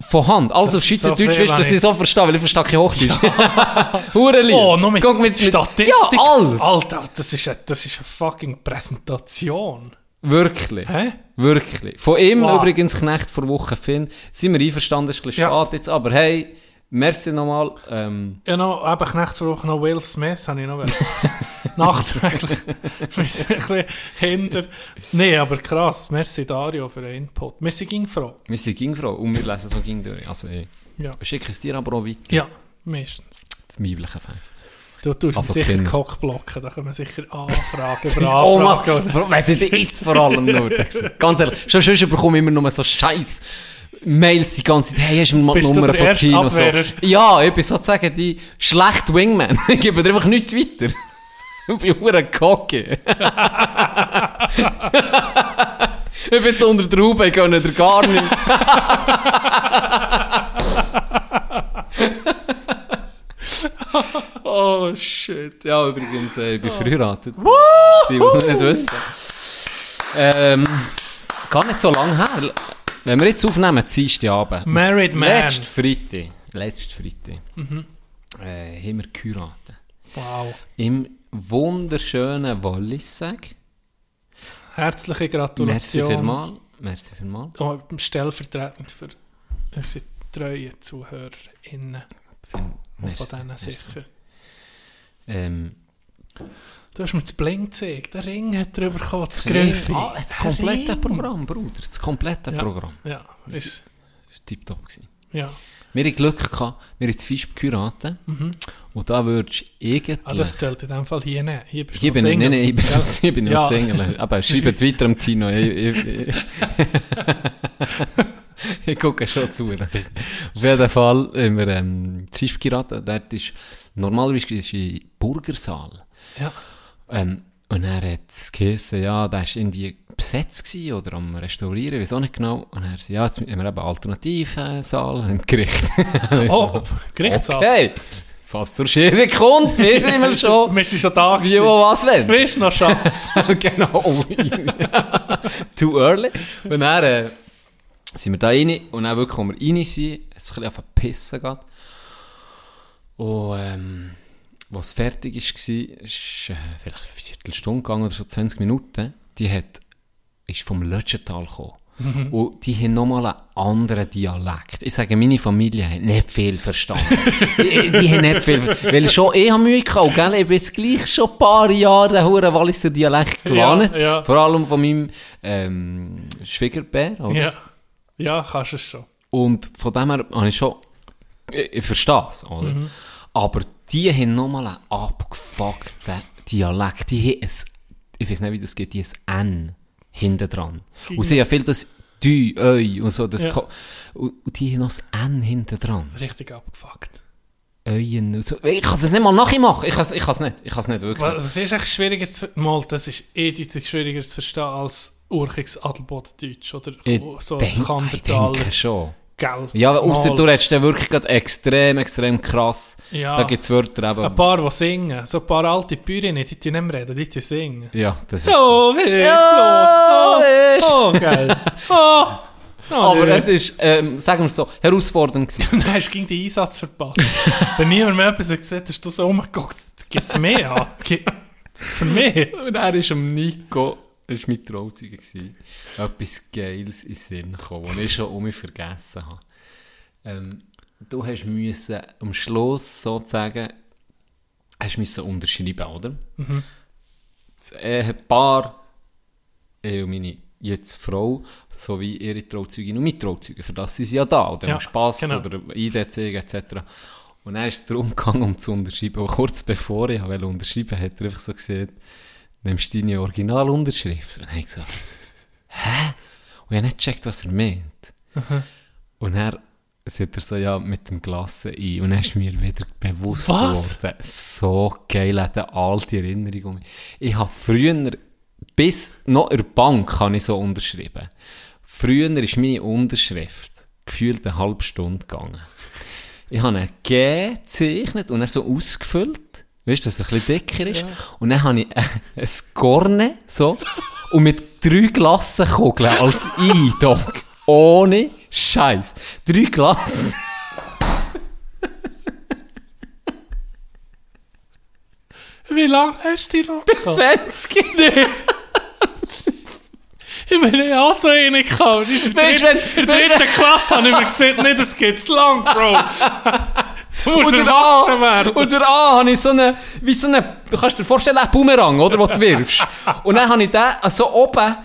Von, Hand. Also auf So- so Schweizerdeutsch viel wirst du das nicht so verstehen, weil ich verstehe kein Hochdeutsch. Hure lieb. Oh, noch mit, Guck mit Statistik. Ja, alles. Alter, das ist, eine, das ist eine fucking Präsentation. Wirklich. Hä? Wirklich. Von ihm Wow. übrigens, Knecht vor Woche Finn, sind wir einverstanden, ist ein bisschen Ja. schade jetzt, aber hey, Merci nochmal. Ähm, Ja, noch, eben Knecht noch Will Smith, habe ich noch. Nachträglich. Wir sind ein bisschen hinter. Nein, aber krass. Merci Dario für den Input. Wir sind ging froh. wir sind ging froh und wir lesen so ging durch. Also, ich Ja. schicke es dir aber auch weiter. Ja, meistens. Die weiblichen Fans. Du tust Also sicher Kinder. Cockblocken, da können wir sicher Anfragen über Oh Anfragen. Mann, weiss ich jetzt vor allem nur. Ganz ehrlich, schon sonst bekomme ich immer nur so scheiß Mails die ganze Zeit. Hey, hast du mal die Nummer von Gino? So. Ja, ich bin sozusagen die schlechte Wingman. ich gebe dir einfach nichts weiter. Ich bin nur ein Kocke. ich bin jetzt unter der Haube, ich gönne dir gar nicht. oh shit. Ja, übrigens, äh, ich bin verheiratet. Die, die es nicht wissen. Ähm, gar nicht so lange her. Wenn wir jetzt aufnehmen, ziehst Abend. Married Man. Letzten Freitag. Letzten Freitag. Äh, haben wir geheiratet. Wow. Im wunderschönen Walliseg. Herzliche Merci Gratulation. vielmal. Merci vielmal. Oh, stellvertretend für unsere treuen ZuhörerInnen. Viel- Und merci, von denen merci. sicher. Ähm, Du hast mir das Bling gezeigt. Der Ring hat drüber gekommen, das Ring- Griffi. Ah, das komplette Ring. Programm, Bruder. Das komplette Ja. Programm. Ja, ist, Das war gewesen. ja. Wir hatten Glück gehabt, wir haben zu Fisch geheiratet. Und da würdest du irgendwie... Ah, das zählt in dem Fall hier nicht. Hier bist du Hier bin Single. nein, nein, ich ich bin Ja. noch Single. Aber schreibt weiter am Tino. Ich, ich, ich, ich gucke schon zu. Auf jeden Fall haben wir ähm, das Schiff geraten. Dort ist, normalerweise ist ein Burgersaal. Ja. Ähm, und er hat es geheißen, ja, der war irgendwie besetzt gewesen oder am Restaurieren, weiß auch nicht genau. Und er sagt, ja, jetzt haben wir eben Alternativsaal im Gericht. Oh, Gerichtssaal. Okay, falls zur Schere kommt, wissen wir schon. Wir sind schon da Wie, wo, was, wenn. Weißt du noch, Schatz? genau. Too early. Und dann äh, sind wir da rein und dann wirklich, als wir rein sind, hat es ein bisschen auf den Pissen geht. Und ähm, was fertig war, ist äh, vielleicht eine Viertelstunde gegangen oder so 20 Minuten, die hat, ist vom Lötschental gekommen. Und die haben nochmal einen anderen Dialekt. Ich sage, meine Familie hat nicht viel verstanden. die, die haben nicht viel Weil schon eh habe Mühe gehabt, gell? Ich bin jetzt gleich schon ein paar Jahre den Huren Walliser Dialekt gelernt. Ja, ja. Vor allem von meinem ähm, Schwiegerbär. Oder? ja. Ja, kannst du es schon. Und von dem her habe ich schon, ich, ich verstehe es, oder? Mhm. Aber die haben nochmal einen abgefuckten Dialekt. Die haben ein, ich weiß nicht, wie das geht, die haben ein N hinten dran. Und sie haben ja viel das Dü, Öi und so. Das Ja. Und, und die haben noch ein N hinten dran. Richtig abgefuckt. Öien und so. Ich kann das nicht mal nachmachen. Ich kann es ich kann's nicht. Ich kann es nicht wirklich. Was ist echt schwieriger zu Mal, das ist eindeutig schwieriger zu verstehen als Urchiges Adelbodendeutsch oder Ich, so ein denk, ich Kandertaler. denke schon. Gell? Ja, außer du redest dann wirklich gerade extrem, extrem krass. Ja. Da gibt es Wörter eben. Ein paar, die singen. So ein paar alte Bäuerinnen, die tun nicht mehr reden, die tun singen. Ja, das ist so. Oh, wie Ja, los. Oh, oh, geil. Oh. Oh, Aber es ist, ähm, sagen wir es so, herausfordernd gewesen. Dann hast du gegen den Einsatz verpasst. Wenn niemand mehr etwas gesagt hat, hast du so gibt es mehr? Ja? Gibt- Das ist für mich. Und er ist am Nico, das war mein Trauzeuge, etwas Geiles in den Sinn gekommen, das ich schon um mich vergessen habe. Ähm, du hast müssen am Schluss sozusagen, hast müssen unterschreiben, oder? Das Ehepaar, ich und meine jetzt Frau, sowie ihre Trauzeugin und meine Trauzeuge, für das sind sie ja da, oder Ja, Spass genau. oder ID zeigen etc. Und dann ist es darum gegangen, um zu unterschreiben. Und kurz bevor ich wollte unterschreiben hat er einfach so gesagt, nimmst du deine Originalunterschrift? Und ich gesagt, hä? Und ich habe nicht gecheckt, was er meint. Und er sagt er so, ja, mit dem Glas ein. Und dann ist mir wieder bewusst Was? geworden, so geil, hat eine alte Erinnerung um mich. Ich habe früher, bis noch in der Bank habe ich so unterschrieben. Früher ist meine Unterschrift gefühlt eine halbe Stunde gegangen. Ich habe G gezeichnet und er so ausgefüllt. Weißt du, dass er ein bisschen dicker ist. Und dann habe ich ein, ein Gorne, so. Und mit drei Glassenkugeln als Eindog. Ohne Scheiß. Drei Glassen. Wie lange hast du die noch? Bis gehabt? 20. Ich bin ja auch so einig ist in der dritten- Klasse habe ich mir gesagt, nee, das geht zu lang, Bro. Erwachsen A, der A habe ich so eine, wie so eine, du kannst dir vorstellen, einen Boomerang, oder, den du wirfst. Und dann habe ich den so oben,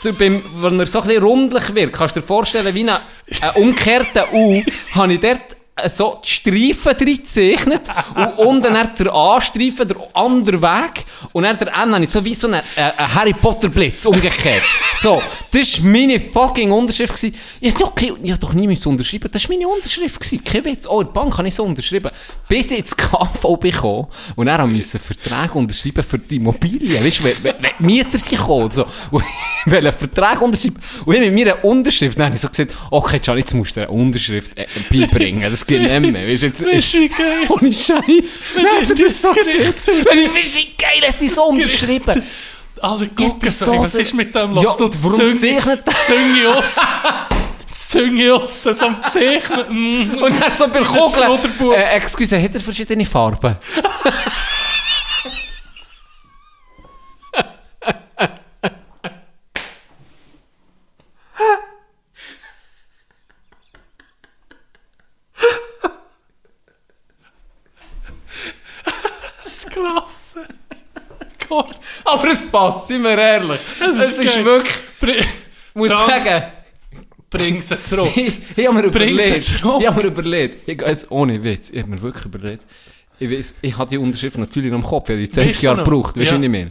so beim, wenn er so ein bisschen rundlich wird, kannst du dir vorstellen, wie einen, einen umgekehrten U, habe ich dort so die Streifen drin gezeichnet und unten dann der A-Streifen, der andere Weg und dann der N habe ich so wie so einen, äh, Harry Potter Blitz umgekehrt. So, das war meine fucking Unterschrift. Gewesen. Ich hab okay, ich hab doch nie müssen unterschreiben. Das war meine Unterschrift. Gewesen. Kein Witz. Oh, in der Bank habe ich so unterschrieben. Bis ich ins KV bekommen und dann musste ich Verträge unterschreiben für die Immobilien. Weißt du, wenn, wenn, Mieter sind gekommen, so, und ich wollte einen Vertrag unterschreiben. Und ich mit meiner Unterschrift, dann habe ich so gesagt, okay, Can, jetzt musst du eine Unterschrift äh, beibringen. Das geht nicht mehr. Weißt du, jetzt, Ist wie geil. ohne Scheiß. Nein, ich das ist so das gesehen. Gericht- Wenn ich weißt, wie geil hat die so unterschrieben. Alle gucken das so, so was sehr- ist mit dem? Ja, Lass du das warum Zünge- zeichnet- das Zünge aus. Das Zünge aus, so am Zeichnen. Mm. Und dann so beim Kugeln. Schludderbub. Äh, excuse, hat er verschiedene Farben? Es passt, sind wir ehrlich. Das Es ist ist, wirklich, Bring, muss sagen, bring sie zurück. ich, ich habe mir überlegt, ich habe mir überlegt, ich gehe jetzt ohne Witz, ich habe mir wirklich überlegt, ich weiss, ich habe die Unterschrift natürlich noch im Kopf, ich habe die 20 Weißt du Jahre gebraucht, weißt du, Ja. ich meine?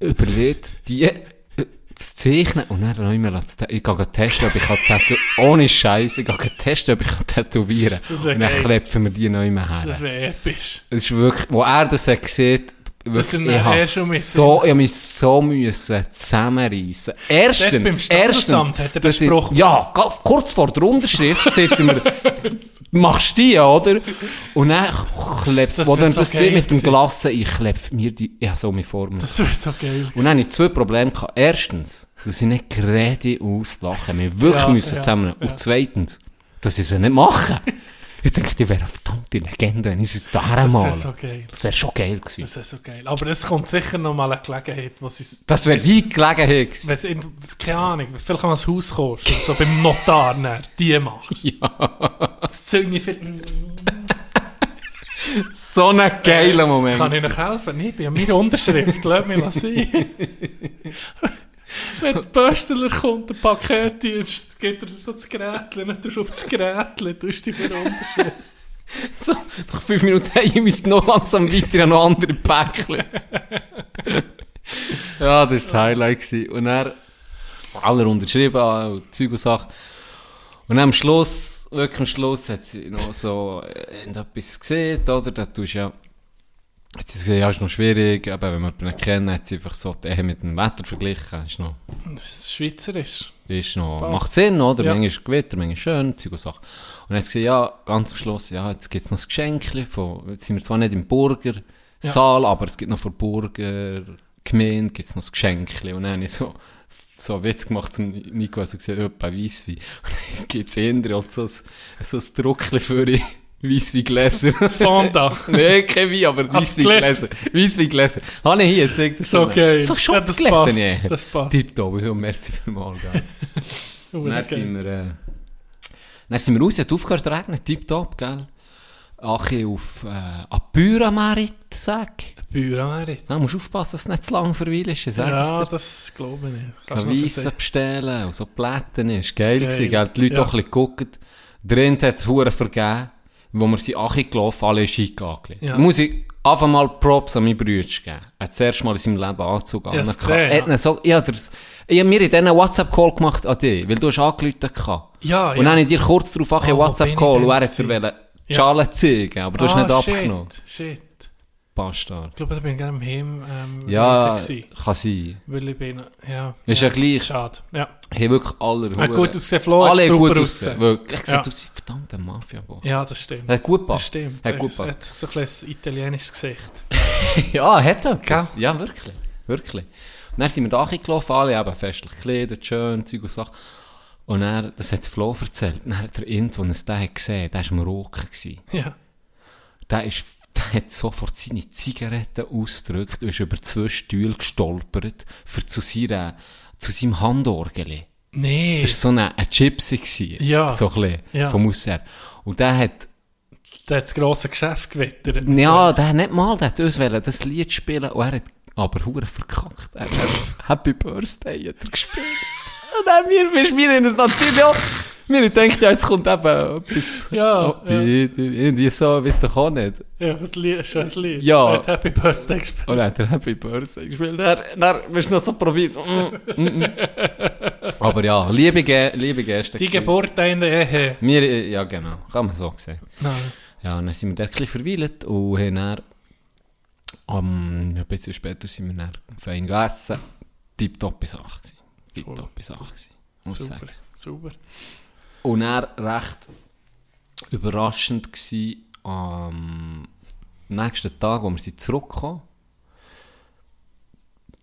Überlegt, die zu zeichnen und dann immer zu Ich gehe testen, ob ich tätowieren Ohne Scheiß, ich gehe testen, ob ich kann tätowieren Das kann. Und dann klepfen wir die noch immer her. Das wäre episch. Es ist wirklich, wo er das Das wirklich, ich wir eh so, ich hab mich so müssen zusammenreissen. Erstens, Das beim Standesamt hat er dass ich-. Ja, kurz vor der Unterschrift sagt er mir, machst du die, oder? Und dann klebt, Das wo dann das sieht mit dem. Glassen, ich klepp mir die, hab so vor mir. Das wäre so geil. Und dann hatte ich zwei Probleme. Gehabt. Erstens, dass ich nicht gerade auslachen. Wir wirklich Ja, müssen ja, zusammen. ja. Und zweitens, dass ich es nicht mache. Ich denke, die wäre eine verdammte Legende, wenn ich es da Das mal. wäre so geil. Das wäre schon geil gewesen. Das wäre so geil. Aber es kommt sicher noch mal eine Gelegenheit, wo sie Das wäre die Gelegenheit gewesen. keine Ahnung, vielleicht kann man das Haus kommst und so beim Notar dann die machst. Ja. Das Zünge für... So ein geiler Moment. Kann ich noch helfen? Nein, bei meiner Unterschrift. Lass mich sein. Wenn der Pöstler kommt, der Paketdienst, gibt er so das Gerätchen, dann tust du auf das Gerätchen, tust dich für Unterschrift. so, nach fünf Minuten, hey, ich müsste noch langsam weiter, habe noch andere Päckchen. ja, das war das Highlight. Gewesen. Und dann, alle unterschrieben und Zeug und Sachen. Und dann am Schluss, wirklich am Schluss, hat sie noch so äh, etwas gesehen, oder? Da tust du ja, hat sie gesagt, ja, ist noch schwierig, aber wenn man jemanden kennt, hat sie einfach so die Ehe mit dem Wetter verglichen. Ist noch, Das ist Schweizerisch. ist noch, Passt. macht Sinn, oder? Ja. Manchmal ist Gewitter, manchmal schön, Zeug und Sachen. Und dann hat sie gesagt, ja, ganz am Schluss, ja, jetzt gibt es noch ein Geschenk von, jetzt sind wir zwar nicht im Burgersaal, aber es gibt noch von der Burger Gemeinde gibt's noch ein Geschenk. Und dann habe ich so, so einen Witz gemacht zum Nico, also gesagt, ja, bei Weisswein. Und dann gibt es eher so ein, so ein Druckchen für die Weissweingläser. Fonda. Nein, kein Wein, aber Weissweingläser. Weissweingläser. Habe ich hier, zeig dir So geil. So Ja, schon das gelesen, passt, ja. das passt. Tipptopp, so, merci vielmals, gell. Und dann Okay. sind wir, äh, dann sind wir raus, hat aufgehört zu regnen, tipptopp, gell. Achi auf, äh, an Pyramerit, sag. Bühremerit. Da musst du aufpassen, dass es nicht zu lang verweilst, ich sag's Ja, das glaube ich nicht. Kann du Weisse bestellen und so Plätten, ist geil, Geil. gewesen, gell. Die Leute Ja. auch ein bisschen geguckt. Drin hat es vergeben, wo wir sind Achi gelaufen, alle Schick angelegt. Ja. Muss ich einfach mal Props an meinen Bruder geben. Er hat das Mal in seinem Leben Anzug an. ja. Er so, ja, das, ich hab mir in diesen WhatsApp-Call gemacht an dich, weil du hast angerufen gehabt. Ja, Und dann habe ich dir kurz darauf oh, Ah, einen bin WhatsApp-Call und er hat dir die Ja. Schale zeigen, aber du hast nicht Ah, abgenommen. Shit, Bastard. Ich glaube, da bin ich gerne im Heim ähm, Ja, kann sein. bin, ja. Ist ja gleich. Schade, ja. Hey, wirklich Hat Huren- gut ausgesehen, Flo Alle hat gut super. Wirklich. Ich Ja. du bist ein verdammter Mafia-Boss. Ja, das stimmt. Hat gut Das gepasst. stimmt. Hat gut hat so ein italienisches Gesicht. Ja, hat er. Gell? Ja, wirklich. Wirklich. Und dann sind wir da gelaufen, alle eben festlich gekleidet, schön, Zeug und Sachen. Und er, das hat Flo erzählt. Dann hat er irgendwo einen den hat gesehen, der war gewesen. Ja. Der, ist, der hat sofort seine Zigaretten ausgedrückt und ist über zwei Stühle gestolpert, für zu, seiner, zu seinem Handorgel. Nee. Das war so ein, ein Gypsy. Gewesen, Ja. So ein bisschen, Ja. vom Aussehen. Und der hat Der hat das grosse Geschäft gewittert. Ja, der hat nicht mal, der hat uns wollen das Lied spielen und er hat aber hure verkackt. Er hat Happy Birthday hat er gespielt. Und dann wir, wir spielen es natürlich auch. Wir denken ja, jetzt kommt eben etwas. Ja, oh, die, die, irgendwie so, weißt du auch nicht. Ja, ein Lied, ein schönes Lied. Ja. Er hat Happy Birthday gespielt. Und dann hat er Happy Birthday gespielt. Dann, dann bist du noch so probiert. Mm, mm, mm. Aber ja, liebe, Ge liebe Gäste. Die. Geburt in der Ehe. Wir, ja genau, kann man so sehen. Nein. Ja, und dann sind wir dort ein bisschen verweilt und haben dann, um, ein bisschen später sind wir dann fein gegessen. Tipptoppe Sache gewesen. Tipptoppe Sache gewesen, muss ich Super, sagen. super. Und dann recht überraschend gsi am nächsten Tag, wo wir sind zurückgekommen.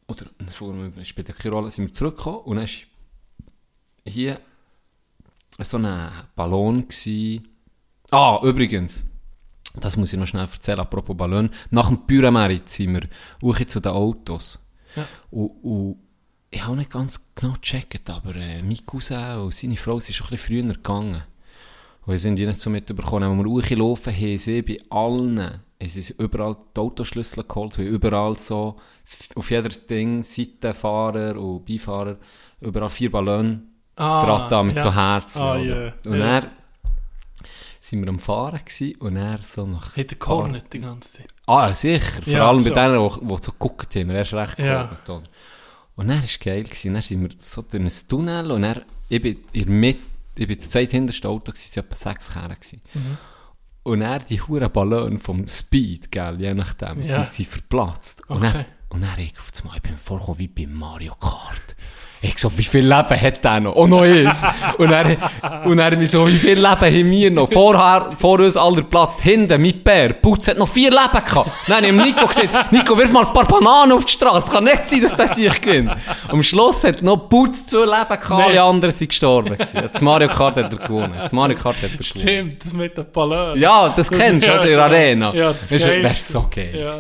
Oder, Entschuldigung, spielt ja keine Rolle, sind wir zurückgekommen und dann war hier so ein Ballon gsi. Ah, übrigens, das muss ich noch schnell erzählen, apropos Ballon. Nach dem Pyramid sind wir zu den Autos. Ja. Und, und ich habe nicht ganz genau gecheckt, aber äh, mein Cousin und seine Frau sind schon ein bisschen früher gegangen. Und wir sind die nicht so mitbekommen. Als wir hochlaufen, haben sie bei allen, es ist überall die Autoschlüssel geholt, weil überall so, auf jedes Ding, Seitenfahrer und Beifahrer, überall vier Ballone Ah, dran da mit ja. so Herzen. Ah, ja. Und Ja. dann sind wir am Fahren gewesen, und er so nach... Hat er gehornet die ganze Zeit. Ah, sicher. Vor Ja, allem bei so. denen, die, die so geguckt haben, wir erst recht Ja. geguckt, oder? Und dann war es geil. Gewesen. Dann sind wir so durch ein Tunnel und dann, ich bin in der Mitte, ich bin das zweithinterste Auto, gewesen, es waren etwa sechs gewesen. Mhm. Und dann die huren Ballone vom Speed, gell, je nachdem, Ja. sie sind verplatzt. Und Okay. dann, und dann ich auf einmal, ich bin vorgekommen wie bei Mario Kart. Ich so, wie viel Leben hat der noch? Oh, noch eins. und er, und er mich so, wie viel Leben haben wir noch? Vorher, vor uns aller Platz, hinten, mit Bär. Putz hat noch vier Leben gehabt. Dann haben wir Nico gesagt, Nico, wirf mal ein paar Bananen auf die Straße. Kann nicht sein, dass der sich gewinnt. Am Schluss hat noch Putz zwei Leben gehabt, Nee. alle anderen sind gestorben. Das Mario Kart hat er gewonnen. Das Mario Kart hat er gewonnen. Stimmt, das mit den Ballon. Ja, das kennst du, ja, oder? In der. Arena. Ja, das das, ist, das ist Geilste. so geil. Ja.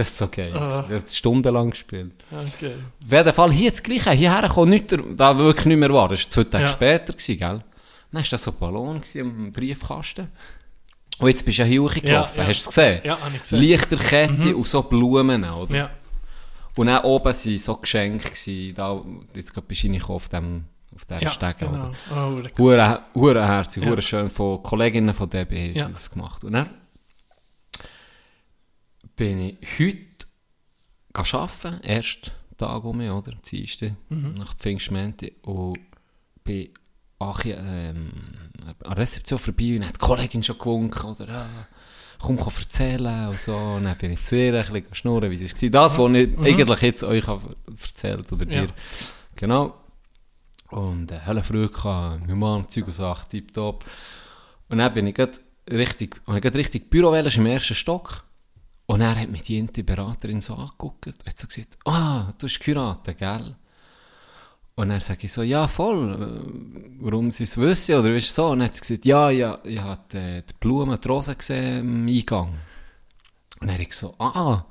Das ist so geil. Ah. Das hat stundenlang gespielt. Okay. Auf jeden Fall hier das Gleiche. Hierher kam nichts, da wirklich nicht mehr war. Das war zwei Tage Ja. später, gewesen, gell? Dann war das so ein Ballon am Briefkasten. Und jetzt bist du ja hier hochgelaufen. Ja, ja. Hast du es gesehen? Ja, habe ich gesehen. Lichterkette und so Blumen, oder? Ja. Und dann oben waren so Geschenke. Gewesen, da, jetzt gerade bist du reingekommen auf dem, auf dem Ja, Steg, genau. oder? Oh, der- Hure, hure herzig, Ja. schön. Von Kolleginnen von DB haben Ja. das gemacht. Und dann bin ich heute arbeiten, erst Tag um mich, oder? Dienstag, Mhm. nach Pfingstmänti. Und bin ach, ähm, an der Rezeption vorbei und hat die Kollegin schon gewunken, oder? Ja, komm, komm erzählen und so. Und dann bin ich zu ihr ein bisschen schnurren, wie es war. Das, was ich eigentlich jetzt euch erzählt oder Mhm. Ja. dir. Genau. Und äh, helle früh gehabt, mein Mann, Zeug und Sachen, tipptopp. Und dann bin ich grad richtig, habe ich grad richtig Büro im ersten Stock. Und er hat mich die eine Beraterin so angeguckt und hat so gesagt, ah, du hast geheiratet, gell? Und dann sage ich so, ja, voll, äh, warum sie es wissen, oder weißt so? Und dann hat sie gesagt, ja, ja, ich habe die, die Blumen, die Rosen gesehen im Eingang. Und dann habe ich so, ah,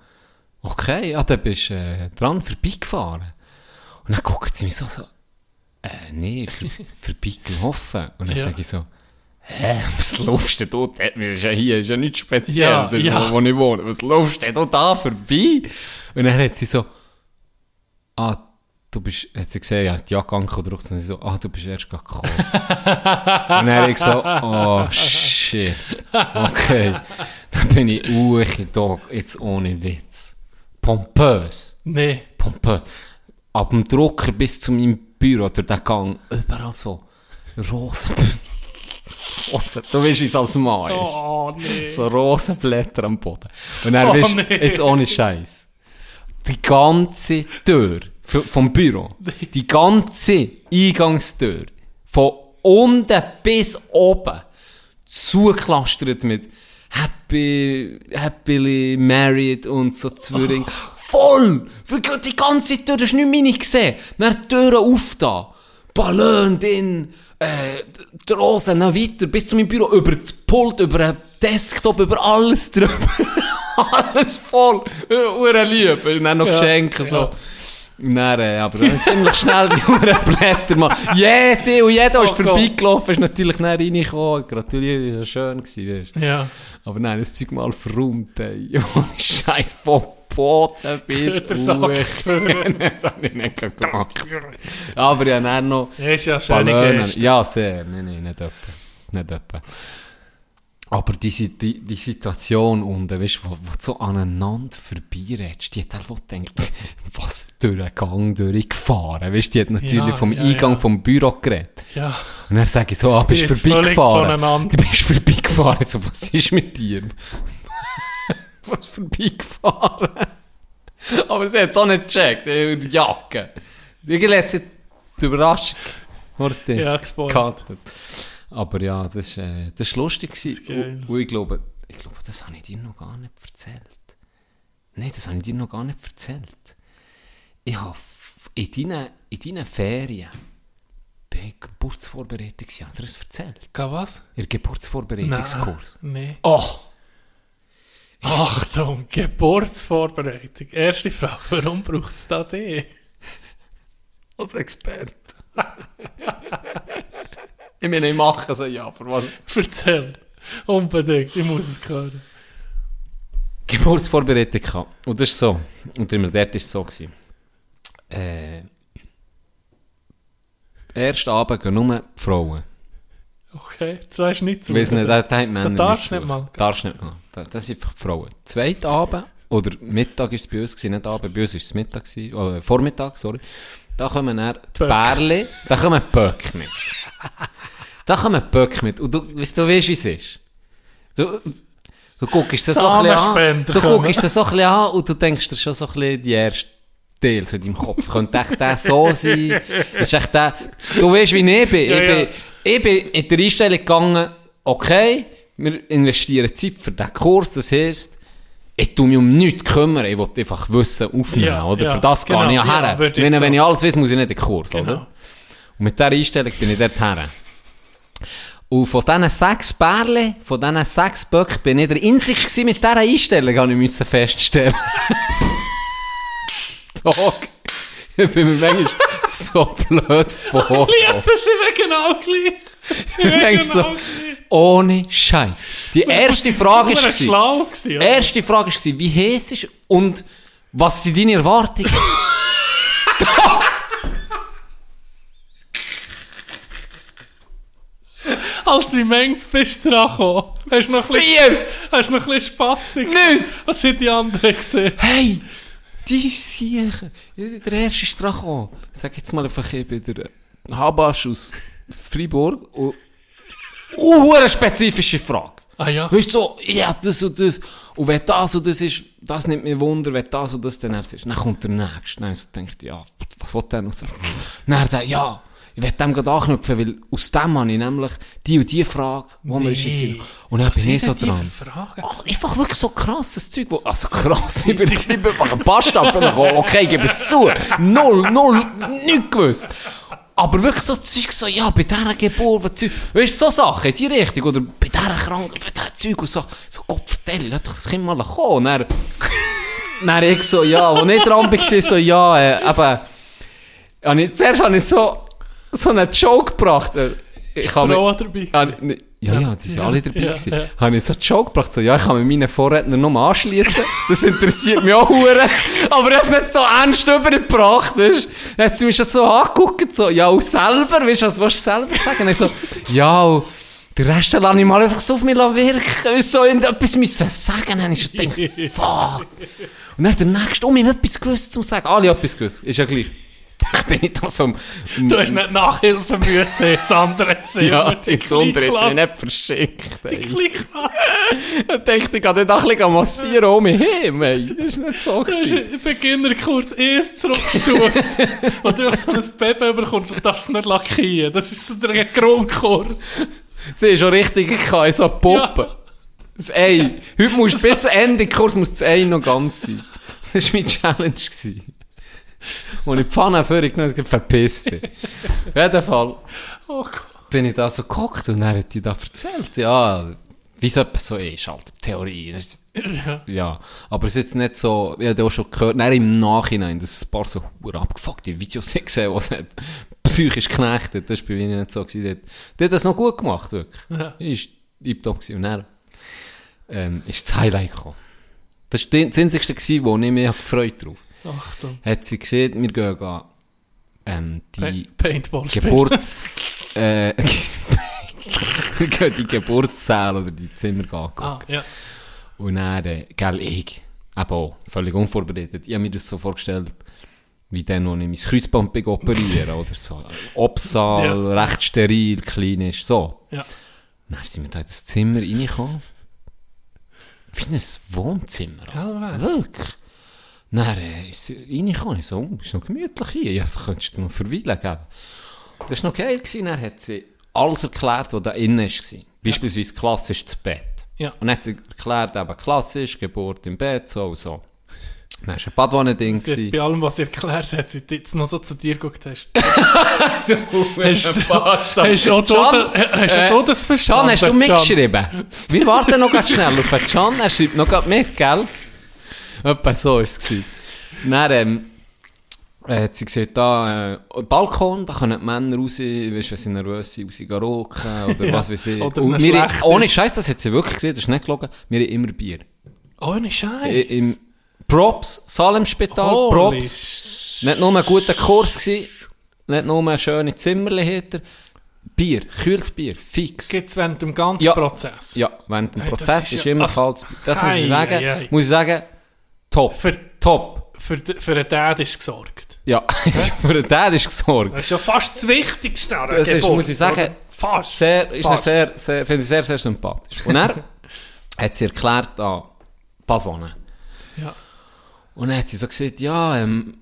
okay, ja, dann bist du äh, dran vorbeigefahren. Und dann guckt sie mich so, so äh, nee, für, vorbeigelaufen. Und dann Ja. sage ich so, hä, was laufst denn du? dort? Wir ist ja hier, ist ja nichts Ja, Spezielles, ja. Wo, wo ich wohne. Was laufst denn du da vorbei? Und dann hat sie so, ah, du bist, hat sie gesehen, ja, die Jacke angedruckt und sie so, ah, du bist erst gerade gekommen. und dann habe ich so, oh, shit. Okay. Dann bin ich uche, Dog, jetzt ohne Witz. Pompös. Nee. Pompös. Ab dem Drucker bis zu meinem Büro, durch den Gang, überall so rosa, rosa, du weißt, wie es als Mann ist. Oh, nee. So rosa Blätter am Boden. Und dann Oh, bist nee. jetzt ohne Scheiß. Die ganze Tür vom Büro, die ganze Eingangstür, von unten bis oben, zugeklastert mit Happy, Happily Married und so Zwilling. Voll! Für die ganze Tür, das du nicht meine gesehen. Dann die Türen auf da. Ballon drin, äh, die Rosen, noch weiter, bis zu meinem Büro, über das Pult, über den Desktop, über alles drüber. alles voll. Ure lieb. Und dann noch Ja, Geschenke, so. ja. Dann, äh, aber dann ziemlich schnell die Uhren Blätter mal. Jede und jeder ist Oh Gott. vorbeigelaufen, ist natürlich dann reingekommen. Gratuliere, das war schön gewesen, weißt. Ja. Aber nein, das Zeug mal verräumt, ey. Scheiß von Boden bis Uhr. das habe ich nicht gemacht. Aber ich habe dann noch Ja, ist ja schöne. Geste. Ja, sehr. Nein, nein, nicht etwa. Nicht etwa. Aber die, die, die Situation unten, weißt du, wo, wo du so aneinander vorbeiredest, die hat einfach gedacht, was durch den Gang durchgefahren. Weißt du, die hat natürlich Ja, vom ja, Eingang ja. vom Büro geredet. Ja. Und dann sage ich so, ah, bist du vorbeigefahren? Du bist vorbeigefahren. So, was ist mit dir? was vorbeigefahren? Aber sie hat es auch nicht gecheckt. ey, und Die Jacke. Irgendwie hat sie die Überraschung Martin, Ja, gehatet. Aber ja, das war äh, das ist lustig. Und, und ich glaube, ich glaube, das habe ich dir noch gar nicht erzählt. Nein, das habe ich dir noch gar nicht erzählt. Ich habe in deinen, in deinen Ferien bei Geburtsvorbereitung, ich habe dir das erzählt. Geh was? Ihr Geburtsvorbereitungskurs. Nein. Oh! Achtung, Geburtsvorbereitung. Erste Frage, warum braucht es da dich? Als Experte. ich meine, ich mache es ja, aber was? Erzähl. Unbedingt, ich muss es hören. Geburtsvorbereitung gehabt. Und das ist so. Und immer dort war es so. Gewesen. Äh, ersten Abend gehen nur die Frauen. Okay, das weißt du nicht zu. Weiß nicht, da da haben Männer darfst du nicht mal. Darfst nicht mal. Da- Das sind Frauen. Zweiten Abend, oder Mittag war es bei uns, gewesen, nicht Abend, bei uns war es Mittag, gewesen, äh, Vormittag, sorry. Da kommen dann die. Bärli, da kommen die Böck mit. Da kommen die Böck mit. Und du, weißt, du weißt, wie es ist. Du, du guckst sie so ein bisschen an. Du guckst sie so ein bisschen an und du denkst dir schon so ein bisschen die erste Teil so in deinem Kopf. Könnte echt der so sein? Ist echt der, du weißt, wie ich bin. Ja, ich, ja. bin ich bin in der Einstellung gegangen, okay, wir investieren Zeit für diesen Kurs, das heisst, ich tu mich um nichts kümmern, ich will einfach Wissen aufnehmen, Ja, oder? ja, Für das genau, gehe ich ja her. wenn, wenn ich alles weiß, muss ich nicht in den Kurs, Genau. oder? Und mit dieser Einstellung bin ich dort her. Und von diesen sechs Bärlen, von diesen sechs Böcken, bin ich der Einzige mit dieser Einstellung, habe ich feststellen. Tag. Ich bin mir manchmal so blöd vorgekommen. Lieben sie mir genau gleich. Ich so, genau ohne Scheiß. Die erste Frage war war, schlau gewesen, oder? erste Frage war, wie heiß ist und was sind deine Erwartungen? Als wie Mengs bist du dran gekommen. Hast du noch ein bisschen, hast du noch ein bisschen Spatzig? Nicht! Was haben die anderen gesehen? Hey, die Siechen. Der erste ist dran gekommen. Sag jetzt mal einfach, bin der Habasch aus Freiburg. Und, uh, eine spezifische Frage. Ah ja. Weißt du, so, ja, das und das. Und wenn das und das ist, das nimmt mir Wunder, wenn das und das dann erst ist. Dann kommt der Nächste. Dann so denkt, ja, was will der noch sagen? Dann sagt ja, ich will dem gerade anknüpfen, weil aus dem habe ich nämlich die und die Frage, wo in den Sinn. Und dann bin ich so sind denn die dran. Ach, einfach wirklich so krasses Zeug. Wo, also krass, ich bin, ich bin einfach ein Bastard gekommen. Okay, ich gebe es zu. Null, null, nichts gewusst. Aber wirklich so Zeug, so, ja, bei dieser Geburt, was Zeug, weißt du, so Sachen, die Richtung, oder bei dieser Krankheit, bei diesem Zeug und so, so, Gott, vertell, lass doch das Kind mal kommen. Und dann, ich so, ja, wo ich dran war, so, ja, äh, eben, ich, zuerst habe ich so, so einen Joke gebracht. äh, Ich habe Frau dabei. Ah, ne- ja, ja, die sind Ja, alle dabei ja, gewesen. ja. Habe ich so einen Joke gebracht, so, ja, ich kann mit meinen Vorrednern mal anschließen. Das interessiert mich auch hure. Aber ich habe es nicht so ernst übergebracht, weißt. Dann hat sie mich schon so angeguckt, so, ja, und selber, weißt du, was willst du selber sagen? Und ich so, ja, und den Rest lasse ich mal einfach so auf mich wirken. Und so irgendetwas müssen sagen. Dann habe ich gedacht, fuck. Und dann hat der Nächste um ihm etwas gewusst zu sagen. Alle etwas gewusst. Ist ja gleich. Dann bin ich da so Du hast nicht Nachhilfe müssen ins andere Zimmer. ja, Die die Sonder ist Kleinklasse. nicht verschickt. ey. Kleinklasse. Ich dachte, ich kann dort ein bisschen massieren um mich hin, ey. Das ist nicht so Du hast gewesen. im Beginnerkurs erst zurückgestuft. und du so ein Baby bekommst und darfst es nicht lackieren. Das ist so der Grundkurs. Sie ist schon richtig, ich kann so Puppen. Das Ei. Heute musst du bis Ende Kurs muss das Ei noch ganz sein. Das war meine Challenge. gewesen. Und ich die Pfanne vorher genommen habe, verpisst dich. Auf jeden Fall Oh bin ich da so geguckt und dann hat die da erzählt, ja, wie es etwas so ist, halt, Theorie. Ja. Aber es ist jetzt nicht so, ich habe auch schon gehört, nein, im Nachhinein, dass ein paar so abgefuckte Videos gesehen, was hat psychisch geknechtet, das war bei mir nicht so. Gewesen. Der hat das noch gut gemacht, wirklich. Ja. Ist tiptop gewesen. Und dann ähm, ist das Highlight gekommen. Das war das gewesen, wo ich mich gefreut drauf Achtung. Hat sie gesehen, wir gehen ga, ähm, die Pa Paintball. Geburts... äh, wir gehen die Geburtssäle oder die Zimmer gehen. Ah, ja. Und dann, äh, gell, ich, eben auch, völlig unvorbereitet. Ich habe mir das so vorgestellt, wie dann, wo ich mein Kreuzband operieren oder so. Obsaal, Ja. recht steril, klinisch, so. Ja. Dann sind wir da in das Zimmer reingekommen. Wie ein Wohnzimmer. Gell, Wirklich. Dann äh, ist sie reingekommen. Ich so, oh, ist noch gemütlich hier. Ja, so könntest du noch verweilen, gell? Das war noch geil. Gewesen. Dann hat sie alles erklärt, was da innen war. Beispielsweise klassisch das Bett. Ja. Und dann hat sie erklärt, eben klassisch, Geburt im Bett, so und so. Dann war ein Badwanne-Ding. Bei allem, was sie erklärt hat, sie jetzt noch so zu dir geguckt hast. Hast Hast du auch du äh, verstanden? Can, hast du mitgeschrieben? Wir warten noch ganz schnell auf den Can. Er schreibt noch mit, gell? Etwa so war es. Dann ähm, äh, hat sie gesagt, da, äh, Balkon, da können die Männer raus, weißt, wenn sie nervös sind, raus gehen rauchen oder Ja. was weiß ich. Oder Und wir, ohne. Scheiß, das hat sie wirklich gesehen, das ist nicht gelogen, wir haben immer Bier. Ohne Scheiß. Im Props, Salem-Spital, Holy Props. Nicht nur ein guter Kurs gewesen, nicht nur ein schönes Zimmerli. Bier, kühles Bier, fix. Gibt's während dem ganzen Ja. Prozess. Ja, während dem Hey, Prozess ist ist, ja- immer also- kaltes Bier. Das muss ich sagen. ei, ei. Muss ich sagen, top. Für, top. für, für den Dad ist gesorgt. Ja, für den Dad ist gesorgt. Das ist ja fast das Wichtigste an Das ist, muss ich sagen, oder? Fast. Sehr, ist Fast. sehr, sehr, finde ich sehr, sehr sympathisch. Und er hat sie erklärt an Badwanne. Ja. Und dann hat sie so gesagt, ja, ähm,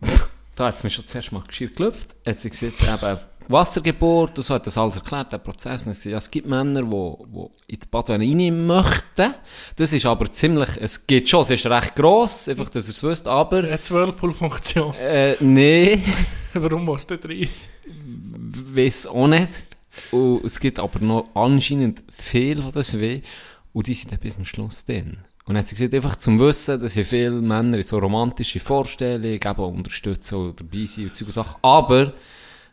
da hat sie mir schon zuerst mal geschirrt gelüpft, hat sie gesagt, eben, Wassergeburt und so, hat das alles erklärt, der Prozess. Und hat sie gesagt, ja, es gibt Männer, die, die in die Badwanne rein möchten. Das ist aber ziemlich, es geht schon, es ist recht gross, einfach, dass ihr es wisst, aber, Eine Whirlpool-Funktion. äh, nee, Warum musst du da rein? weiß auch nicht. Und es gibt aber noch anscheinend viel, die das weh. Und die sind dann bis zum Schluss drin. Und dann hat sie gesagt, einfach zum Wissen, dass hier viele Männer in so romantische Vorstellungen eben unterstützen oder dabei sind und Zeug und Sachen. Aber,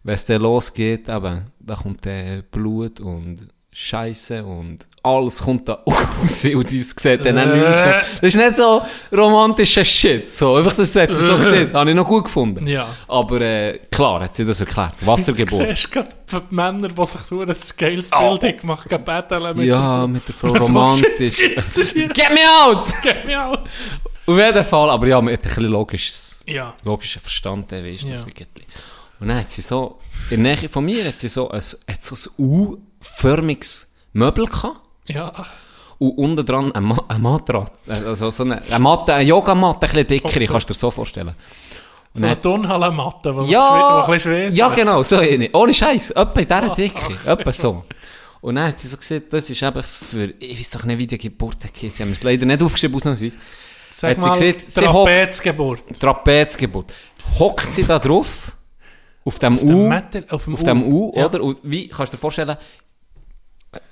wenn es dann losgeht, eben, da kommt dann Blut und Scheiße und alles kommt da raus und sie sieht dann auch nicht so. Das ist nicht so romantischer Shit. So. Einfach, das hat sie so gesehen. Das habe ich noch gut gefunden. Ja. Aber äh, klar hat sie das erklärt. Wassergeburt. Du siehst gerade die Männer, die sich so ein geiles Oh. Bild gemacht haben, betteln mit ja, der mit der Frau romantisch. shit, shit, shit. Get me out! Auf jeden Fall, aber ja, hat ein bisschen logisches, Ja. logischen Verstand, der weißt das Ja. Und dann hat sie so, in der Nähe von mir hat sie so ein, hat so ein U-förmiges Möbel gehabt. Ja. Und unten dran ein, Ma ein Matratz, also so eine, eine Matte, eine Yogamatte, ein bisschen dickere, Okay. kannst du dir so vorstellen. Und So eine Turnhallenmatte, die Ja, ein bisschen schwer ja genau, so eine. Ohne Scheiß, etwa in dieser Ah, Dicke, etwa so. Und dann hat sie so gesagt, das ist eben für, ich weiß doch nicht, wie die Geburt heisst, sie haben es leider nicht aufgeschrieben, ausnahmsweise. Sag Hat sie mal, gesagt, Trapezgeburt. Trapezgeburt. Hockt sie da drauf, auf dem dem U, Metal- auf dem auf dem U, Ja. oder? Und wie, kannst du dir vorstellen,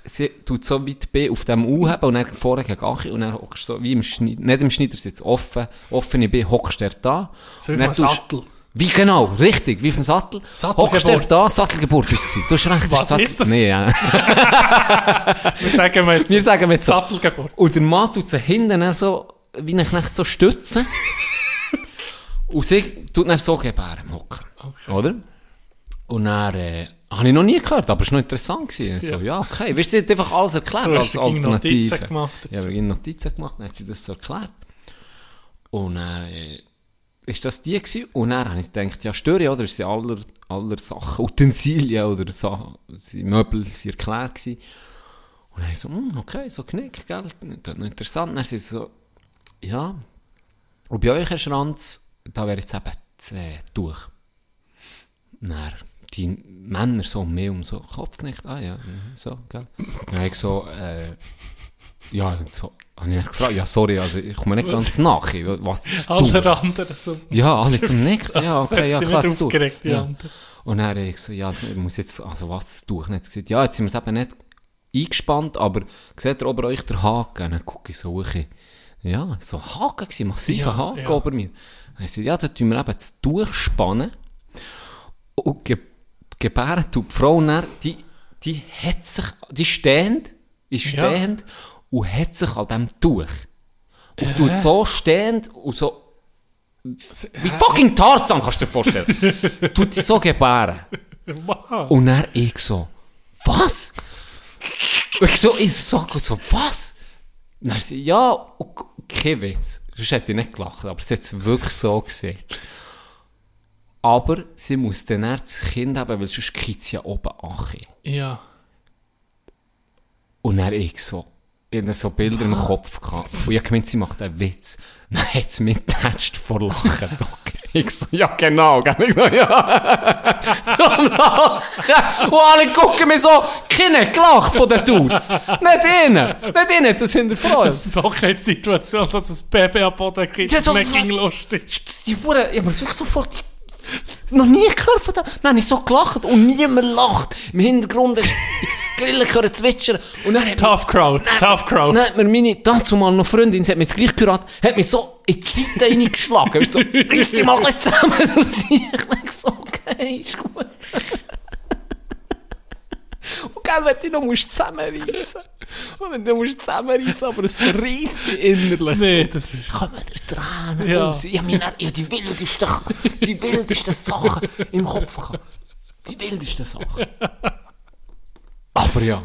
sie tut so weit B auf dem U haben und dann vorne gegen Achi und dann hockst du so, wie im Schneid, nicht im Schneidersitz, offen, offene B, hockst du da. So wie auf tust- Sattel. Wie genau, richtig, wie auf dem Sattel. Hockst du da, Sattelgeburt ist es. Du hast recht, Was Sattel- ist das? Nee, ja. Wir sagen jetzt Wir sagen jetzt so. Sattelgeburt. Und der Mann tut sie hinten dann so, wie ein Knecht so stützen. und sie tut dann so gebären im Hocken. Oder? Und dann, äh, habe ich noch nie gehört, aber es war noch interessant. Gewesen. So, ja, okay. Weißt du, sie hat einfach alles erklärt Du als hast gegen Alternative. Notizen gemacht Ja, dazu. wir haben Notizen gemacht, dann hat sie das so erklärt. Und dann, äh, ist das die gewesen? Und dann habe ich gedacht, ja, störe, oder? Es sind aller, aller Sachen, Utensilien oder sie Möbel, sie erklärt gewesen. Und dann habe ich so, hm, okay, so knick, gell, das noch interessant. Dann sie so, ja, und bei euch, Herr Schranz, da wäre jetzt eben das äh, Tuch. Dann die Männer so mehr um so den Kopf genickt, ah ja, so, gell. Dann habe ich so, äh, ja, so, habe ich mich gefragt, ja, sorry, also ich komme nicht ganz nach, was? Alle anderen so. Ja, alle zum Nix. Ja, okay, ja, klar, die ja. Und dann habe ich so, ja, ich muss jetzt, also was, Tuch? Und dann hat gesagt, ja, jetzt sind wir es eben nicht eingespannt, aber seht ihr oben euch den Haken? Und dann gucke ich so hoch. Ja, so ein Haken gewesen, massiver Ja, Haken ja. über mir. Dann sie, ja, dann tun wir eben das durchspannen. Und ge gebären tut die Frau dann, die, die hat sich, die stehend, ist Ja. stehend und hat sich an dem Tuch. Und tut so stehend und so, wie fucking Tarzan, kannst du dir vorstellen. tut sie so gebären. Wow. Und dann ich so, was? Und ich so, ich so, so was? Und dann sie, ja, kein Witz. Sonst hätte ich nicht gelacht, aber sie hat es wirklich so gesehen. Aber sie muss dann eher das Kind haben, weil sonst kriegt sie ja oben an. Ja. Und dann ich so, ich hatte so Bilder im Kopf gehabt. Und ich gemeint, sie macht einen Witz. Dann hat sie mich getatscht vor Lachen. Ich so, ja genau. gell? Ich so, ja. so Lachen. Und alle gucken mir so, keine gelacht von den Dudes. Nicht ihnen. Nicht ihnen, das hinterfragen. Es braucht keine Situation, dass es Baby am Boden gibt, das was- lustig ist. Die Hure, ich habe mir wirklich sofort noch nie gehört von dem. Dann habe ich so gelacht und niemand lacht. Im Hintergrund ist die Grillen hören zwitschern. Und dann hat Tough Crowd, tough Crowd. Dann hat mir meine, dazu mal noch Freundin, sie hat mir das gleich gehört, hat mich so in die Seite reingeschlagen. Du, so, reiss dich mal gleich zusammen. Und sie, ich so, okay, ist gut. Und gell, wenn du noch musst Und du musst zusammenreissen, aber es verreisst dich innerlich. Nee, das ist... Kommen dir Tränen Ja. raus. Ich habe dann- habe die wildesten, die wildesten Sachen im Kopf gehabt. Die wildesten Sachen. Aber ja,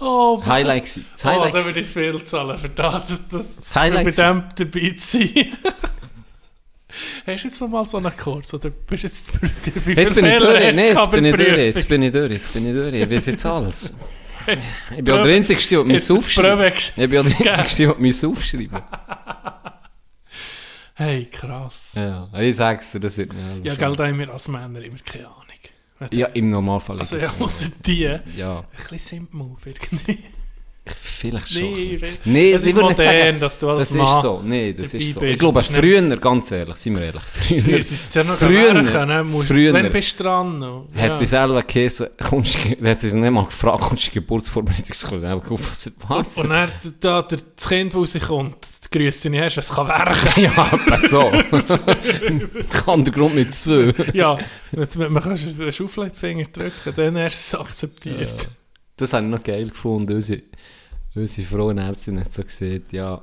Oh, das Highlight gewesen. Das oh Highlight da gewesen. würde ich viel zahlen für das, das, das, das Highlight bei dem dabei zu sein. Hast du jetzt noch mal so einen Kurs? Oder bist du jetzt Jetzt bin ich durch, nee, du jetzt bin ich durch, jetzt bin ich durch, jetzt bin ich durch, ich weiß jetzt alles. Ich bin der Einzige, der das aufschreiben Ich bin der Einzige, der mir aufschreiben Hey, krass. Ja, ich sag's dir, das wird mir Ja, gell, da haben wir als Männer immer keine Ahnung. Ja, im Normalfall. Also ja, außer die, ein ja, bisschen Simp-Move irgendwie. Vielleicht schon. Nee, Nee, es ich ist nicht modern, sagen, dass du als das Mann ist so. Nee, das ist so. Ich glaube, ist nicht- früher, ganz ehrlich, sind wir ehrlich, früher, Früher es ja noch früher, ne? Musst, früher Wenn bist du dran? noch? hat die selber Käse, kommst du, hat sie nicht mal gefragt, kommst du Geburtsvorbereitungsschule? Ich habe gewusst, was? Und dann da der, das Kind, das rauskommt, die Grüße nicht hast, es kann werken. ja, etwa so. Kann der Grund mit zwei. ja, man kann einen Schaufleitfinger drücken, dann hast du es akzeptiert. Das habe ich noch geil gefunden. Unsere, unsere Frauenärztin hat so gesagt, ja,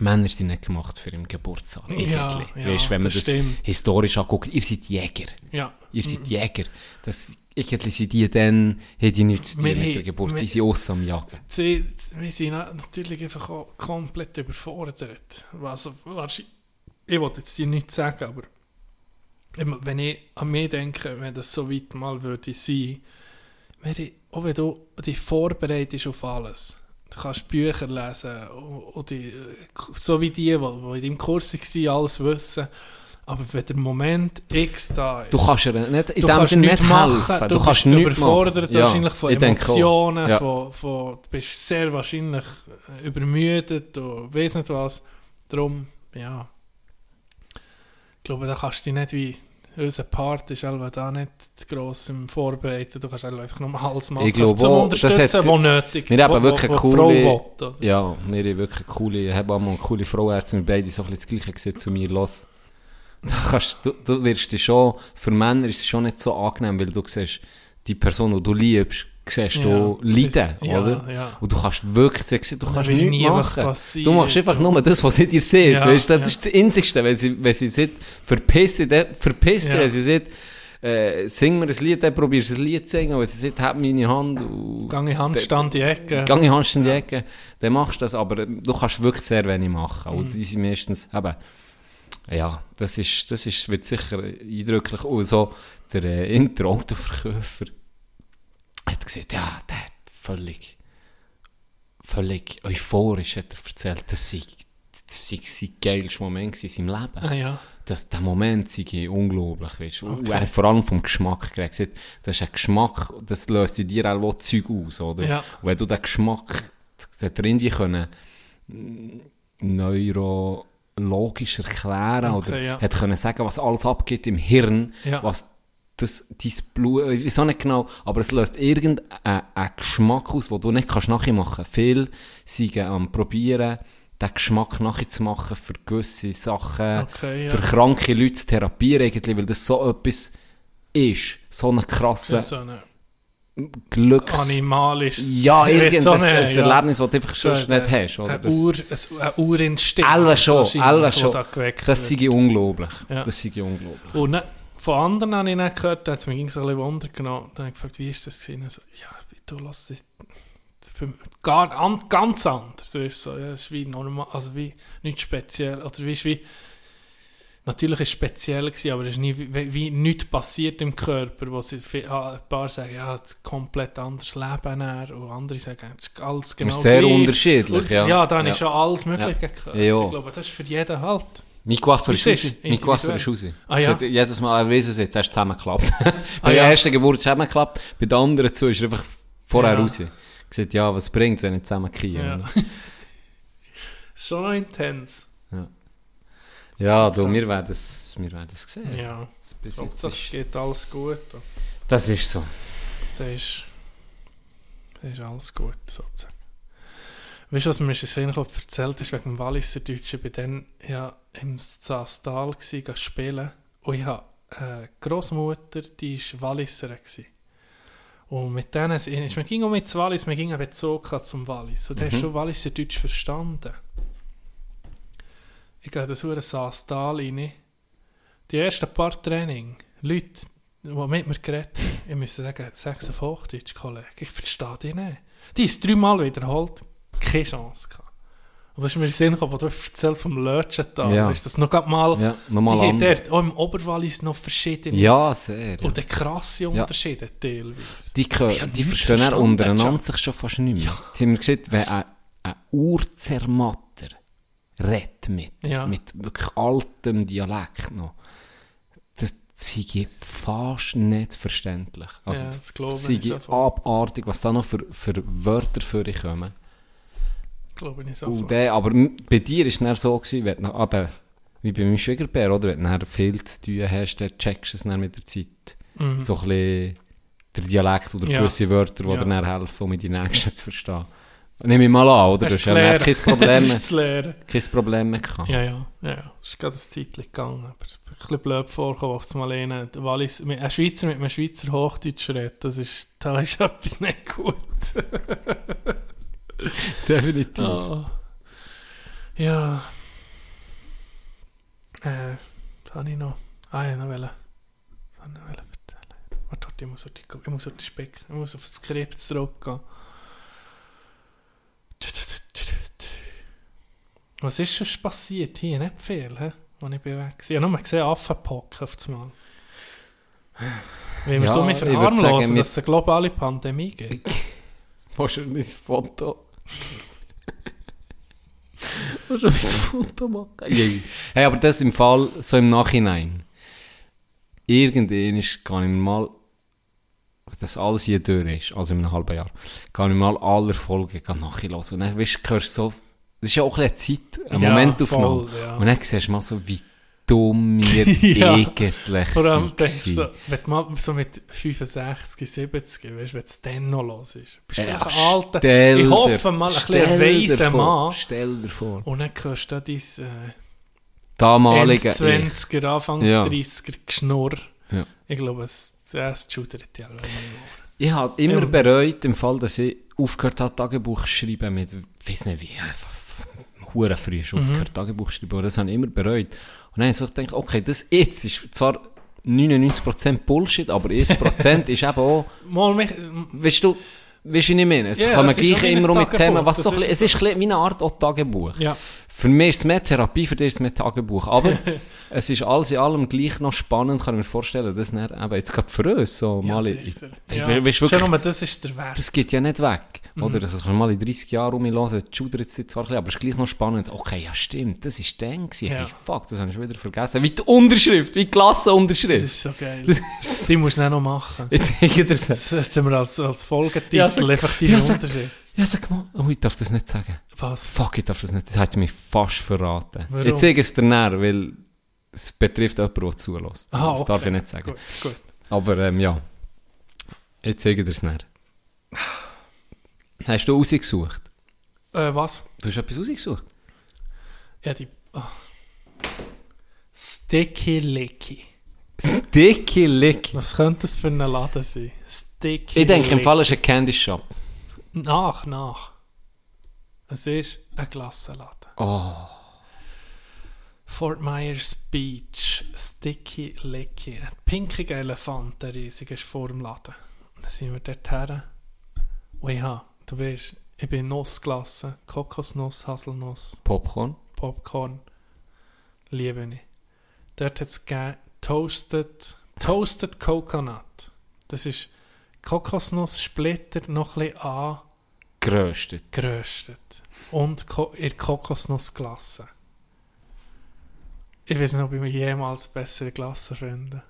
Männer sind nicht gemacht für im Geburtssaal. Ja, ja, weißt, wenn man das das, historisch anguckt, ihr seid Jäger. Ja. Ihr seid Jäger. Das, irgendwie sind die dann, haben die nichts zu tun mit der Geburt. wir- Die sind aus am Jagen. Sie, wir sind na- natürlich einfach auch komplett überfordert. Also, wahrscheinlich, ich wollte jetzt dir nichts sagen, aber wenn ich an mich denke, wenn das so weit mal würde sein, wäre ich, auch wenn du dich vorbereitest auf alles, du kannst Bücher lesen, und die, so wie die, die, in deinem Kurs waren, alles wissen, aber wenn der Moment X da ist, Du kannst ihr nicht, in Du dem kannst Sinne nicht machen, helfen. du Du, kannst bist nichts überfordert machen. wahrscheinlich von. Emotionen, Ja. von, von, du bist sehr wahrscheinlich äh, übermüdet und weiss nicht was. Darum, ja, ich glaube, da kannst du dich nicht wie unser Part ist also da nicht gross im Vorbereiten. Du kannst einfach nur alles machen, Ich glaube zum das Unterstützen, hat- was nötig Wir haben wo- wirklich wo, wo coole- Frau will? Ja, wir haben wirklich coole, ich habe auch mal eine coole Frauärzte, wir beide so ein bisschen das Gleiche gesagt zu mir, los. Da kannst, du, du wirst dich schon, für Männer ist es schon nicht so angenehm, weil du siehst, die Person, die du liebst, siehst Ja. du leiden, Ja, oder? ja. Und du kannst wirklich, du kannst nichts nie, machen. passiert. Du machst einfach nur das, was sie dir sieht, Ja, weißt, das ja. ist das Einzigste, wenn sie, wenn sie sagt, verpiss dich, verpiss dich, Ja. wenn sie sagt, äh, sing mir ein Lied, dann probierst du ein Lied zu singen, aber sie sagt, halt meine Hand und Gang in Handstand in die Ecke. Gang in Hand in die Ecke, dann machst du das, aber du kannst wirklich sehr wenig machen. Und die sind meistens, eben, ja, das ist, das ist, wird sicher eindrücklich. Und so, der äh, Interautoverkäufer hat gesagt, ja, der hat völlig, völlig euphorisch hat er erzählt, das sei, das sei sein geilster Moment in seinem Leben Ah, ja. das, der Moment sei unglaublich, weißt du. Und Er hat vor allem vom Geschmack gesagt, Das ist ein Geschmack, das löst in dir auch Zeug aus, oder? Ja. Und wenn du den Geschmack, das hat er irgendwie können, mm, neurologisch erklären Okay, oder ja. hat können sagen, was alles abgeht im Hirn, Ja. was das, dein Blut, ich weiß auch nicht genau, aber es löst irgendeinen einen Geschmack aus, den du nicht kannst nachher machen kannst. Viele sind am probieren, den Geschmack nachzumachen für gewisse Sachen, Okay, ja. für kranke Leute zu therapieren, irgendwie, weil das so etwas ist. So eine krasse so eine Glücks... animalisches... Ja, irgendein so ein nicht, ja. Erlebnis, das du einfach So sonst ein- nicht hast. Oder? Ein, Ur, ein, Urinstinkt. alle schon, alle schon. da Das sei unglaublich. Ja. Das sei unglaublich. Und ne, von anderen habe ich nicht gehört, da hat es mich ein bisschen Wunder genommen. Dann habe ich gefragt, wie ist das gewesen? Also, ja, du lass das gar, an, ganz anders. So ist es so, ja, ist wie normal, also wie nichts speziell, oder wie, ist wie natürlich ist es speziell gewesen, aber es ist nie, wie, wie nichts passiert im Körper, wo sie, ah, ein paar sagen, ja, es ist ein komplett anderes Leben her, und andere sagen, es ist alles genau sehr gleich. unterschiedlich, ja. Ja, dann Ja. ist schon alles Mögliche Ja. Ja. Ich glaube, das ist für jeden halt. Mein Coiffeur ist raus. du? Mein Coiffeur ist raus. Ah, ja? Jedes Mal, er weiss es jetzt, er ist zusammengeklappt. Bei Ah, der ja. ersten Geburt zusammengeklappt, bei der anderen zu ist er einfach vorher Ja. raus. Gesagt, ja, was bringt es, wenn ich zusammenkriege? Ja. Ja, schon intens. ja du, Krass. wir werden es, wir werden es sehen. Ja. Das, jetzt das ist, geht alles gut. das ist so. Das ist, das ist alles gut, sozusagen. Weißt du, was mir Kopf erzählt ist, wegen dem Walliser Deutschen? War dann ja im Zastal spielen und ich habe eine Großmutter, die war Walliser. Und mit denen, ist- man ging auch mit Wallis, man ging einen Bezug zum Wallis. Und dann hast du Walliser Deutsch verstanden. Ich gehe das hure Saastal rein. Die ersten paar Training, Leute, die mit mir geredet haben, ich muss sagen, sechs auf Hochdeutsch, Kollege, ich verstehe die nicht. Die ist dreimal wiederholt, keine Chance gehabt. Und das ist mir in Sinn gekommen, wo du erzählt vom Lötschental, Ja. weißt du, das noch mal, Ja, nochmal die haben anders. dort, auch im Oberwallis noch verschiedene, Ja, sehr. Ja. und krasse Unterschiede teilweise. Die, können, die verstehen verstanden, untereinander sich schon fast nicht mehr. Sie haben mir gesagt, wenn ein, ein Urzermatter redet mit, Ja. mit wirklich altem Dialekt noch, das sei fast nicht verständlich. Also, Ja, das ich sei abartig, was da noch für, für Wörter für dich kommen. Glaube ich so. Der, aber bei dir war es so, gewesen, wenn aber, wie bei meinem Schwiegerbär, oder? Wenn du viel zu tun hast, dann checkst du es dann mit der Zeit. Mhm. So ein bisschen der Dialekt oder Ja. gewisse Wörter, die Ja. dir helfen, um die nächsten zu verstehen. Nehme ich mal an, oder? Du Hast hast ja dann kein Problem, Das ist kein Problem mehr gehabt. Ja, ja, ja, ja. Es ist gerade ein Zeitchen gegangen. Aber es ist ein bisschen blöd vorgekommen, auf einmal einen Wallis, ein Schweizer mit einem Schweizer Hochdeutsch redet. Das ist, da ist etwas nicht gut. Definitiv. Ah. Ja. Äh, was habe ich noch? Ah, ja, noch wollen. Was habe ich noch erzählen? Warte, ich muss auf die, ich muss auf die Speck, ich muss auf das Skript zurückgehen. Was ist schon passiert hier? Nicht viel, hä? Als ich weg war. Ich habe nur gesehen, Affenpocken auf einmal. Weil wir Ja, so ich würd verharmlosen, sagen, dass es eine globale Pandemie gibt. Du mein Foto? Willst du mein Foto machen? Hey, aber das im Fall, so im Nachhinein. Irgendwann kann ich mir mal, dass alles hier durch ist, also in einem halben Jahr, kann ich mir mal alle Folgen nachhören. Und dann weißt, du, hörst du so, das ist ja auch ein bisschen Zeit, eine Ja, Momentaufnahme. voll, ja. Und dann siehst du mal so, wie dumm wir Ja. eigentlich Vor allem denkst du, so, wenn du mal so mit 65, 70, weißt, wenn es dann noch los ist. Bist du Ja, vielleicht ein alter, ich hoffe mal, ein bisschen weiser Mann. Stell dir vor. Und dann hörst du da dein äh, Damalige Ende 20er, Anfangs Ja. 30er Geschnurr. Ja. Ich glaube, es zuerst schudert ja. Ich habe immer Ja. bereut, im Fall, dass ich aufgehört habe, Tagebuch zu schreiben mit, ich weiß nicht wie, einfach hure früh schon Mhm. aufgehört, Tagebuch zu schreiben, aber das habe ich immer bereut. Und dann habe ich gedacht, okay, das jetzt ist zwar 99% Bullshit, aber 1% ist eben auch, Mal mich, weißt du, weißt du nicht mehr, es Ja, kommen es ist gleich auch wie ein immer um mit Themen, was das so ein ist bisschen, es ist ein bisschen wie eine Art auch Tagebuch. ja, Für mich ist es mehr Therapie, für dich ist es mehr Tagebuch. Aber es ist alles in allem gleich noch spannend, kann ich mir vorstellen, dass dann eben jetzt gerade für uns so ja, mal... Ich- ja. Schon nur das ist der Wert. das geht ja nicht weg. Mhm. Oder? Das kann mal in 30 Jahren rumhören, schudert es zwar ein bisschen, aber es ist gleich noch spannend. Okay, ja stimmt, das ist dann gewesen. Ja. Hey, fuck, das habe ich wieder vergessen. Wie die Unterschrift, wie die Klassenunterschrift. das ist so geil. die musst du dann noch machen. Jetzt das. Hätten wir als, als Folgetitel Ja, sag- einfach deine ja, sag- Unterschied. Ja, sag mal. Oh, ich darf das nicht sagen. Was? Fuck, ich darf das nicht. Das hat mich fast verraten. Warum? Ich zeige es dir näher, weil es betrifft jemanden, der zulässt. Ah, das okay. darf ich nicht sagen. Gut, gut. Aber ähm, ja. Ich zeige dir es näher. Hast du rausgesucht? Äh, was? Du hast etwas rausgesucht? Ja, die. Oh. Sticky Licky. Sticky Lick. Was könnte das für ein Laden sein? Sticky Ich denke, im Licky. Fall ist ein Candy Shop. Nach, nach. Es ist ein Glassenladen. Oh. Fort Myers Beach, Sticky Licky. Ein pinkiger Elefant, der riesig ist vor dem Laden. Dann sind wir dort her. Und habe, du weißt, ich bin Nussglasse, Kokosnuss, Haselnuss, Popcorn. Popcorn. Liebe ich. Dort hat es Toasted, Toasted Coconut. Das ist Kokosnuss-Splitter noch ein bisschen Geröstet. angeröstet. Und Ko in Kokosnussglasse. Ich weiß nicht, ob ich mir jemals bessere Glasse finde.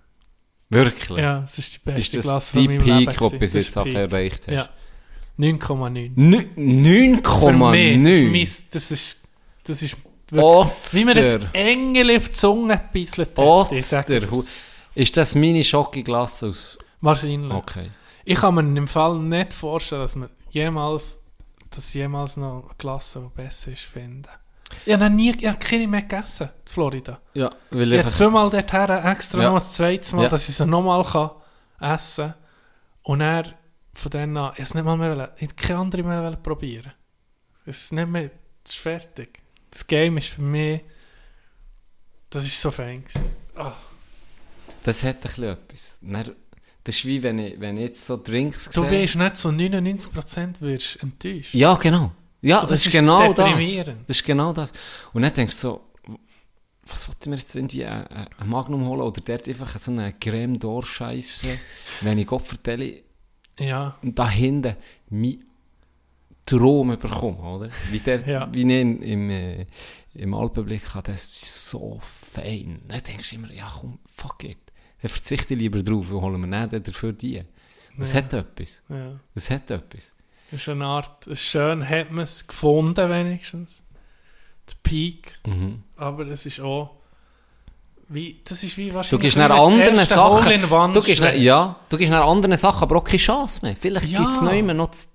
Wirklich? Ja, es ist die beste Ist das Glasse die von meinem Leben. Peak, die du bis Das jetzt ist erreicht hast? Ja. 9,9. Nü- Für mich, das ist 9,9. mein- das ist, das ist wirklich, wie mir ein Engel auf die Zunge gebisselt hat. Oster. das. Ist das meine Schokoglasse aus... Wahrscheinlich. Okay. Ich kann mir im Fall nicht vorstellen, dass man jemals, dass jemals noch eine Klasse, die besser ist, finden. Ich habe nie, ich habe keine mehr gegessen, in Florida. Ja, weil Ich habe einfach... zweimal dorthin extra Ja. noch das zweite Mal, Ja. dass ich sie nochmal kann essen kann. Und er von dann an, ich es nicht mal mehr, wollen- ich keine andere mehr probieren. Es ist nicht mehr, es ist fertig. Das Game ist für mich, das ist so fein gewesen. Ah. Das hat ein bisschen etwas. Dann- Das ist wie wenn ich, wenn ich jetzt so Drinks Du sehe. weißt nicht, so 99% wirst enttäuscht. Ja, genau. Ja, das, das ist genau das. Das ist genau das. Und dann denkst du so, was wollte mir jetzt irgendwie ein, ein ein Magnum holen oder dort einfach so eine Creme d'Or-Scheisse, wenn ich Gott vertelle, Ja. und da hinten mein Traum bekomme, oder? Wie, der, Ja. wie ich im, äh, im Alpenblick habe, das ist so fein. Dann denkst du immer, ja komm, fuck it. Dann verzichte ich lieber drauf und holen wir dann dafür die. Das Ja. hat etwas. ja. Das hat etwas. Das ist eine Art, es ist schön, hat man es gefunden wenigstens. Der Peak. Mhm. Aber es ist auch, wie, das ist wie Du wahrscheinlich gibst wie nach anderen Sachen. Du gibst nach, ja, du gibst nach anderen Sachen, aber auch keine Chance mehr. Vielleicht Ja. gibt es noch immer noch das,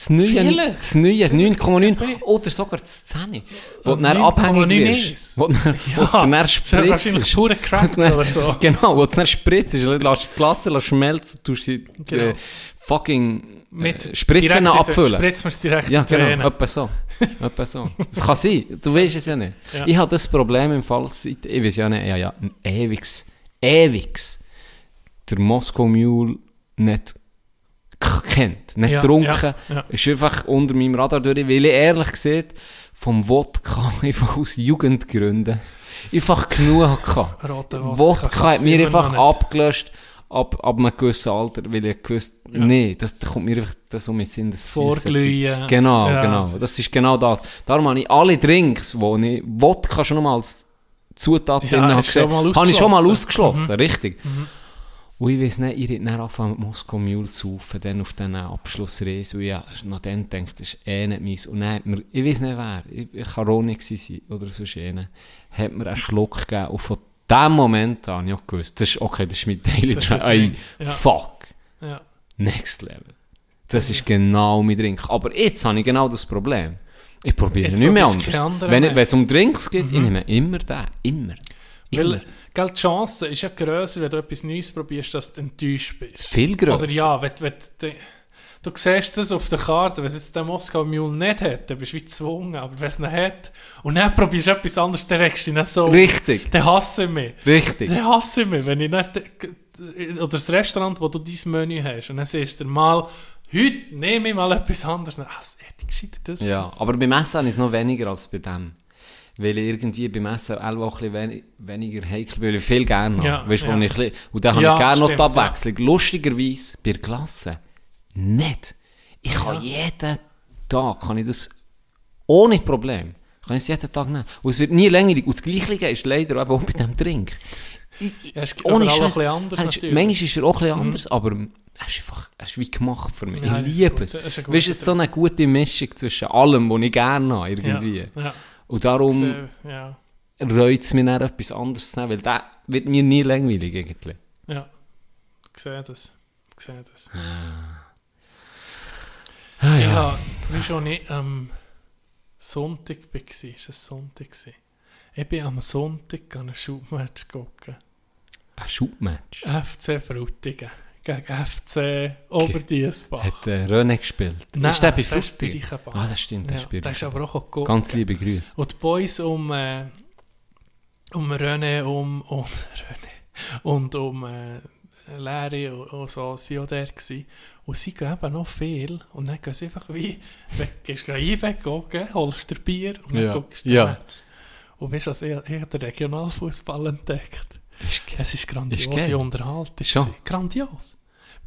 das neue, Vielleicht. das neue Vielleicht gibt's 9,9 ja oder sogar das 10, wo du dann abhängig 9,9 wirst. Wo du dann, dann Das ist wahrscheinlich spritzt. pure Crack oder so. Genau, wo du dann spritzt, lässt die Klasse schmelzen, tust Genau. äh, fucking Mit Spritzen in die- abfüllen. Spritzen wir es direkt Ja, die genau, etwa so. etwa so. Das kann sein, du weißt es ja nicht. Ja. Ich habe das Problem im Fall, seit, ich weiß ja nicht, ja, ja, ein ewiges, ewiges, der Moskau Mule nicht kennt, nicht Ja, getrunken, ja, ja. ist einfach unter meinem Radar durch, weil ich ehrlich gesagt vom Wodka einfach aus Jugendgründen einfach genug hatte. Roter Wodka hat mir einfach abgelöscht ab, ab einem gewissen Alter, weil ich gewusst, Ja. nee, das, da kommt mir einfach das um mich Sinn, das Vorglühen. Genau, Ja, genau. das ist- Das ist genau das. Darum habe ich alle Drinks, wo ich Wodka schon mal als Zutat Ja, drin habe, gesehen, habe ich schon mal ausgeschlossen. Mhm. ausgeschlossen, richtig. Und ich weiss nicht, ich hätte dann angefangen mit Moskau Mule zu saufen, dann auf diesen Abschlussreise, weil ich nach dann gedacht, das ist eh nicht meins. Und dann hat mir, ich weiss nicht wer, ich, kann Ronny sein oder sonst einer, hat mir einen Schluck gegeben und von dem Moment an habe ich auch gewusst, das ist okay, das ist mein Daily Drink. ein Ey, ja. fuck, Ja. next level. Das ist genau mein Drink. Aber jetzt habe ich genau das Problem. Ich probiere Jetzt nicht mehr anders. Wenn, es um Drinks geht, ich nehme immer den. Immer. Weil, Immer. Gell, die Chance ist ja grösser, wenn du etwas Neues probierst, dass du enttäuscht bist. Viel grösser. Oder ja, wenn, wenn, du- du siehst das auf der Karte, wenn es jetzt der Moskau Mule nicht hat, dann bist du wie gezwungen, aber wenn es ihn hat, und dann probierst du etwas anderes, dann regst du nicht so, Richtig. dann hasse ich mich. Richtig. Dann hasse ich mich, wenn ich nicht, oder das Restaurant, wo du dein Menü hast, und dann siehst du mal, heute nehme ich mal etwas anderes, dann, ah, hätte ich das. Ja, aber beim Essen ich es noch weniger als bei dem. Weil ich irgendwie beim Essen auch ein bisschen weniger heikel bin, weil ich viel gerne habe. Ja, weißt, ja. ich, bisschen- und dann habe Ja, ich gerne noch die Abwechslung. Lustigerweise, bei der Klasse, nicht. Ich kann jeden Tag, kann ich das ohne Problem, kann ich es jeden Tag nehmen. Und es wird nie länger. Und das Gleiche ist leider eben auch bei dem Trink. Ich, Ja, ist ohne Scheiß. anders Er ist-. Manchmal ist er auch ein bisschen anders, aber er ist einfach, er ist wie gemacht für mich. Ja, ich liebe es. Weißt du, es ist so eine gute Mischung zwischen allem, was ich gerne habe, irgendwie. Ja, ja. Und darum ja, reut es mich dann etwas anderes zu nehmen, weil der wird mir nie langweilig irgendwie. ja. Ich sehe das. Ich sehe das. Ah, Ja, wie schon ich, ähm, Sonntag war, ist es Sonntag. Ich bin am Sonntag an einem Schubmatch gucken. Ein Schubmatch. FC Frutigen gegen FC Oberdiesbach. Hat äh, René gespielt? Nein, ist der bei Fußball? Ah, das stimmt, der Ja, bei der ist aber auch geguckt. Ganz liebe Grüße. Und die Boys um, äh, um René, um, um René und um äh, Larry und, und so, sie auch der gewesen. Und sie gehen eben noch viel und dann gehen sie einfach wie, du gehst einweg, holst dir Bier und dann Ja. guckst du Ja. Und weißt du, was ich, ich habe den Regionalfußball entdeckt. Ist Es ist grandiose. Unterhaltung. Schon. gewesen. Grandios.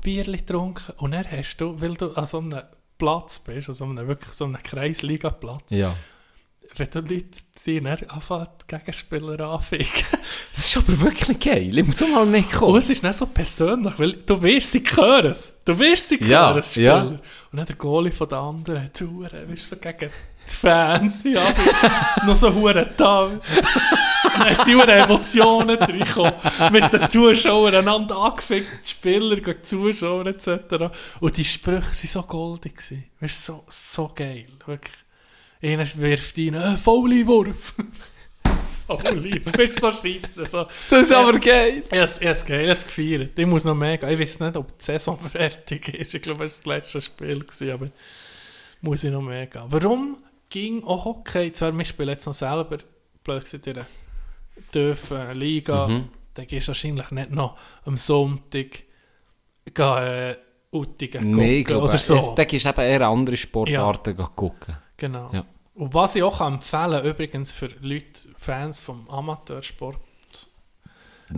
Bierli getrunken und dann hast du, weil du an so einem Platz bist, an so einem, wirklich so einem Kreisliga-Platz, Ja. wenn du Leute ziehen, dann anfangen die Gegenspieler anficken. Das ist aber wirklich geil. Ich muss mal Und mitkommen. es ist nicht so persönlich, weil du weißt, sie hören es. Du weißt, sie Ja, hören es, Spieler. ja. Und dann der Goalie von den anderen, Huren, weißt du, so gegen die Fans, ja, noch so Huren da. Dann sind die Huren Emotionen reingekommen, mit den Zuschauern einander angefickt, die Spieler gegen die Zuschauer etc. Und die Sprüche waren so goldig. gewesen. Weißt so, so geil, wirklich. Einer wirft rein, äh, Fouli-Wurf. Fouli, weißt du, so scheisse, so. Das ist aber geil. Ich habe es geil, es gefeiert. Ich muss noch mega. Ich weiß nicht, ob die Saison fertig ist. Ich glaube, es war das letzte Spiel, gewesen, aber muss ich noch mega. Warum ging auch Hockey? Zwar, wir spielen jetzt noch selber, blöd gesagt, in der Liga. Mhm. Dann gehst du wahrscheinlich nicht noch am Sonntag gehen, äh, Uttigen Nee, ich gucken glaube, oder so. es- da gehst du eben eher andere Sportarten ja. gucken. Genau. Ja. Und was ich auch kann empfehlen übrigens für Leute, Fans vom Amateursport,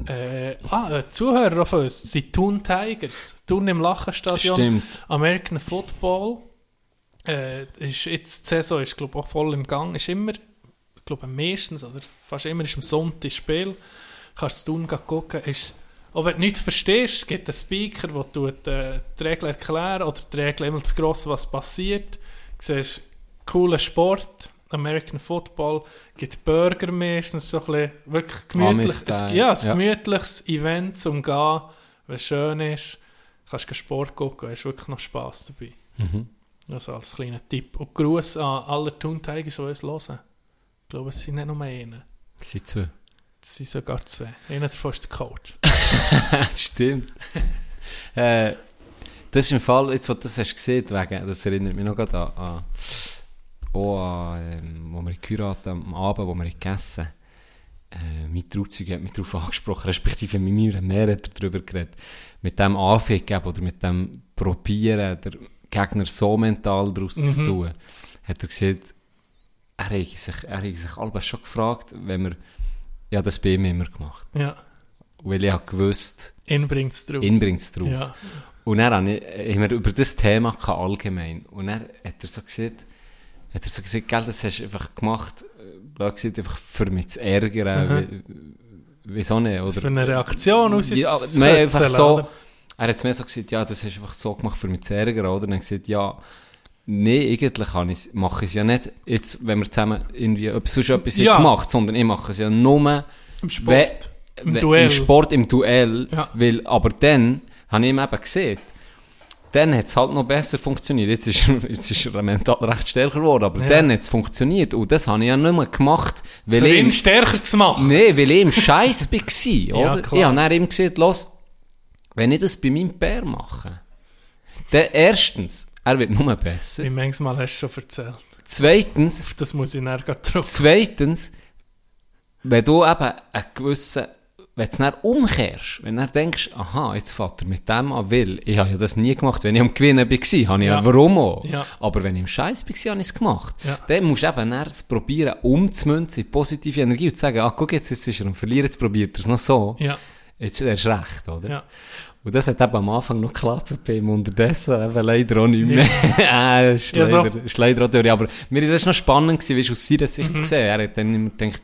äh, ah, äh, Zuhörer von uns, sind Thun Tigers. Thun im Lachenstadion. Stimmt. American Football. Äh, ist jetzt, die Saison ist, glaube auch voll im Gang. Ist immer, ich glaube, meistens oder fast immer ist am Sonntag Spiel. Kannst du gehen gucken. Ist, auch wenn du nichts verstehst, es gibt einen Speaker, der tut, äh, die Regeln erklären oder die Regeln immer zu gross, was passiert. Du siehst, cooler Sport, American Football, gibt Burger meistens, so ein bisschen, wirklich gemütlich. Ein, ja, ein ja. gemütliches Event zum Gehen, wenn es schön ist. Kannst du Sport gucken, hast wirklich noch Spass dabei. Mhm. Also als kleiner Tipp. Und Gruß an alle Toon Tigers, die uns hören. Ich glaube, es sind nicht nur einer. Das sind zwei. Es sind sogar zwei. Einer davon ist der Coach. Stimmt. äh, das ist im Fall, jetzt, wo du das hast gesehen, wegen, das erinnert mich noch gerade an, an, auch an ähm, wo wir geheiratet haben, am Abend, wo wir gegessen äh, mein Trauzeug hat mich darauf angesprochen, respektive mit mir mehr hat er darüber geredet, mit dem Anficken oder mit dem Probieren, der Gegner so mental daraus zu Mhm. tun, hat er gesagt, er hat sich, er hat sich alle schon gefragt, wenn wir, ja, das bei ihm immer gemacht, Ja. weil ich habe gewusst, Ihn bringt es draus. ihn bringt es raus. Ja. Und dann ich, haben wir über das Thema gehabt, allgemein. Und dann hat er so gesagt, hat er so gesagt, gell, das hast du einfach gemacht, äh, blöd gesagt, einfach für mich zu ärgern, wie, wieso nicht, oder? Für eine Reaktion aus Ja, nein, einfach so, er hat es mir so gesagt, ja, das hast du einfach so gemacht, für mich zu ärgern, oder? Und dann gesagt, ja, nee, eigentlich kann ich's- mache ich es ja nicht, jetzt, wenn wir zusammen irgendwie etwas, sonst etwas Ja. gemacht, sondern ich mache es ja nur, Im Sport. Im we- Duell. Im Sport, im Duell. Ja. Weil, aber dann habe ich ihm eben gesehen, dann hat es halt noch besser funktioniert. Jetzt ist, er- jetzt ist er mental recht stärker geworden, aber Ja. dann hat es funktioniert. Und das habe ich ja nicht mehr gemacht, weil Für ich ihn im, stärker zu machen. nee, weil ich im Scheiß war. Oder? klar. Ich habe ihm gesagt, los, wenn ich das bei meinem Bär mache, dann erstens, er wird nur besser. Wie manchmal hast du schon erzählt. Zweitens, Auf das muss ich nachher drauf. Zweitens, wenn du eben einen gewissen, wenn du es dann umkehrst, wenn du dann denkst, aha, jetzt fährt er mit dem an, weil ich habe ja das nie gemacht, wenn ich am Gewinnen war, habe ich ja, Ja. warum auch. Ja. Aber wenn ich im Scheiß war, habe ich es gemacht. Ja. Dann musst du eben dann probieren, umzumünzen in positive Energie und zu sagen, ah, guck, jetzt, jetzt ist er am Verlieren, jetzt probiert er es noch so. Ja. Jetzt ist er recht, oder? Ja. Und das hat eben am Anfang noch geklappt bei ihm, unterdessen eben leider auch nicht mehr. äh, ist, Ja, so. leider, ist leider auch durch. Aber mir ist das noch spannend gewesen, weißt, aus seiner Mhm. Sicht zu sehen. Er hat dann immer gedacht,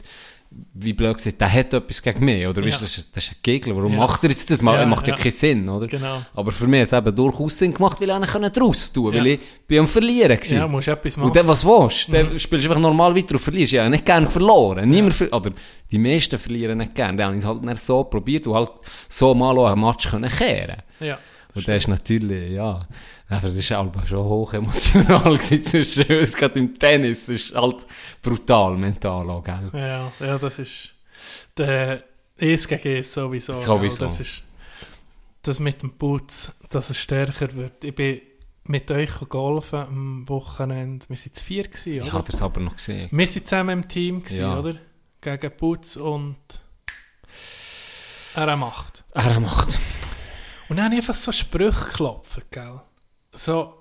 wie blöd gesagt, der hat etwas gegen mich, oder? Weißt, Ja. das, ist, das ist ein Gegner, warum Ja. macht er jetzt das mal? Ja, er macht ja, keinen Sinn, oder? Genau. Aber für mich hat es eben durchaus Sinn gemacht, weil ich einen draus tun Ja. weil ich bin am Verlieren gewesen. Ja, musst etwas machen. Und dann, was willst du? Dann spielst du einfach normal weiter und verlierst. Ja, nicht gerne verloren. Niemand ver oder die meisten verlieren nicht gerne. Dann habe ich es halt nicht so probiert und halt so mal auch einen Match können kehren ja. Und der ist natürlich, ja, aber das ist halt schon hoch emotional gewesen zwischen gerade im Tennis, das ist halt brutal mental auch, gell? Ja, ja, das ist der Eis gegen Eis sowieso. Sowieso. Das ist das mit dem Putz, dass es stärker wird. Ich bin mit euch golfen am Wochenende. Wir waren zu vier, gewesen, Ich oder? habe das aber noch gesehen. Wir waren zusammen im Team, gewesen, Ja. oder? Gegen Putz und er macht. Er macht. Und dann habe ich einfach so Sprüche geklopft, gell? So,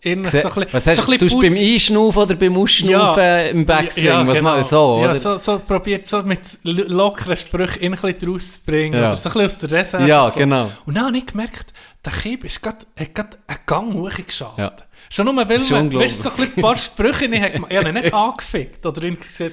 innerlich so ein bisschen, Was hast so ein bisschen beim Einschnaufen oder beim Ausschnaufen im Backswing? Ja, was genau. mal, so, Ja, oder? so, so probiert so mit lo- lockeren Sprüchen ein bisschen draus zu bringen. Ja. Oder so ein bisschen aus der Reserve. Ja, so. genau. Und dann habe ich gemerkt, der Kieb ist grad, hat gerade einen Gang hochgeschaut. Ja. Schon nur, weil man, weißt, so ein, paar Sprüche nicht hat gemacht. Ich habe nicht angefickt. Oder irgendwie gesagt,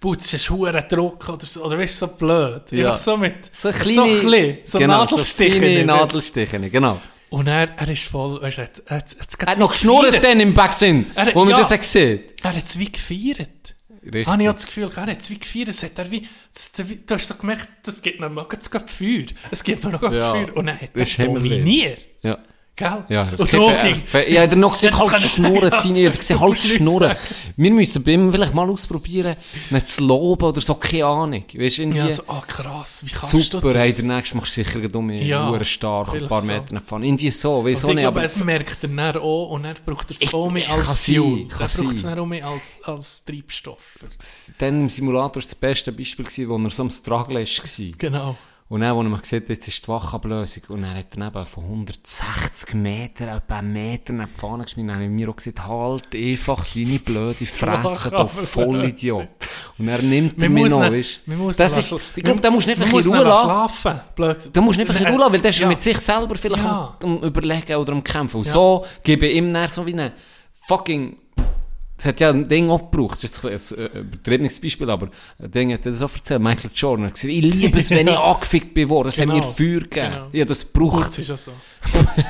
Putz ist hure Druck oder so. Oder weißt so blöd. Ja. Einfach so mit, So so kleine, ein bisschen, so genau, Nadelstiche. So kleine nicht? Nadelstiche, genau. Und er, er ist voll, weißt du, er, er, Er hat noch geschnurrt dann im Backswing, Er- wo man ja. das hat gesehen Er hat es wie gefeiert. Richtig. Habe ich auch das Gefühl, er hat es wie gefeiert, es hat er wie, das, du hast so gemerkt, das gibt mir noch Feuer. Es gibt mir noch Ja, Feuer. Und dann hat er das dominiert. Ja. Gell? Ja, und du ging- fair. Ja, der noch gesagt, halt ich schnurren, er hat gesagt, Du halt nicht schnurren. Wir müssen bei ihm vielleicht mal ausprobieren, nicht zu loben oder so, keine Ahnung. Weißt du, irgendwie, Ja, so, ah krass, wie kannst du super, das? hey, der nächste machst du sicher um Ja, ja, stark, ein paar so. Meter fahren. Irgendwie so, auch ich nicht, aber es merkt er dann auch und er braucht er es Ich- auch mehr als Fuel. Er braucht es dann auch mehr als, als Treibstoff. dann im Simulator war das beste Beispiel, gewesen, wo er so am Struggle war. Genau. Und dann, wo er gesehen hat, jetzt ist die Wachablösung, und dann hat er eben von 160 Metern, etwa einen Meter nach vorne geschmissen, dann habe ich mir auch gesagt, halt einfach deine blöde Fresse, du. Vollidiot. Und er nimmt Man mich noch, weißt man muss Das ist, ich glaube, da musst du man einfach in Ruhe lassen. Da musst du einfach in Ruhe lassen, weil der ist Ja. mit sich selber vielleicht Ja. am, am Überlegen oder am Kämpfen. Und Ja. so gebe ich ihm dann so wie eine fucking... Es hat ja ein Ding auch gebraucht, das ist ein äh, übertriebenes Beispiel, aber ein Ding hat er so erzählt, Michael Jordan hat gesagt, ich liebe es, wenn ich angefickt bin worden, es hat mir Genau. Feuer gegeben. Genau. Ja, das braucht Gut, ist ja so.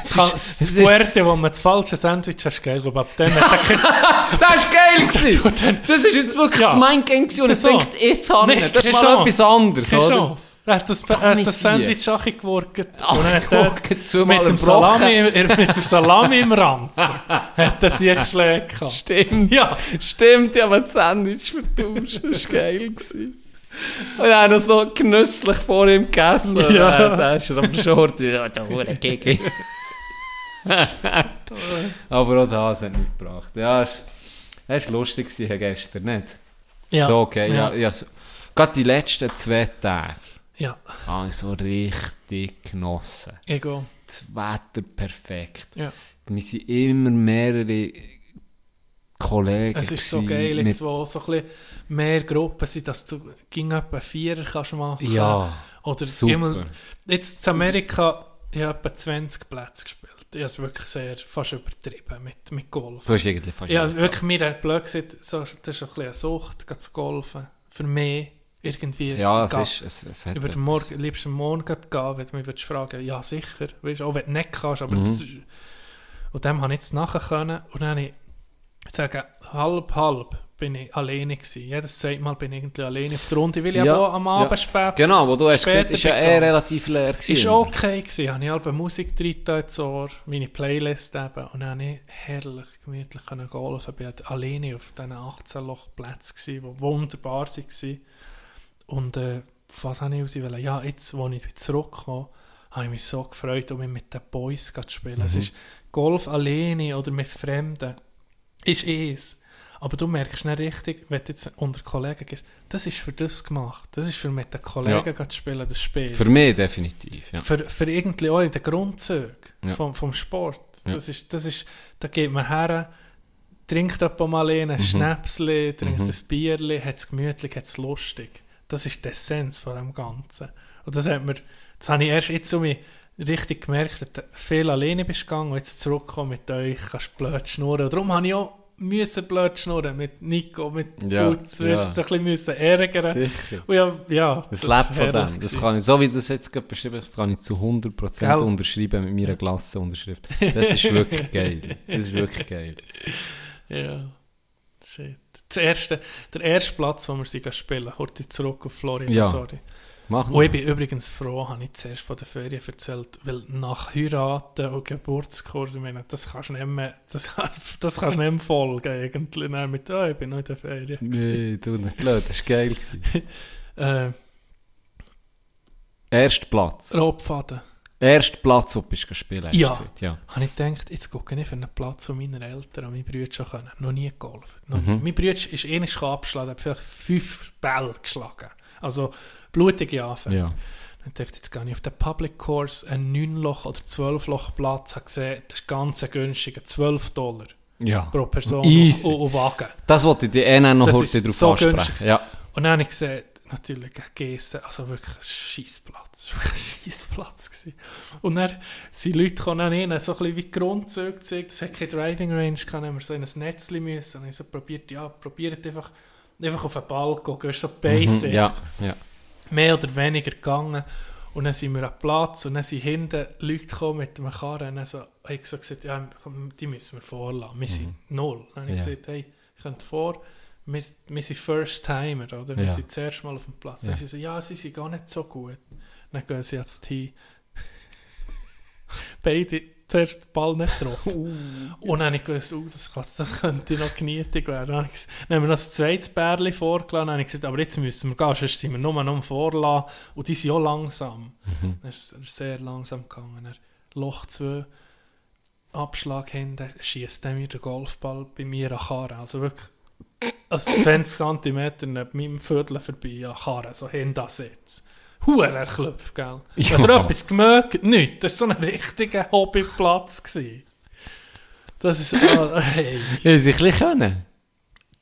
Es Das, ist- das es ist- Fuerte, wo man das falsche Sandwich hast, gell? Aber ab dann hat Das ist geil gewesen. Das ist jetzt wirklich Ja. das Mindgame gewesen und ich denke, jetzt habe ich. Das ist mal Chance. etwas anderes, Keine oder? Chance. Er hat das, er hat das. Sandwich auch. Ach, Und dann hat er zweimal mit, dem. Salami, er, mit der Salami im Rand hat er sich geschlägt. Stimmt. Ja. Stimmt, ich habe das Sandwich vertauscht. Das war geil. Gewesen. Und ich habe das noch genüsslich vor ihm gegessen. Ja. Äh, Da ist er aber schon ja, der hure Kiki. aber auch das hat nicht gebracht. Ja, es war lustig gestern, nicht? Ja. So geil. Ja. Ja. Ja, so, gerade die letzten zwei Tage Ja, so richtig genossen. ego. Das Wetter perfekt. Ja. Wir sind immer mehrere Kollegen Es ist so geil, jetzt, wo so ein bisschen mehr Gruppen sind, dass du ging etwa Vierer kannst machen. Ja, Oder super. immer, jetzt in Amerika, ich habe etwa 20 Plätze gespielt. Ich es wirklich sehr, fast übertrieben mit, mit Golf. Du hast irgendwie fast Ja, wirklich, mir hat blöd gesagt, so, das ist ein bisschen eine Sucht, zu golfen. Für mich irgendwie. Ja, es Ga- ist, es, es hat Ich morgen, liebst am Morgen gehen, wenn du mich würdest fragen ja sicher, weißt, auch wenn du nicht kannst, aber Mhm. das, und dem habe ich jetzt nachher können und dann habe ich, ich sage, halb, halb bin ich alleine gewesen. Jedes Mal bin ich irgendwie alleine auf der Runde, weil ich Ja, auch am Abend ja. spät Genau, wo du hast gesagt, ist ja eh gegangen. relativ leer gewesen. Ist okay gewesen. Habe ich halbe Musik drin ins Ohr, meine Playlist eben. Und dann habe ich herrlich, gemütlich können golfen. Ich war alleine auf diesen 18 Lochplätzen, gewesen, die wunderbar waren. Und äh, was habe ich raus wollen? Ja, jetzt, als ich zurückkomme, habe ich mich so gefreut, um mit den Boys zu spielen. Es ist Golf alleine oder mit Fremden. Ist es. Aber du merkst nicht richtig, wenn du jetzt unter Kollegen gehst, das ist für das gemacht. Das ist für mit den Kollegen zu spielen, das Spiel. Für mich definitiv, ja. Für, für irgendwie auch in den Grundzügen Ja. vom, vom Sport. Ja. Das ist, das ist, da geht man her, trinkt jemand mal Mhm. ein Schnäpsli, trinkt ein Bierli, hat es gemütlich, hat es lustig. Das ist die Essenz von dem Ganzen. Und das hat mir, das habe ich erst jetzt so mich richtig gemerkt, dass du viel alleine bist gegangen und jetzt zurückkommen mit euch, kannst blöd schnurren. Und darum habe ich auch müssen blöd schnurren mit Nico, mit Ja, Putz, ja. wirst so ein bisschen ärgern. Sicher. Und ja, ja, Das ist lebt von dem. Das kann ich, so wie du das jetzt gerade beschrieben hast, das kann ich zu 100% Gell? unterschreiben mit meiner Klassenunterschrift. Das ist wirklich geil. Das ist wirklich geil. Ja, shit. Das erste, der erste Platz, wo wir sie spielen, heute zurück auf Florida, Ja. sorry. Mach Und ich bin übrigens froh, habe ich zuerst von der Ferien erzählt, weil nach Heiraten und Geburtskurs, ich meine, das kannst du nicht mehr, das, das kannst du nicht mehr folgen eigentlich, Dann mit, oh, ich bin noch in der Ferien. gewesen. Nee, du nicht blöd, das war geil. Äh, Erster Platz. Rotfaden. Erster Platz, du bist gespielt Ja. ja. Habe ich gedacht, jetzt gucke ich für einen Platz, wo meine Eltern und meine Brüder schon können. Noch nie geholfen. Noch Mhm. nie. Mein Bruder ist ähnlich abgeschlagen, hat vielleicht fünf Bälle geschlagen. Also blutige Anfänge. ja. Dann dachte ich, jetzt gehe ich auf den Public Course, einen 9-Loch- oder 12-Loch-Platz, habe gesehen, das ist ganz ein günstiger, 12 Dollar Ja. pro Person Easy. und, und Wagen. Das wollte ich dir eh noch Das heute drauf so ansprechen. günstig. Ja. Und dann habe ich gesehen, natürlich gegessen, also wirklich ein Scheissplatz. Es war wirklich ein Scheissplatz. Und dann sind Leute gekommen, ihnen so ein bisschen wie Grundzüge gezeigt, es hat keine Driving Range, kann immer so in ein Netzchen müssen. Und ich so probiert, ja, probiert einfach, einfach auf den Ball gehen, so Basics. Mhm, ja. ja. Mehr oder weniger gegangen. Und dann sind wir am Platz und dann sind hinten Leute gekommen mit einem Karren. Und dann so, habe ich so gesagt, ja, die müssen wir vorlassen. Wir sind null. Dann habe ich Mhm. Gesagt, hey, ich könnt vor, wir, wir sind First-Timer, oder? Wir Ja. sind das erste Mal auf dem Platz. Ja. Dann sie so, ja, sie sind gar nicht so gut. Dann gehen sie ans Tee. Beide zuerst den Ball nicht getroffen. Und dann habe ich gewusst, oh, das, kann, das könnte noch genietig werden. Dann habe ich dann haben wir noch das zweite Bärli vorgelassen. Dann habe ich gesagt, aber jetzt müssen wir gehen, sonst sind wir nur noch Vorlassen. Und die sind auch langsam. Dann ist es sehr langsam gegangen. Dann Loch 2, Abschlag hinten, schießt dann wieder der Golfball bei mir an Karre. Also wirklich also 20 cm neben meinem Viertel vorbei an Karre, so hinten sitzt. Huer erklopft, gell? Ja. Hat er etwas gemerkt? Nicht. Das war so ein richtiger Hobbyplatz. gewesen. Das ist, ah, hey, Ja, sie ein können.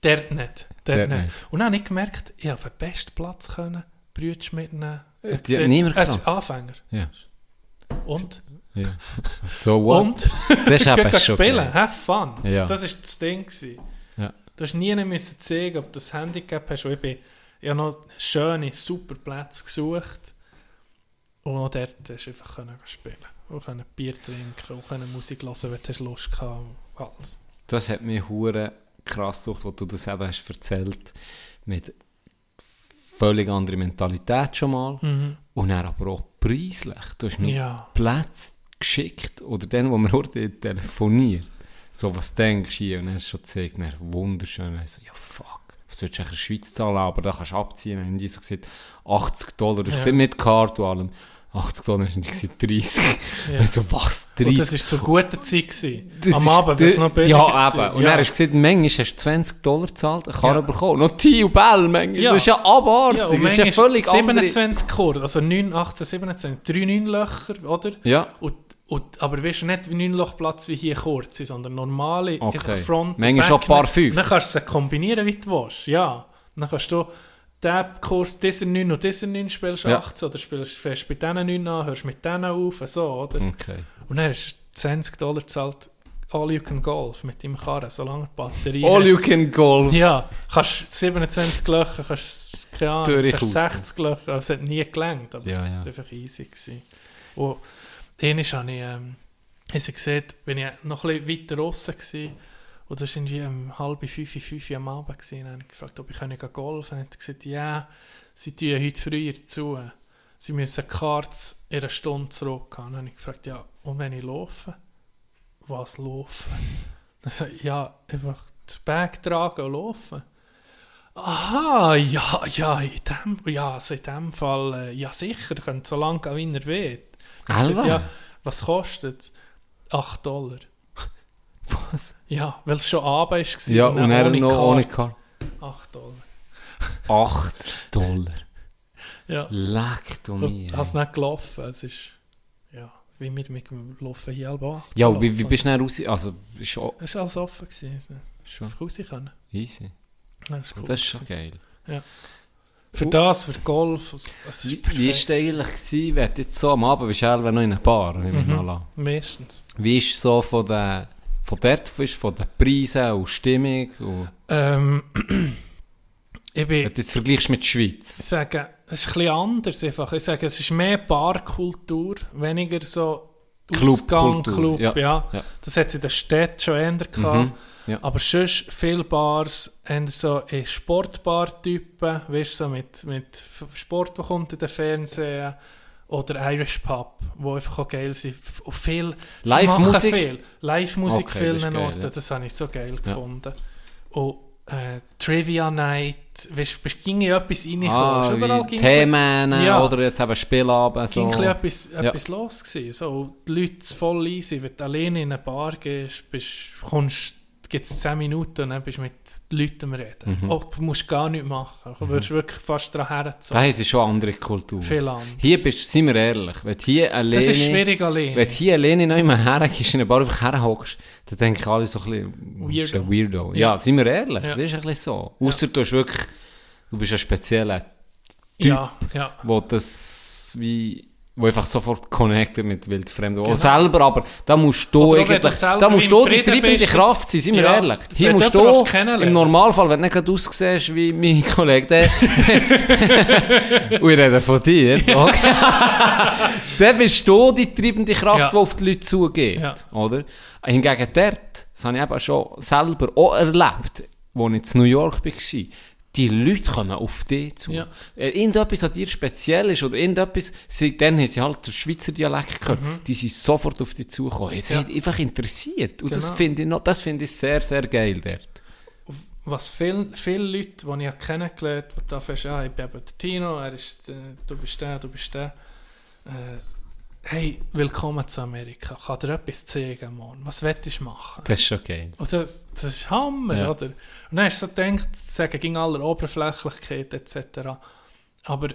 dort nicht. Dort Dort nicht. nicht. Und dann habe ich gemerkt, ich habe den besten Platz können, Brütsch mitnehmen. Hat niemand Er ist. Anfänger. Ja. Und? ja. So what? Und? Das ist eben schon spielen, geil. have fun. Ja. Das war das Ding. Gewesen. Ja. Du hast nie müssen zeigen, ob du das Handicap hast. Und ich, bin, ich habe noch schöne, super Plätze gesucht. Und auch dort hast du einfach können spielen Und können Bier trinken und können Musik hören, wenn du Lust gehabt alles. Das hat mich hure krass durch, wo du das eben hast erzählt, mit völlig andere Mentalität schon mal und dann aber auch preislich. Du hast mir Ja. Plätze geschickt oder dann, wo wir heute telefoniert, so was denkst du hier und dann hast du schon gezeigt, dann wunderschön, und dann so, ja fuck, was sollst du in der Schweiz zahlen, aber da kannst du abziehen, dann haben die so gesagt, 80 Dollar, du hast Ja. mit Karte und allem, 80 Dollar, haben die gesagt, 30. Ja. Und so, was, 30? Und das war zur guten Zeit. Gewesen. Das Am Abend wird es noch billiger Ja, eben. Und dann hast du gesagt, manchmal hast du 20 Dollar gezahlt, eine Karre Ja. bekommen. Noch Tee und Bell, manchmal. Ja. Das ist ja abartig. Ja, und das ist ja völlig andere... 27 Kurve, also 9, 18, 27, 3 9 Löcher, oder? Ja. Und, und, aber weißt du, nicht wie 9 Lochplatz wie hier kurz, sondern normale Okay. Front Manchmal schon ein paar fünf. Dann kannst du sie kombinieren, wie du willst, ja. Dann kannst du diesen Kurs, dieser 9 und dieser 9 spielst du Ja. 18 oder spielst fährst bei diesen 9 an, hörst mit denen auf, so, oder? Okay. Und dann hast du 20 Dollar gezahlt, all you can golf mit deinem Karren, solange die Batterie All hat. you can golf. Ja, kannst 27 Löcher, kannst, keine Ahnung, kannst Durchkaufen. 60 Löcher, aber es hat nie gelangt, aber Ja, ja. es war einfach easy. Gewesen. Und einmal habe ich, ähm, habe ich gesehen, bin ich noch ein bisschen weiter draussen gewesen, und das war irgendwie um halb fünf, fünf am Abend gewesen, dann habe ich gefragt, ob ich golfen und er hat gesagt, ja, sie tun heute früher zu, sie müssen die Karts in einer Stunde zurückgehen. Dann habe ich gefragt, ja, und wenn ich laufe? Was laufen? Dann sagt er, ja, einfach das Bag tragen und laufen. Aha, ja, ja, in dem, ja, also in dem Fall, äh, ja sicher, könnt so lange gehen, wie ihr wollt. Ich sagte, ja, was kostet es? 8 Dollar. Was? Ja, weil es schon Abend war. Ja, und er noch ohne Karte. Karte. 8 Dollar. 8 Dollar. Ja, Leck du mir. ich habe es nicht gelaufen. Es ist, ja, wie wir mit dem Laufen hier auch 8 Ja, wie, wie bist du dann raus? Also, ist schon, Es war alles offen. Gewesen. schon Einfach raus können. easy. Ja, Das ist, cool Das ist schon geil. Für das, für Golf, es ist Wie, ist es eigentlich gewesen, wenn du jetzt so am Abend bist, noch in einer Bar, Mhm. Meistens. Wie ist es so von der, von dort, von den Preisen und Stimmung? Und, Ähm, ich bin... wenn du jetzt vergleichst mit der Schweiz. Ich sage, es ist ein bisschen anders einfach. Ich sage, es ist mehr Barkultur, weniger so Clubkultur, Ausgang, Club, ja, ja. Das hat es in der Stadt schon eher gehabt. Ja. Aber sonst viele Bars haben so eh, Sportbar-Typen, weißt du, so mit, mit Sport, der kommt in den Fernsehen. Oder Irish Pub, wo einfach auch geil sind. Und viel, Live-Musik? machen viel. Live-Musik Okay, vielen geil, Orten, ja. das habe ich so geil Ja. gefunden. Und äh, Trivia Night, weißt du, ging in etwas reingekommen. Ah, Ist überall wie ging- Themen Ja. oder jetzt eben Spielabend. So. ging etwas, Ja. etwas los gewesen. So, die Leute voll easy. Wenn du alleine in eine Bar gehst, bist, kommst, gibt es 10 Minuten und dann bist du mit Leuten reden. Mhm. Oh, du musst gar nichts machen. Du würdest wirklich fast daran Da herzogen. ist schon eine andere Kultur. Viel anders. Hier bist, sind wir ehrlich, wenn hier alleine... Das ist schwierig alleine. Wenn hier alleine noch immer hergehst, in eine Bar einfach herhockst, dann denken alle so ein bisschen, bist Weirdo. ein Weirdo. Ja, Ja. sind wir ehrlich, Ja. das ist ein bisschen so. Außer du hast wirklich, du bist ein spezieller Typ, ja, ja. wo das wie, wo einfach sofort connectet mit wildfremden. Genau. Genau. selber, aber da musst du Oder auch eigentlich, du da musst du die treibende. Kraft sein, sind wir Ja, ehrlich. Hier musst du im Normalfall, wenn du nicht aussiehst wie mein Kollege, der, und ich rede von dir, okay. dann bist du die treibende Kraft, Ja. die auf die Leute zugeht, Ja. oder? Hingegen dort, das habe ich eben schon selber auch erlebt, als ich in New York war, die Leute kommen auf dich zu. Ja. Äh, Irgendetwas an dir speziell ist oder irgendetwas, sie, dann haben sie halt den Schweizer Dialekt gehört, die sind sofort auf dich zugekommen. Sie Mhm. Ja. haben einfach interessiert. Und das Genau. finde ich, noch- das finde ich sehr, sehr geil dort. Was viel, viele Leute, die ich kennengelernt habe, die da fest, ah, ich bin eben der Tino, er ist, äh, du bist der, du bist der. Äh, hey, willkommen zu Amerika. Kann dir etwas zeigen, Mann? Was willst du machen? Das ist schon geil. Und das, das ist Hammer, Ja. oder? Und dann hast du so gedacht, zu sagen, ging aller Oberflächlichkeit etc. Aber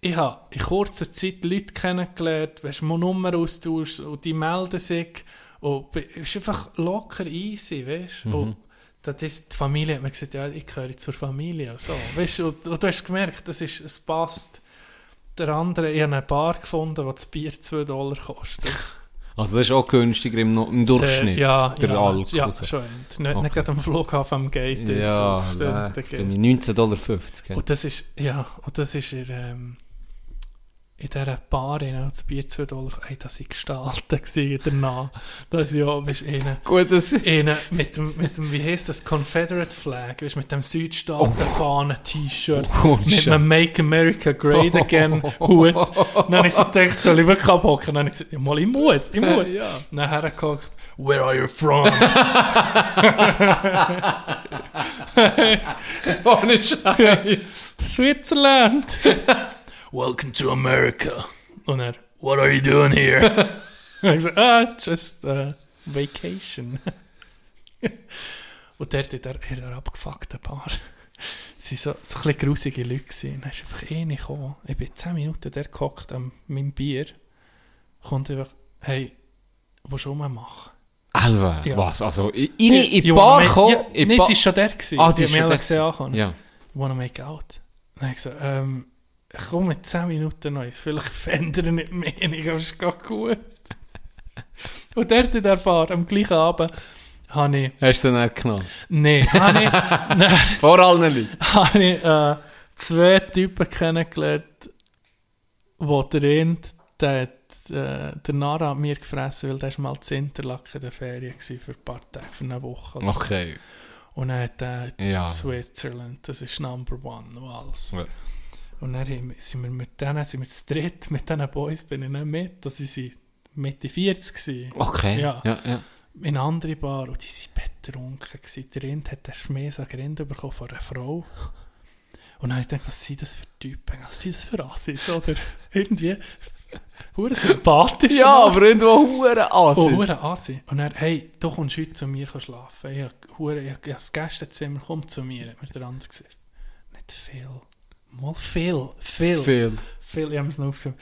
ich habe in kurzer Zeit Leute kennengelernt, weißt du, Nummer austauscht und die melden sich. Und es ist einfach locker easy, weißt du? Und das ist, die Familie hat mir gesagt, ja, ich gehöre zur Familie. und So, weißt du? Und, und du hast gemerkt, das ist, es passt. Der andere, ich habe eine Bar gefunden, wo das Bier 2 Dollar kostet. Also das ist auch günstiger im, im Durchschnitt, ja, der ja, Alkohol. Ja, so. schon. Nicht, Okay. nicht gerade am Flughafen am Gate ist. Ja, so, ja der- der- 19,50 Dollar. Und das ist, ja, und das ist in, ähm, in dieser Bar, in das Bier 2 Dollar, hey, das war gestaltet gewesen danach. Das ja, bist innen, Gut, das... innen mit dem, mit dem, wie heisst das, Confederate Flag, weißt, mit dem Südstaaten-Fahnen-T-Shirt, Oh, mit shit. einem Make America Great Again Hut. Dann habe ich so gedacht, soll ich wirklich abhocken? Dann habe ich gesagt, ja, mal, ich muss, ich muss. Ja. Dann hergeguckt, where are you from? Ohne Scheiß. Switzerland. Welcome to America. Und er, what are you doing here? Und ich so, ah, it's just a vacation. Und dort in der, in der abgefuckten Bar sie so, so ein bisschen grusige Leute gewesen. Dann ist einfach eine gekommen. Ich bin 10 Minuten der gehockt an meinem Bier. Kommt einfach, hey, willst du rummachen? Alva, Ja. was? Also, in, in, in die You Bar kommen? Ja, in Nein, sie ist schon der gewesen. Ah, die ist haben schon mich alle der gesehen gewesen. ankommen. Ja. wanna make out? Dann habe ich gesagt, ähm, ich komme mit 10 Minuten noch, vielleicht verändere ich nicht mehr, aber es geht gut. Und dort in der Bar, am gleichen Abend, habe ich, Hast du sie nicht genommen? nee, habe ich, nein, Vor allen Leuten. habe ich äh, zwei Typen kennengelernt, wo der eine, der hat äh, der Nara an mir gefressen, weil der war mal zu Interlaken in der Ferien für ein paar Tage, für eine Woche. so. Okay. Und dann hat er Ja. Switzerland, das ist Number One und alles. Ja. Und dann sind wir mit denen, sind wir zu dritt, mit diesen Boys bin ich nicht mit, das sind Mitte 40 gewesen. Okay. Ja. ja, ja. In einer anderen Bar und die waren betrunken gewesen. Der Rind hat den Schmäß an Rind bekommen von einer Frau. Und dann habe ich gedacht, was sind das für Typen, was sind das für Assis, oder irgendwie hure sympathisch. Ja, noch. aber irgendwo Huren Oh, Assis. hure Asi. Und er, hey, du kommst heute zu mir schlafen. Ich habe hure- ich habe das Gästezimmer, komm zu mir, hat mir der andere gesagt. Nicht viel. Mal viel, viel. Viel. Viel, ich habe es noch aufgeschrieben.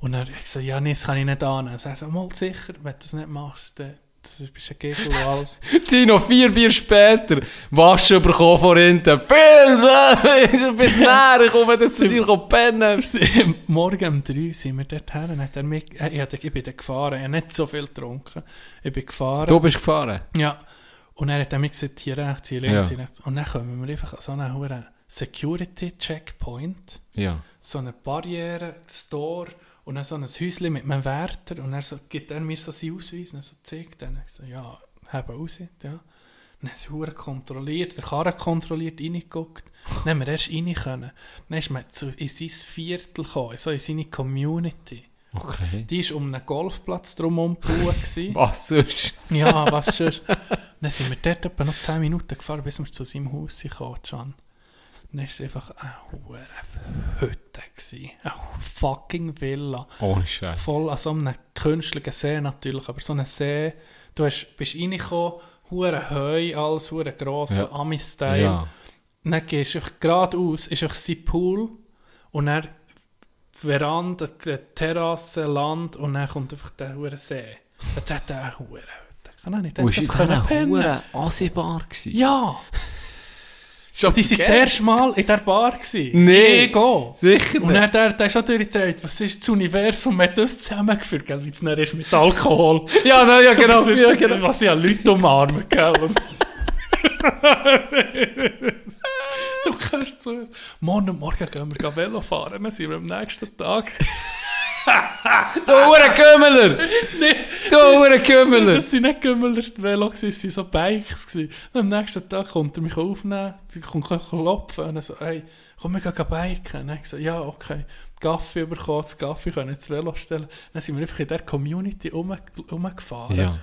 Und er gesagt, ja, nee, das kann ich nicht annehmen. Er sagt, mal sicher, wenn du das nicht machst, dann das bist ein Gegel und alles. Tino, vier Bier später, Waschen bekommen von hinten. Viel, du bist näher, ich komme dann zu dir pennen. Morgen um drei sind wir dorthin. Dann Hat er mich, ich, bin dann gefahren, ich habe nicht so viel getrunken. Ich bin gefahren. Du bist gefahren? Ja. Und er hat dann mir gesagt, hier rechts, hier links, Ja. hier rechts. Und dann kommen wir einfach an so einen hohen Security-Checkpoint, Ja. so eine Barriere, Store und dann so ein Häuschen mit einem Wärter und er so, gibt er mir so seinen Ausweis und er so zeigt dann. Ich so, ja, haben Aussicht, ja. Dann haben sie kontrolliert, der Karren kontrolliert, reingeguckt. Dann haben wir erst rein können. Dann ist man zu, in sein Viertel gekommen, so in seine Community. Okay. Die war um einen Golfplatz drumherum gebaut. Was sonst? Ja, was schon. Dann sind wir dort etwa noch 10 Minuten gefahren, bis wir zu seinem Haus kamen, Can. Dann war es einfach eine hohe Hütte. gewesen. Eine fucking Villa. Ohne Scheiß. Voll an so einem künstlichen See natürlich, aber so ein See, du hast, bist reingekommen, hure Heu, alles hure gross, Ja. Ami-Style. Ja. Dann gehst du einfach geradeaus, ist einfach sein Pool und dann die Veranda, die Terrasse, Land und dann kommt einfach der hure See. Das hat der hure Hütte. Kann auch nicht Und ist in einfach dieser pennen. Hure Asi-Bar? Ja! Schon Die waren das erste Mal in der Bar. Gewesen. Nee. Ich gehe. Sicher Und dann, der, der ist auch durchgedreht, was ist das Universum, hat das zusammengeführt, gell, wie es dann ist mit Alkohol. Ja, so, ja, genau. bist Ja, nicht- genau. Was ja Leute umarmen, gell. Du kannst so Morgen und morgen gehen wir Velo fahren, dann sind wir am nächsten Tag. Du Hure Kümmeler! Du Hure Kümmeler! Das sind nicht Gümmeler die Velo, es waren so Bikes. Gewesen. Dann am nächsten Tag kommt er mich aufnehmen, sie kommt klopfen und er so, hey, komm, wir gehen biken. Habe ich gesagt, ja, okay. Kaffee bekommen, das Kaffee können ins Velo stellen. Dann sind wir einfach in der Community rum, rumgefahren. Ja.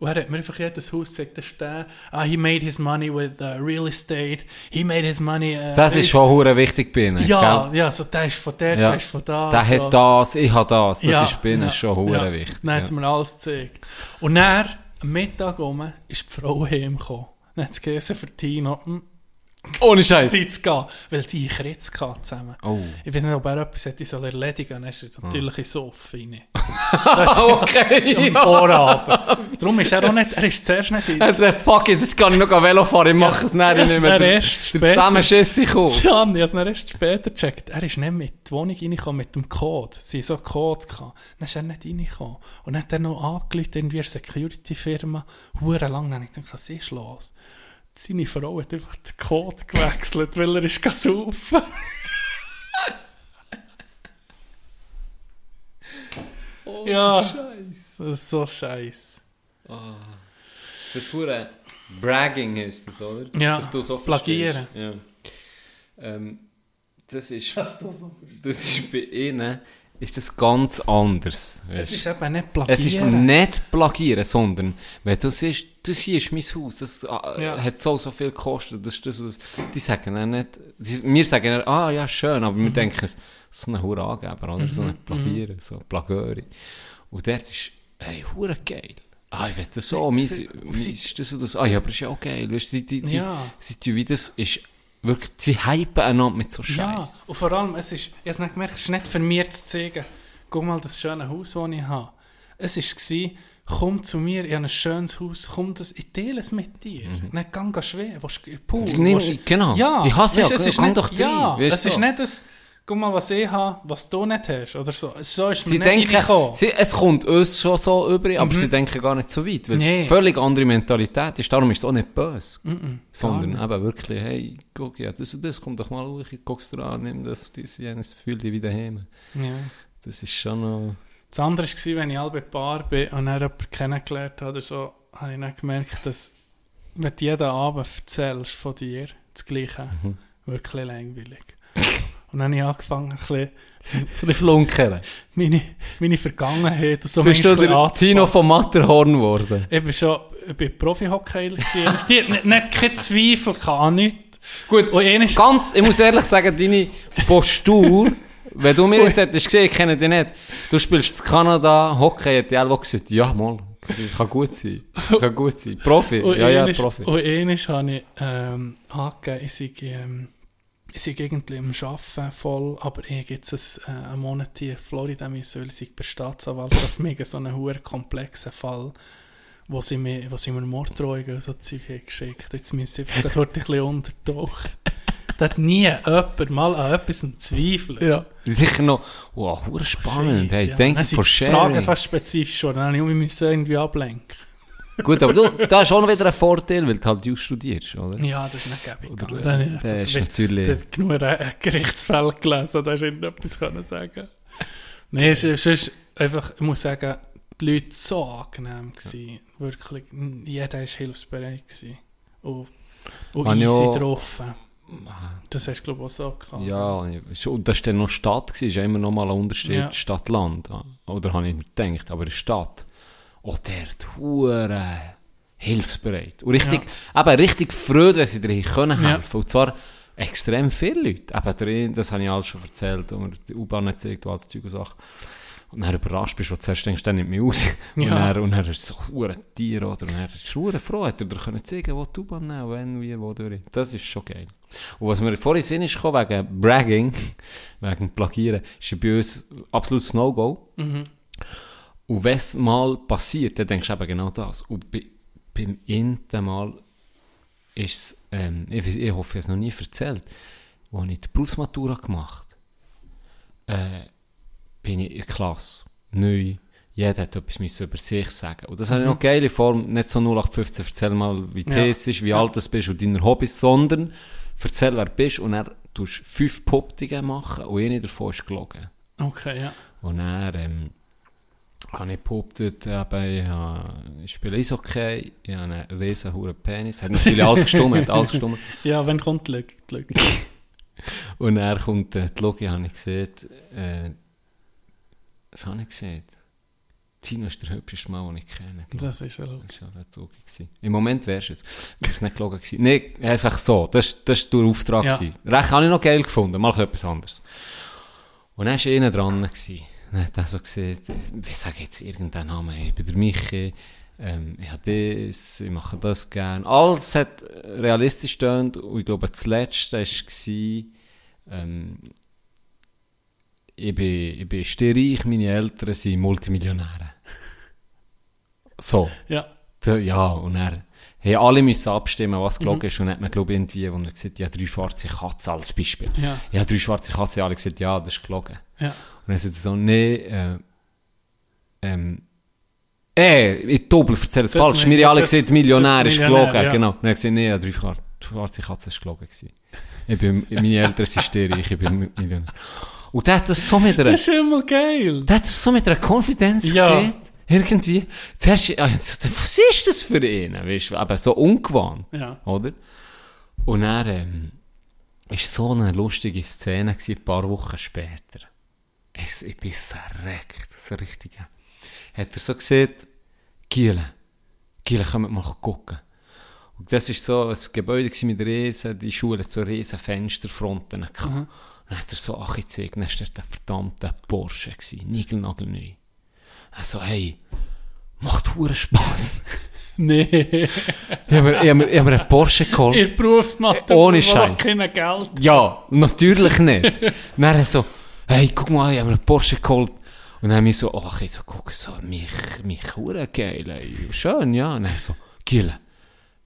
Und er hat mir einfach jedes Haus gesagt, da steht, ah, he made his money with uh, real estate, he made his money... Uh, Das ist schon hure wichtig ihnen, Ja, gell? ja, so der ist von der, Ja. der ist von da. Der so. hat das, ich habe das. Das Ja, ist ihnen ja, schon hure ja. wichtig. Dann hat Ja. mir alles gezeigt. Und dann, am Mittag rum, ist die Frau heimgekommen. Dann hat es gegessen für Tino, hm, Ohne Scheiß. Zu gehen, weil die gehabt zusammen. Oh. Ich weiß nicht, ob er etwas hätte soll erledigen soll, dann ist er natürlich in Soff rein. okay. Am Vorabend. Darum ist er auch nicht, er ist zuerst nicht in... Also, fuck it, jetzt kann ich noch Velo fahren, ich mache es es nicht mehr. Der- erst der später. Zusammenschiss ich komme. Jan, ich habe es erst später gecheckt. Er ist nicht mit die Wohnung reingekommen mit dem Code. Sie haben so einen Code gehabt. Dann ist er nicht reingekommen. Und dann hat er noch angerufen, irgendwie eine Security-Firma. Hure lang. Dann habe ich gedacht, was ist los? Seine Frau hat einfach den Code gewechselt, weil er ist saufen. Oh, ja, das ist so scheiße. Das hure Bragging ist das, oder? Ja, Dass du so verstehst. Ja. Ähm, das ist, das ist bei ihnen ist das ganz anders. Es weisst. ist eben nicht plagieren. Es ist nicht plagieren, sondern wenn du siehst, das hier ist mein Haus, das äh, Ja. hat so so viel gekostet, das ist das, was, die sagen dann nicht, die, wir sagen dann, ah ja schön, aber Mhm. wir denken, es ist ein hure Angeber, oder? So ein Plagierer, so ein Plagöri. Und dort ist, hey, hure geil. Ah, ich will das so, mein, mein ist das und das, ah ja, aber ist ja auch geil, weißt du, sie, sie, sie, Ja. sie, tun wie das ist, wirklich, sie hypen einander mit so Ja, Scheiß. und vor allem, es ist, ich habe es nicht gemerkt, es ist nicht für mich zu zeigen, guck mal das schöne Haus, das ich habe. Es war, komm zu mir, ich habe ein schönes Haus, komm das, ich teile es mit dir. Nicht gang schwer, willst du Pool? Willst- genau. Ja, Ich hasse ja, weisst, es ist nicht- doch rein, Ja, es so. ist nicht das, guck mal, was ich habe, was du nicht hast, oder so. So ist Sie nicht denken, sie, es kommt uns schon so über, aber sie denken gar nicht so weit, weil Nee. es eine völlig andere Mentalität ist. Darum ist es auch nicht böse, sondern eben wirklich, hey, guck, ja, das und das, komm doch mal hoch, guck's dir an, nimm das, das, jenes, fühl dich wieder heim. Ja. Das ist schon noch... Das andere war, wenn ich alle Paar bin und dann jemanden kennengelernt habe oder so, habe ich dann gemerkt, dass wenn du jeden Abend erzählst von dir, das Gleiche, Mhm. wirklich langweilig. Und dann habe ich angefangen, ein bisschen Ein bisschen meine, meine Vergangenheit so Bist du der. Tino von Matterhorn geworden? Ich bin schon ich bin Profi-Hockeyler. Die hat nicht, nicht keinen Zweifel, kann nichts. Gut, Und ganz, ich muss ehrlich sagen, deine Postur, wenn du mir jetzt hättest gesehen, ich kenne dich nicht, du spielst in Kanada Hockey, hat die alle gesagt, ja, mal, kann gut sein, kann gut sein. Profi, Und ja, ja, Profi. Und einmal habe ich ähm, angegeben, ich sei, ähm, ich sei irgendwie am Arbeiten voll, aber ich jetzt ein, äh, einen Monat hier in Florida müssen, weil ich bei Staatsanwaltschaft mega so einen hohen komplexen Fall, wo sie mir, wo sie mir Morddrohungen und so Zeug geschickt. Jetzt müssen sie einfach dort ein bisschen untertauchen. Da hat nie jemand mal an etwas zweifelt. Ja. Sicher noch, wow, hure spannend, hey, ja. thank you for sharing. Fragen fast spezifisch geworden, dann habe ich mich irgendwie ablenken. Gut, aber du, da ist auch noch wieder ein Vorteil, weil du halt just studierst, oder? Ja, das ist nicht gäbig. Oder, äh, Dann- das- ist das- natürlich- das hat genug äh, Gerichtsfälle gelesen, da hast du irgendetwas können sagen. Nein, es ist, es ist einfach, ich muss sagen, die Leute so angenehm gewesen. Wirklich, jeder war hilfsbereit gewesen. und, und easy auch- drauf. Das hast du, glaube ich, auch so gehabt. Ja, schon- und das war dann noch Stadt, gewesen, ist ja immer noch mal ein Unterschied Ja. Stadt-Land. Oder habe ich mir gedacht, aber in der Stadt, oh, der hure hilfsbereit. Und richtig, eben richtig Freude, wenn sie dir können Ja. helfen. Und zwar extrem viele Leute. Eben, das habe ich alles schon erzählt, mir die U-Bahn nicht zeigt, und alles Zeug und Sachen. Und dann überrascht bist, wo du zuerst denkst, der nimmt mich aus. Und, Ja. dann, und dann ist es so hure Tier, oder? Und dann ist es froh, hat er dir können zeigen, wo U-Bahn nehmen, wenn, wie, wo durch. Das ist schon geil. Und was mir vorhin Sinn ist gekommen, wegen Bragging, wegen Plagieren, ist bei uns absolutes No-Go. Und wenn es mal passiert, dann denkst du eben genau das. Und bei, beim Inten mal ist es, ähm, ich, ich hoffe, ich habe es noch nie erzählt, als ich die Berufsmatura gemacht äh, bin ich in der Klasse, neu, jeder hat etwas über sich sagen. Und das habe ich noch geile Form, nicht so 0815, erzähl mal, wie du Ja. es ist, wie alt du bist und deine Hobbys, sondern erzähl, wer du bist und dann tust fünf Poptungen machen und eine davon ist gelogen. Okay, ja. Und dann ähm, habe ich behauptet, eben, ich, habe, ich spiele Eishockey, ich habe einen riesen hohen Penis. Hat natürlich alles gestummt, hat alles gestummt. Ja, wenn kommt die Lücke? Und dann kommt äh, die Logi, habe ich gesehen, äh, was habe ich gesehen? Tino ist der hübscheste Mann, den ich kenne. glaub Das ist ja logisch. Das war gewesen. Im Moment wärst du es. Wäre es nicht gelogen gewesen. Nein, einfach so. Das war das der Auftrag. Ja. gewesen. Recht habe ich noch geil gefunden. Mal etwas anderes. Und dann war einer dran. Gewesen. Dann hat er so gesagt, wie sage ich jetzt irgendeinen Namen? Ich bin der Michi. Ähm, ich habe das, ich mache das gerne. Alles hat realistisch gestöhnt. Und ich glaube, das Letzte war, ähm, ich bin, ich bin stierreich, meine Eltern sind Multimillionäre. So. Ja. Ja, und er haben alle müssen abstimmen, was gelogen ist. Und dann hat man, glaube ich, irgendwie, wo er gesagt ja, drei schwarze Katzen als Beispiel. Ja. Ja, drei schwarze Katzen, alle gesagt, ja, das ist gelogen. Ja. Und dann sagt er so, nee, äh, ähm, äh, ich doppel, erzähle es falsch. haben alle gesagt, Millionär ist gelogen. ja. Genau. Und er hat gesagt, nee, ja, drei schwar- schwarze Katzen ist gelogen gewesen. Ich bin, meine Eltern sind stierig, ich bin Millionär. Und der hat das so mit einer... Das ist immer geil. Der hat das so mit einer Konfidenz Ja. gesehen. Irgendwie. Zuerst, was ist das für ihn? Weißt du, aber so ungewohnt. Ja. Oder? Und dann, ähm, ist so eine lustige Szene gewesen, ein paar Wochen später. Ich, ich bin verreckt. So richtig. Hat er so gesagt, Giele, Giele, kommt mal gucken. Und das war so ein Gebäude mit riesen, die Schule hat so riesen Fensterfronten gehabt. Und dann hat er so Ach gezeigt, dann war der verdammte Porsche, nigelnagelneu. Er so, hey, macht hure Spass. Nee. ich habe mir, ich hab mir, ich hab mir einen Porsche geholt. In der Berufsmathe. Ohne Scheiß. kein Geld. Ja, natürlich nicht. dann er so, hey, guck mal, ich habe mir einen Porsche geholt. Und dann habe ich so, ach, ich so, guck, so, mich, mich hure geil, ey. Schön, ja. Und dann so, Gile,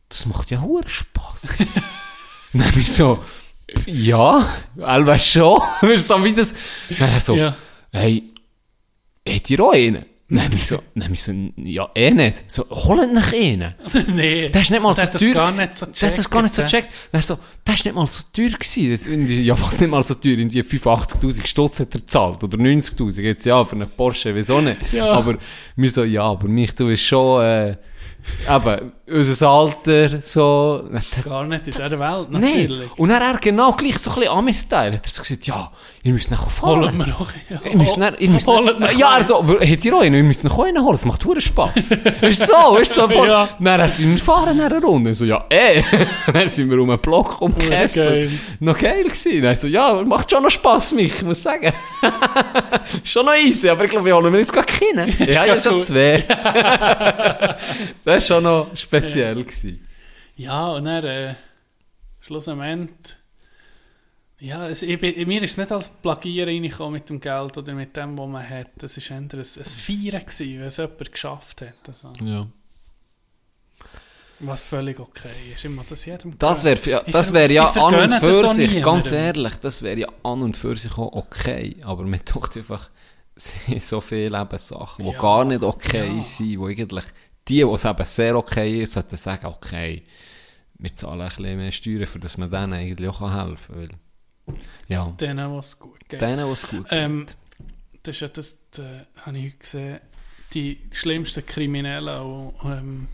das macht ja hure Spaß. Und dann habe ich so, ja, allweil schon. so wie das. Dann so, Ja. hey, hat ihr auch einen? Habe ich so, habe ich so, ja, eh nicht. So, holt nach einen. nee. Das ist nicht mal so das teuer. gar gewesen. nicht so Das hat das gar nicht so gecheckt, gecheckt. Dann so, das ist nicht mal so teuer gewesen. Das Ja, was nicht mal so teuer? Irgendwie 85.000 Stutz hat er gezahlt. Oder 90.000. Jetzt ja, für einen Porsche, wieso nicht? Ja. Aber, wir so, ja, aber mich, du bist schon, äh, eben, unser Alter, so, Gar nicht in dieser Welt, Nein. natürlich. Und dann er genau gleich so ein bisschen Ami-Style. Hat er so gesagt, ja, ihr müsst nachher fahren. Holen wir auch. Ja. Ihr müsst nicht, ihr müsst nach ja, also, habt ihr auch einen? Ihr müsst noch einen holen, es macht hure Spass. Ist so, ist so. voll- Ja. Dann sind wir fahren nach einer Runde. Ich So, ja, eh. dann sind wir um einen Block geil. umgekesselt. Noch geil gewesen. Dann so, ja, macht schon noch Spass, mich, ich muss sagen. schon noch easy, aber ich glaube, wir holen wir jetzt gar keinen. Ja, ja, schon zwei. das war schon noch speziell gewesen. Ja, und dann, äh, schlussendlich, ja, es, ich, bin- mir ist es nicht als Plagieren reingekommen mit dem Geld oder mit dem, was man hat. Es war eher ein, ein Feiern, gewesen, wenn es jemand geschafft hat. Also, Ja. was völlig okay ist. Mache das jedem Das wäre Ich das wär ja an und für sich, ganz ehrlich, das wäre ja an und für sich auch okay. Aber man tut einfach so viele Sachen, die Ja, gar nicht okay ja. sind, wo eigentlich die, die es eben sehr okay ist, sollten sagen, okay, wir zahlen ein bisschen mehr Steuern, für dass man denen eigentlich auch helfen kann. Weil, ja, Denen, was gut geht. denen, was gut Ähm, geht. das ist ja das, äh, habe ich gesehen, die schlimmsten Kriminellen, die ähm,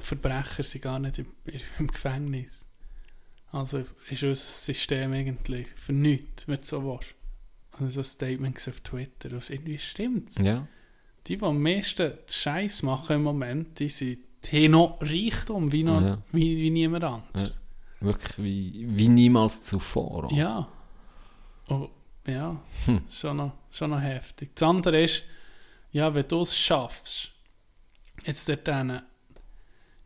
Verbrecher sind gar nicht im, im Gefängnis. Also ist unser System eigentlich für nichts, wenn du so willst. Und so ein Statement auf Twitter, was irgendwie stimmt. Ja. Die, die am meisten Scheiß machen im Moment, die sind haben noch Reichtum wie, noch, Ja. wie, wie niemand anderes. Wirklich wie, wie niemals zuvor. Ja. Oh, ja, Hm. schon, noch, schon noch heftig. Das andere ist, ja, wenn du es schaffst, jetzt dort hinten,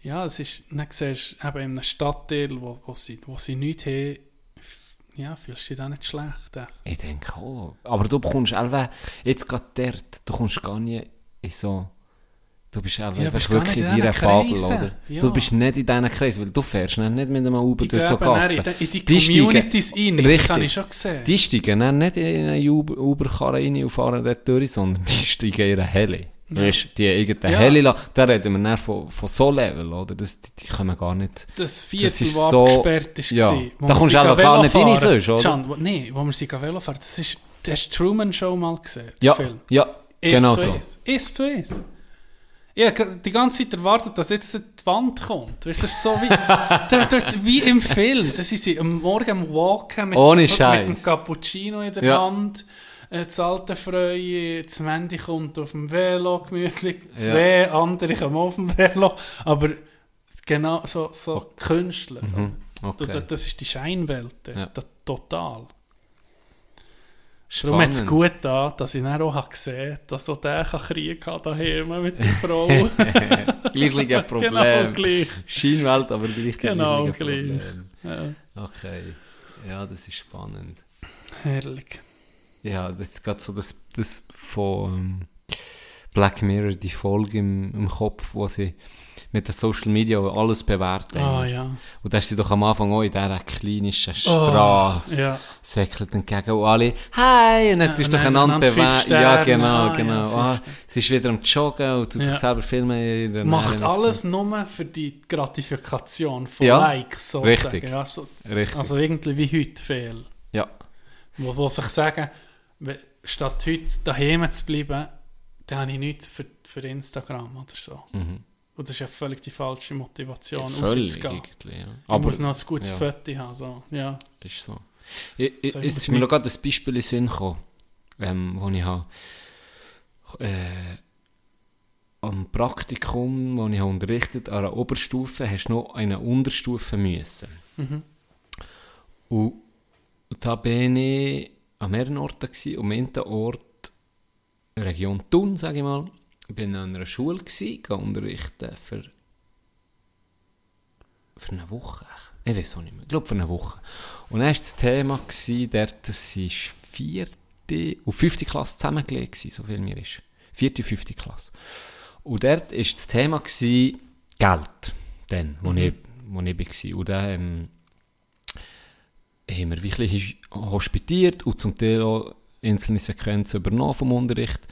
ja, es ist, dann siehst du eben in einem Stadtteil, wo, wo, sie, wo sie nichts haben, ja, fühlst du dich auch nicht schlecht. echt. Ich denke auch. Aber du bekommst einfach, jetzt gerade dort, du kommst gar nicht in so, du bist einfach, Ja, bist wirklich in in deiner diesen Fabel, oder? Ja. Du bist nicht in diesen Kreis, weil du fährst nicht mit einem Uber Die durch so in Gassen. die, in die Die steigen- Communities rein, das Richtig. habe ich schon gesehen. Die steigen nicht in eine Uber- Uber-Karre rein und fahren dort durch, sondern die steigen in eine Heli. Weisst, die irgendeine Ja. Heli, la- da reden wir dann von, von so Level, oder? Das, die, die kommen gar nicht... das Viertel, Das ist so- abgesperrt war. ja. wo Da kommst du gehen gar nicht rein sonst, oder? Can, wo, nee, wo wir sie Velo fahren, das ist, hast Truman Show mal gesehen, Ja, Film. ja, Ist genau so. Ist. ist zu ist. Habe die ganze Zeit erwartet, dass jetzt die Wand kommt. Weißt, du, das ist so wie, da, da, wie im Film. Das ist sie am Morgen am Walken mit, Ohne mit dem Cappuccino in der Ja. Hand. Das alte Freue, das Mandy kommt auf dem Velo gemütlich. Zwei andere kommen auf dem Velo. Aber genau so, so Künstler. Mhm, okay. da- Das ist die Scheinwelt. Ja. Da, total. Darum hat es Spannend. gut da, dass ich dann auch gesehen habe, dass auch der kann Krieg haben daheim mit der Frau. Gleichliches Problem. genau, gleich. Scheinwelt, aber gleich Genau, gleich. Problem. Ja, Okay. Ja, das ist spannend. herrlich. Ja, das ist gerade so das, das von ähm, Black Mirror, die Folge im, im Kopf, wo sie mit den Social Media alles bewerten. Ah ja. Und da ist sie doch am Anfang auch in dieser klinischen Straße. Oh, ja. Säckelt entgegen und alle, hi, und dann Ja, tust du dann einander einander fünf bewerten. Ja, genau, Ah, ja, genau. fünf ah, sie ist wieder am Joggen und tut Ja. sich selber filmen. Macht alles nur für die Gratifikation von Ja, Likes. Sozusagen. richtig. Ja, so, Richtig. Also irgendwie wie heute viel. Ja, Wo, wo sich sagen, statt heute daheim zu bleiben, dann habe ich nichts für, für Instagram oder so. mhm. Und das ist ja völlig die falsche Motivation, völlig rauszugehen. ja. Ich muss Aber noch ein gutes ja. Foto haben. So. Ja. ist so. Ich, ich, So, ich jetzt muss ist mir noch gerade ein Beispiel in den Sinn gekommen, ähm, wo ich habe, äh, am Praktikum, wo ich habe unterrichtet an einer Oberstufe, hast du noch eine Unterstufe müssen. Mhm. Und da bin ich an mehreren Orten gewesen. Am einen Ort, Region Thun, sage ich mal, bin an einer Schule gewesen, unterrichten für, für eine Woche. Ich weiß auch nicht mehr. Ich glaube für eine Woche. Und dann war das Thema, gewesen, dort, das war vierte und fünfte Klasse zusammengelegt, gewesen, so viel mir ist. Vierte und fünfte Klasse. Und dort war das Thema gewesen, Geld. Dann, wo, ich, wo ich war. Und dann ähm, haben wir wirklich hospitiert und zum Teil auch einzelne Sequenzen übernommen vom Unterricht.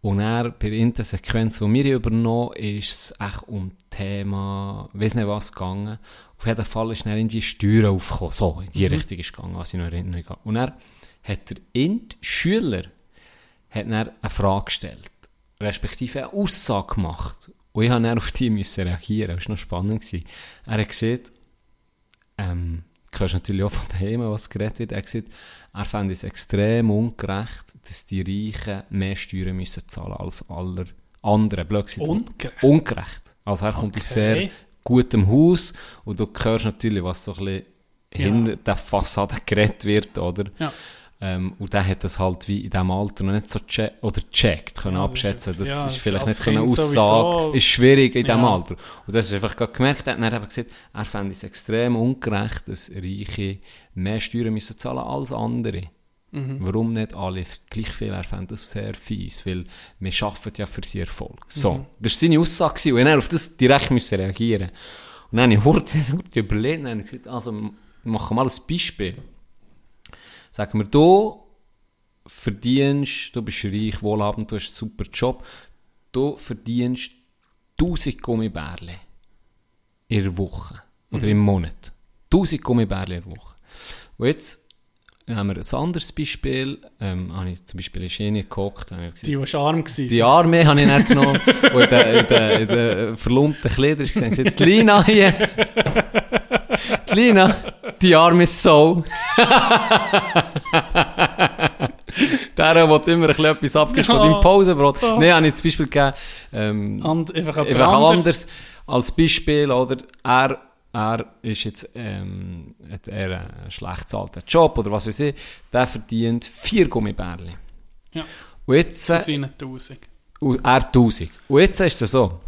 Und dann, bei der Sequenz, die wir übernommen haben, ist es echt um das Thema, ich weiß nicht was, gegangen. Auf jeden Fall ist dann irgendwie Steuern aufgekommen. So, in die Richtung ist gegangen, was ich noch in Erinnerung habe. Und dann hat der Int Schüler hat dann eine Frage gestellt, respektive eine Aussage gemacht. Und ich musste dann auf die müssen reagieren. Das war noch spannend. Gewesen. Er hat gesagt, ähm, hörst natürlich auch von daheim, was geredet wird. Er hat gesagt, er fände es extrem ungerecht, dass die Reichen mehr Steuern müssen zahlen als alle anderen. Blöd. Ungerecht? Ungerecht. Also er kommt aus Okay. sehr gutem Haus und du hörst natürlich, was so ein bisschen Ja. hinter der Fassade geredet wird, oder? Ja. Ähm, und der hat das halt wie in diesem Alter noch nicht so che oder checkt können Ja, das abschätzen. ist- Das ja, ist vielleicht nicht so eine Aussage. sowieso. Ist schwierig in diesem Ja. Alter. Und das ist einfach gerade gemerkt. Er hat eben gesagt, er fände es extrem ungerecht, dass Reiche mehr Steuern müssen zahlen als andere. Mhm. Warum nicht alle gleich viel? Er fände das sehr fies, weil wir arbeiten ja für seinen Erfolg. So, Mhm. das war seine Aussage und er auf das direkt müssen reagieren. Und dann habe ich heute überlegt und habe gesagt, also machen wir mal ein Beispiel. Sagen wir, du verdienst, du bist reich, wohlhabend, du hast einen super Job, du verdienst 1000 Gummibärle in der Woche oder im Monat. 1000 Gummibärle in der Woche. Und jetzt haben wir ein anderes Beispiel. Ähm, habe ich zum Beispiel in Schiene gekocht. habe ich gesagt, Die, die arm waren. die Arme habe ich nicht genommen. Und in den, in den, in den verlumpten Kleidern gesagt, die Lina hier. Die Lina, die arme Sau. Der will immer ein etwas abgeben von deinem Pausenbrot. Oh. Nein, habe ich zum Beispiel gegeben, ähm, And, einfach einfach anderes. anders. Als Beispiel, oder? Er, er ist jetzt, ähm, hat er einen schlecht bezahlten Job oder was weiß ich. Der verdient vier Gummibärli. Ja. Und jetzt, Zu seinen 1000. und er 1000. Und jetzt ist es so.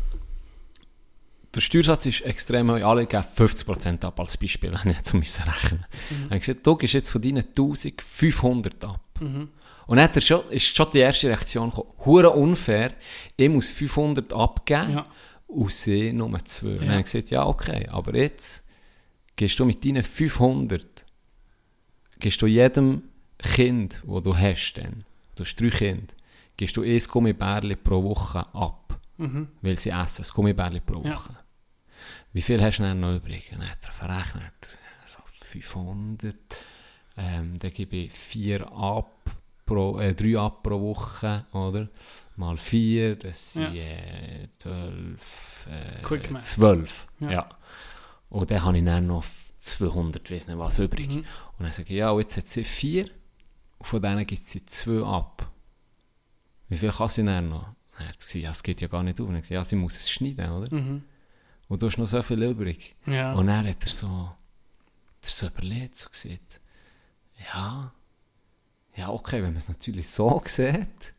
Der Steuersatz ist extrem hoch. Alle geben 50% ab als Beispiel, wenn ich jetzt müssen rechnen. Mhm. Ich gesagt, du gibst jetzt von deinen 1500 ab. Und dann hat er schon, ist schon die erste Reaktion gekommen. Hure unfair. Ich muss 500 abgeben Ja. und sie nur 2. Und dann habe ich gesagt, ja, okay. Aber jetzt gehst du mit deinen 500 gehst du jedem Kind, wo du hast, dann, du hast drei Kinder, gehst du ein Gummibärli pro Woche ab. Weil sie essen, ein Gummibärli pro Woche. Ja. Wie viel hast du dann noch übrig? Dann hat er verrechnet, so 500. Ähm, dann gebe ich 4 ab, pro, äh, 3 ab pro Woche, oder? Mal 4, das sind Ja. äh, 12, Quick äh, math. 12. Ja. Ja. Und dann habe ich dann noch 200, weiss nicht was, übrig. Mhm. Und dann sage ich, ja, jetzt hat sie 4 und von denen gibt sie 2 ab. Wie viel kann sie dann noch? Dann hat sie gesagt, ja, es geht ja gar nicht auf. Und ich gesagt, ja, sie muss es schneiden, oder? Mhm. Und du hast noch so viel übrig. Ja. Und dann hat er so, hat er so überlegt, so gesagt, ja, ja, okay, wenn man es natürlich so sieht,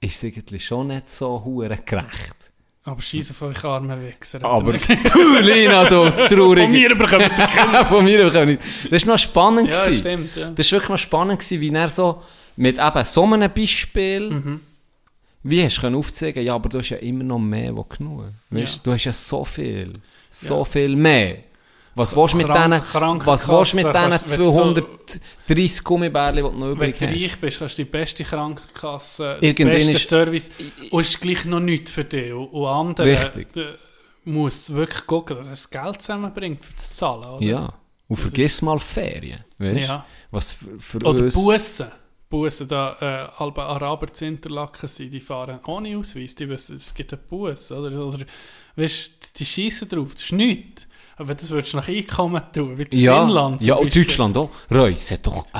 ist es eigentlich schon nicht so hure gerecht. Aber scheiß auf euch armen Wichser. Aber er du, Lina, du traurig. Von mir bekommt ihr Kinder. Von mir bekommen nicht. Das war noch spannend. Ja, stimmt. Ja. Das war wirklich noch spannend, wie er so mit eben so einem Beispiel, Mhm. Wie hast du aufzeigen, ja, aber du hast ja immer noch mehr, wo genug. Weißt, Ja. Du hast ja so viel, so Ja. viel mehr. Was willst du mit diesen, Krankenkasse was willst du mit diesen kannst- wenn du so- 230 Gummibärli, die du noch Wenn übrig du hast? reich bist, hast du die beste Krankenkasse, den besten Service und es ist gleich noch nichts für dich. Und, und andere Richtig. muss wirklich gucken, dass er das Geld zusammenbringt, für das zu zahlen. Oder? Ja. Und vergiss mal Ferien. Weißt? Ja. Was für, für Oder uns... Bussen. Bussen, da äh, alle Araber zu Interlaken sind, die fahren ohne Ausweis, die wissen, es gibt einen Bus. Oder, oder weißt, die schießen drauf, das ist nichts. Aber das würdest du nach Einkommen tun, wie in ja, Finnland. ja, und. Deutschland auch. Reus hat doch... Äh,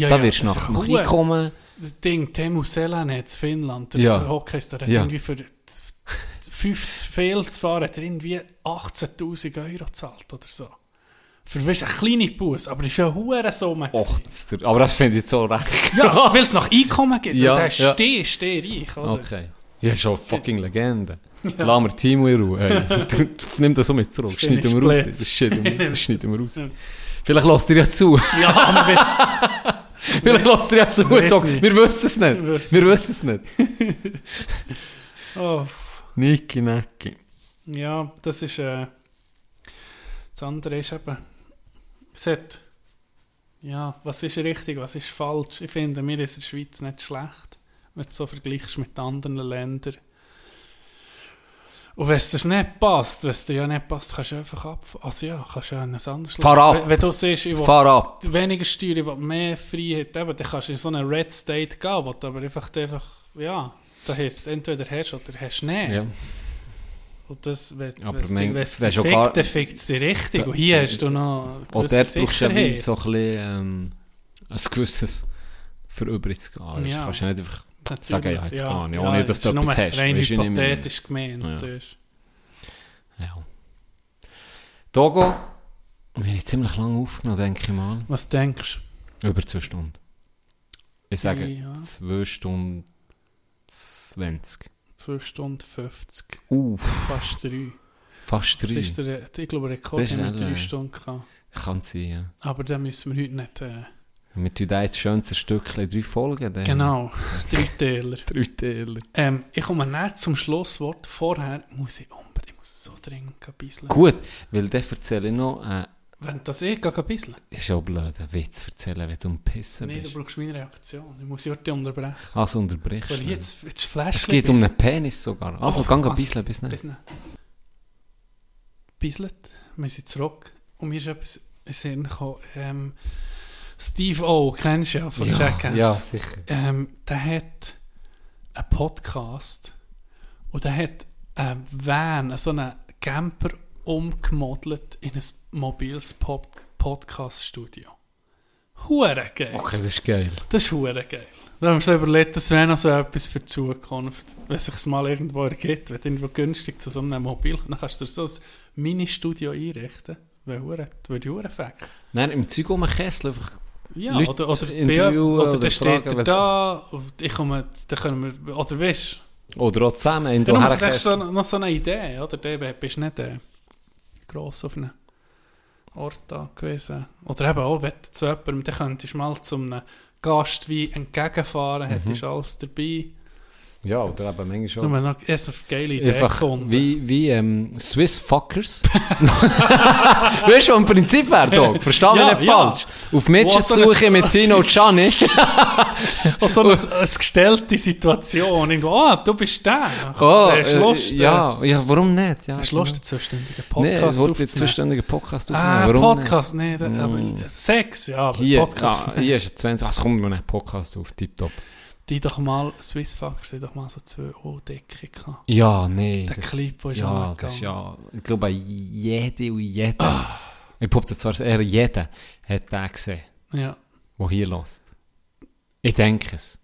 Ja, da ja, wirst du nach, nach. Einkommen... Das Ding, Teemu Selänne in Finnland, der Ja. ist der Hockeyster, der hat Ja. irgendwie für 50 Fehl zu fahren, hat er irgendwie 18'000 Euro gezahlt oder so. Für weißt, eine kleine Bus, aber das ist ja eine hohe Summe. Och, aber das finde ich so recht Ja, krass. weil es nach Einkommen gibt. Ja, Ja, der ist ja. steh, steh reich, oder? Okay. Ja, schon fucking Legende. Lass mir Timo in Ruhe. Ey. Du, du, nimm das so mit zurück. Ich wir raus. Das schneiden wir, raus. Vielleicht lasst ihr ja zu. Ja, aber wenn- Vielleicht lasst ihr ja zu. Wir wissen es nicht. Wir wissen Wir wissen es nicht. oh, Niki, Necki. ja, das ist. Äh, das andere ist eben. Es hat. Ja, was ist richtig, was ist falsch? Ich finde, mir ist in der Schweiz nicht schlecht, wenn du so vergleichst mit anderen Ländern. Und wenn es dir nicht passt, wenn es dir ja nicht passt, kannst du einfach ab. Also ja, kannst du ja ein anderes Fahr ab. Wenn, wenn du siehst, ich will weniger Steuern, ich will mehr Freiheit, eben, dann kannst du in so einen Red State gehen, wo du aber einfach, einfach ja, da heisst entweder hast oder hast du nicht. Ja. Und das, wenn es dich fickt, gar- dann fickt es dich richtig. Und hier hast du noch Und dort brauchst du ja so ein bisschen ähm, ein gewisses für übrig zu gehen. Weißt, Ja. Du kannst ja nicht einfach Natürlich. sagen, ja, jetzt ja, gehe ich, ohne dass es du etwas hast. rein du, meine? hypothetisch gemeint. Ja. ist- Ja. Togo, wir haben ziemlich lange aufgenommen, denke ich mal. Was denkst Über zwei Stunden. Ich sage Ja. zwei Stunden 20. du? 2 Stunden 50, Uff, fast 3. fast Das drei. ist der, ich glaube, Rekord Das haben wir schnell, 3 ja. Stunden gehabt. Kann sein, ja. Aber da müssen wir heute nicht... Äh, Wir tun da jetzt schön ein Stückchen drei Folgen. Dann. genau, drei Täler. Drei Teile. Ähm, ich komme näher zum Schlusswort. Vorher muss ich unbedingt, ich muss so dringend ein bisschen. Gut, weil dann erzähle ich noch, äh, Wenn das eh gehe, ein bisschen. ist auch blöd, einen Witz erzählen, wenn du am Pissen Nein, du bist. brauchst meine Reaktion. Ich muss heute unterbrechen. Also Soll ich du. jetzt, jetzt Flash Es geht um einen Penis sogar. Also, Oh, gang ein bisschen bis nicht. Bis nicht. Bislet, wir sind zurück. Und mir ist etwas in Sinn gekommen. Ähm, Steve O, kennst du ja von Jackass. ja, sicher. Ähm, der hat einen Podcast und der hat einen Van, so einen Camper umgemodelt in ein mobiles Pop Podcast-Studio. Hure geil. Okay, das ist geil. Das ist hure geil. Da haben wir so überlegt, das wäre noch so etwas für die Zukunft. Wenn es sich mal irgendwo ergibt, wenn du irgendwo günstig zu so einem Mobil, dann kannst du dir so ein Mini-Studio einrichten. Das wäre hure- fett. Nein, im Zeug um einen Kessel einfach Ja, Leute oder, oder, interviewen oder, oder dann steht er da, und ich komme, dann können wir, oder weißt Oder auch zusammen in Dann der ich so, Herrenkessel. noch so eine Idee, oder? Du bist nicht äh, gross auf einem Ort da gewesen. Oder eben auch, wenn du zu jemandem, dann könntest du mal zu einem Gast wie entgegenfahren, hättest alles dabei. Ja, oder eben manchmal Nur schon. wenn noch erst auf geile Idee Einfach wie, wie ähm, Swiss Fuckers. weißt du, im Prinzip wäre da. Versteh mich Ja, nicht ja. falsch. Auf eine- suche mit Tino Gianni. Auch so eine, eine gestellte Situation. Irgendwo, ah, du bist der. Oh, du äh, Lust? äh, ja, ja, warum nicht? Ja, Hast du Lust, einen zuständigen Nee, Podcast ich wollte jetzt aufzunehmen? zuständigen Podcast aufnehmen. Ah, warum Podcast, nee, da- aber Sex, ja, aber Nicht? Hier, Podcast. ah, hier ist ein 20. Ach, kommt mir ein Podcast auf, tipptopp. Die doch mal, Swissfuckers, die doch mal so zwei O-Decke gehabt. Ja, nee. Der das- Clip, der ist Ja, das ist ja, ich glaube, jede und jeder, ich behaupte zwar eher jeder, hat den gesehen, Ja, der hier lässt. Ich denke es.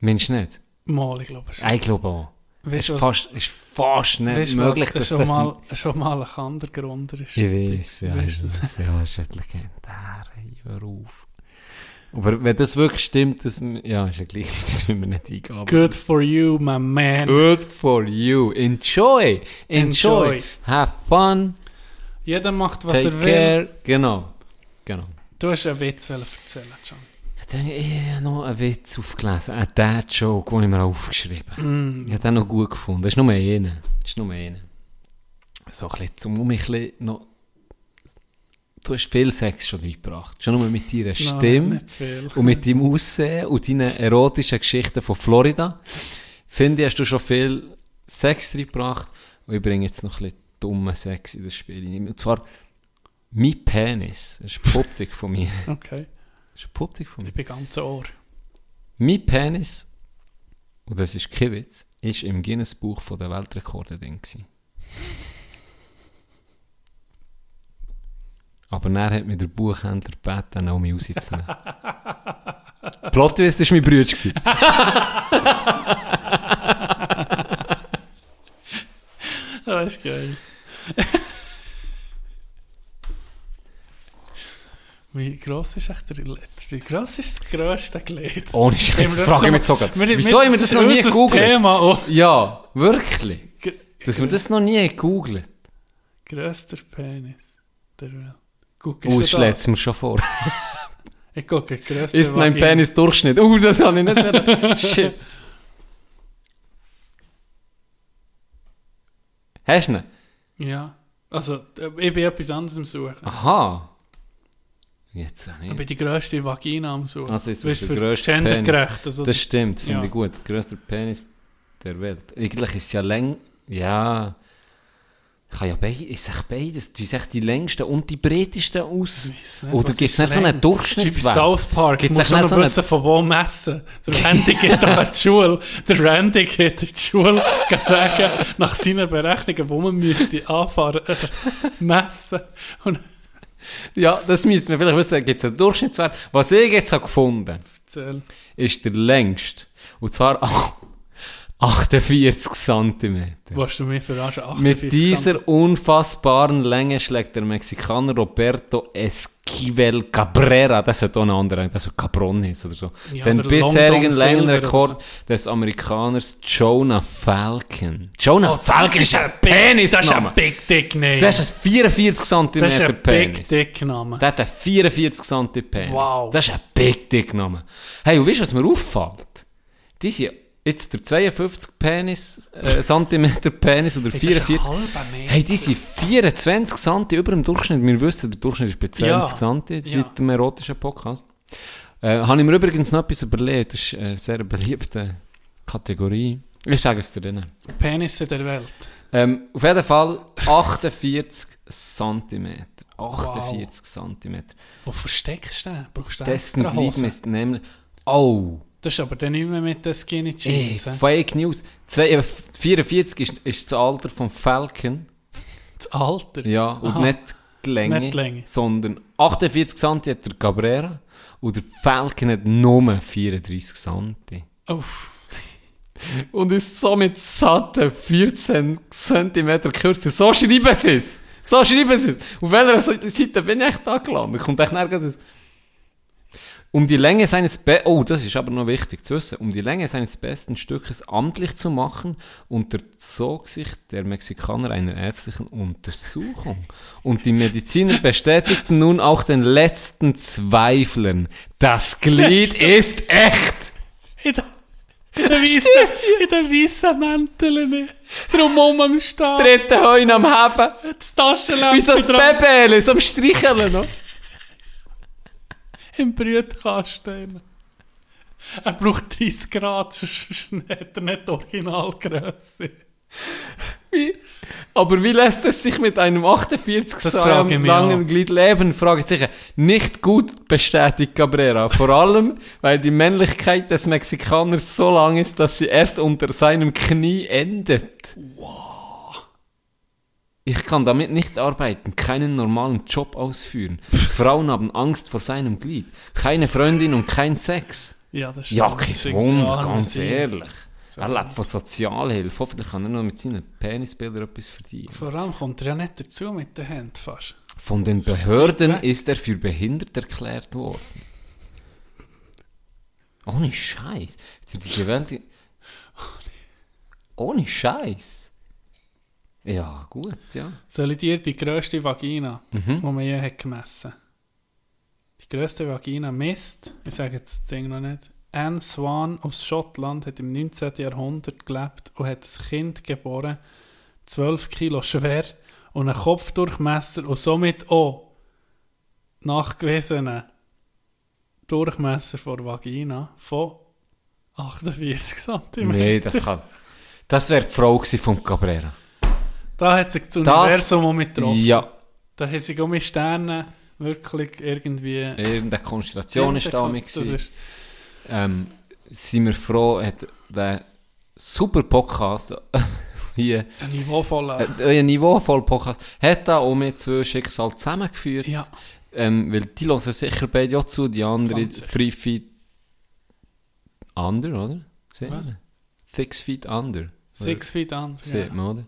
Mensch nicht? mal, ich glaube schon. Ich glaube auch. Es Weißt ist du, fast, ist fast nicht weißt du, möglich, dass schon das... mal, schon mal ein Kandergrund ist. ich weiß, ja, Weißt ich du das? weiß, ja, das ist legendär, hör auf. Aber wenn das wirklich stimmt, das, ja, ist ja gleich, das will wir nicht eingehen. Good for you, my man. Good for you. Enjoy. Enjoy. Enjoy. Have fun. Jeder macht, was Take er will. care. Genau. Genau. Du hast einen Witz erzählen, John. Ich habe noch einen Witz aufgelesen. Ein Dad-Joke, den ich mir aufgeschrieben habe. Mm. Ich habe den noch gut gefunden. Das ist nur einer. Das ist nur einer. So ein bisschen, um mich ein bisschen noch... Du hast viel Sex schon reingebracht. Schon nur mit deiner Nein, Stimme. viel. Und mit deinem Aussehen und deinen erotischen Geschichten von Florida, finde ich, hast du schon viel Sex reingebracht. Und ich bringe jetzt noch ein bisschen dummen Sex in das Spiel rein. Und zwar, mein Penis, das ist eine Optik von mir. Okay, Das ist eine Optik von mir. ich bin ganz ohr. Mein Penis, und das ist kein Witz, ist im Guinness-Buch der Weltrekorde drin gewesen. Aber dann hat mir der Buchhändler gebeten, auch mich rauszunehmen. Plot Twist war mein Bruder. Das ist geil. Wie gross ist echt der Wie gross ist das grösste Glied? Ohne Scheiß, das frage ich mich sogar. Wieso haben wir das noch nie gegoogelt? Thema. Ja, wirklich. Dass wir das noch nie gegoogelt Grösster Penis der Welt. Guck, Oh, ist das er da? schlägt mir schon vor. Ich gucke, grösster Ist mein Vagina. Penis Durchschnitt? Uh, das habe ich nicht wollen. Shit. Hast du ihn? Ja. Also, äh, ich bin etwas anderes am Suchen. Aha. Jetzt auch Ich nicht. bin die grösste Vagina am Suchen. Also ist Weißt, der für grösste gendergerecht. Also, Das stimmt, finde Ja. ich gut. Größter Penis der Welt. Eigentlich ist es ja läng... Ja... Ich kann ja beide... Ist echt beides? Du echt die längsten und die breitesten aus? nicht, Oder gibt es nicht so einen? Durchschnittswert? Bei South Park. Gibt's du musst auch nicht noch so eine- wissen, von wo messen. Der Randy geht doch in die Schule. Der Randy geht in die Schule, kann sagen, nach seiner Berechnung, wo man müsste anfahren, äh, messen. Und Ja, das müsste man vielleicht wissen. Gibt es einen Durchschnittswert? Was ich jetzt habe gefunden erzähl. ist der längste. Und zwar 48 cm. Was du mich verarschen? 48 Mit dieser unfassbaren Länge schlägt der Mexikaner Roberto Esquivel Cabrera, das sollte auch ein anderer, das soll Cabron heißen oder so, Ja, den der bisherigen Längenrekord des Amerikaners Jonah Falcon. Jonah Oh, Falcon ist ein Penis, Das ist ein Big Dick Name. Das ist ein 44 cm Das ist ein Big Penis. Dick Name. Der hat einen 44 cm Penis. Wow. Das ist ein Big Dick Name. Hey, und weißt du, was mir auffällt? Die sind jetzt der 52 Penis, äh, Zentimeter Penis oder Hey, das ist ein 44. halber Meter. Hey, die sind 24 cm über dem Durchschnitt. Wir wissen, der Durchschnitt ist bei 20 Ja. cm seit Ja. dem erotischen Podcast. Äh, habe ich mir übrigens noch etwas überlegt. Das ist eine sehr beliebte Kategorie. Ich sage es dir dann. Penisse der Welt. Ähm, auf jeden Fall 48 cm. 48 cm. Wo versteckst du den? Brauchst du extra Hosen? Ist nämlich... Oh! Das ist aber dann nicht mehr mit den Skinny Ey, Jeans. hä? Fake News. Zwei, äh, 44 ist, ist das Alter vom Falcon. das Alter. Ja, und Aha. nicht die Länge, Nicht die Länge. sondern 48 cm hat der Cabrera und der Falcon hat nur 34 cm. Uff. Und ist somit satte 14 cm kürzer. So schreiben sie es. So schreiben sie es. Auf welcher Seite bin ich echt da gelandet? Kommt echt nirgends. Um die Länge seines Be oh, das ist aber noch wichtig zu wissen. Um die Länge seines besten Stückes amtlich zu machen, unterzog sich der Mexikaner einer ärztlichen Untersuchung. Und die Mediziner bestätigten nun auch den letzten Zweiflern. Das Glied ist echt! In der, in der weißen, Mäntel nicht. Drum am Stehen. Dritte Heun am Heben. Das Taschenlampe Wie so ein Baby, so am Streicheln noch. Im Brütkasten. Er braucht 30 Grad, sonst hat er nicht die Originalgrösse. Wie? Aber wie lässt es sich mit einem 48 Das frage ich Jahre mich langen. Glied leben? Frage ich sicher. Nicht gut bestätigt Cabrera. Vor allem, weil die Männlichkeit des Mexikaners so lang ist, dass sie erst unter seinem Knie endet. Ich kann damit nicht arbeiten, keinen normalen Job ausführen. Frauen haben Angst vor seinem Glied. Keine Freundin und kein Sex. Ja, das Ja, stimmt. kein Das sind die Wunder, ganz ehrlich. Er lebt von Sozialhilfe. Hoffentlich kann er noch mit seinen Penisbildern etwas verdienen. Vor allem kommt er ja nicht dazu mit den Händen fast. Von den Behörden ist er für behindert erklärt worden. Ohne Scheiß. Die. Ohne Scheiß. Ja, gut, ja. Dir die grösste Vagina, Mhm. die man je hat gemessen grösste Vagina misst, ich sage jetzt das Ding noch nicht, Anne Swan aus Schottland hat im 19. Jahrhundert gelebt und hat ein Kind geboren, 12 Kilo schwer und einen Kopfdurchmesser und somit auch nachgewiesenen Durchmesser von Vagina von 48 cm. Nee, das kann. Das wäre die Frau vom Cabrera. Da hat sich das Das- Universum mit getroffen. Ja, Da haben sich auch mit Sternen wirklich irgendwie... irgendeine Konstellation ist da mit. Ist, Ähm, sind wir froh, hat der super Podcast hier, ein niveauvoller... äh, euer niveauvoll Podcast, hat da auch mit zwei Schicksal zusammengeführt. ja, Ähm, weil die hören sicher beide auch zu, die andere. Three Feet Under, oder? Sieht Was? man? Six Feet Under. Six Feet Under. Sieht Ja. man, oder?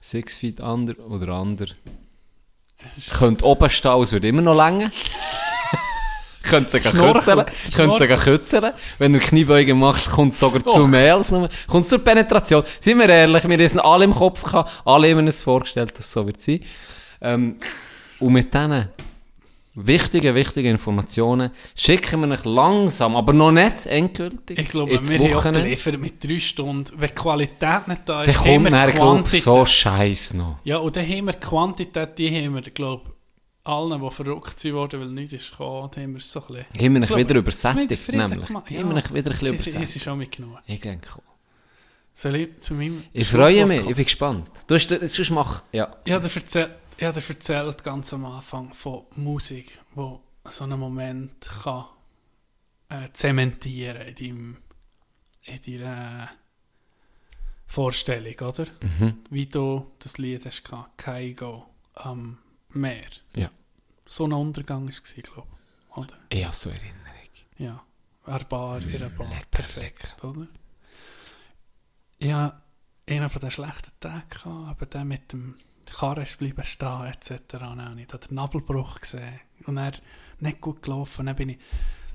Six Feet Under oder Under. Könnt oben stehen, es würde immer noch länger. Könnt sogar. Könnt kürzeln. Wenn du Kniebeugen machst, kommt es sogar zu Och. mehr als nur. Kommt zur Penetration. Sind wir ehrlich, wir sind alle im Kopf gehabt, alle haben uns vorgestellt, dass es so wird sein. Ähm, und mit diesen wichtigen, wichtigen Informationen schicken wir euch langsam, aber noch nicht endgültig. Ich glaube, ins wir geliefert mit drei Stunden. Wenn die Qualität nicht da Dann ist, kommt wir dann, glaub ich, Quantität. so Scheiß noch. Ja, und dann haben wir die Quantität, die haben wir, glaube allen, die verrückt sind worden, weil nichts ist gekommen, haben wir es so ein bisschen... Haben wir glaube, wieder übersättigt, nämlich. gemacht. Haben wir euch wieder ein bisschen ist- es übersättigt. ist schon mit genug. Ich denke auch. Soll ich zu meinem Ich freue mich, ich bin gespannt. Du hast sonst mach. Ja. Habe dir erzählt, ich habe dir erzählt ganz am Anfang von Musik, wo so einen Moment kann äh, zementieren in, deinem, in deiner Vorstellung, oder? Mhm. Wie du das Lied hast gehabt, Kaigo am Meer. Ja. So ein Untergang war es, glaube ich. Oder? Ich habe so Erinnerung. Ja. Eine Bar, in einer Bar. lecker, Perfekt, oder? Ja, einen von den schlechten Tagen gehabt, aber der mit dem Karren ist bleiben stehen, etc. Dann habe ich den Nabelbruch gesehen. Und er nicht gut gelaufen. Dann bin ich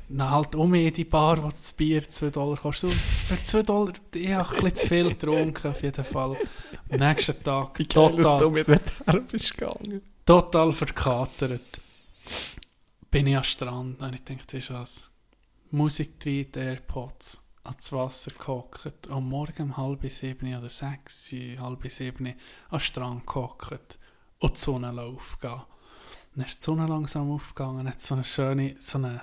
dann halt um in die Bar, wo das Bier 2 Dollar kostet. Und Für 2 Dollar, ich habe ein bisschen zu viel getrunken, auf jeden Fall. Am nächsten Tag total, mit dem Herr bist gegangen. total verkatert. Bin ich am Strand und ich dachte, das ist was. Musik drin, die Airpods, ans Wasser gehockt. Und morgen um halb sieben oder sechs, halb sieben am Strand gehockt und die Sonne aufgehen. Dann ist die Sonne langsam aufgegangen, hat so eine schöne, so ein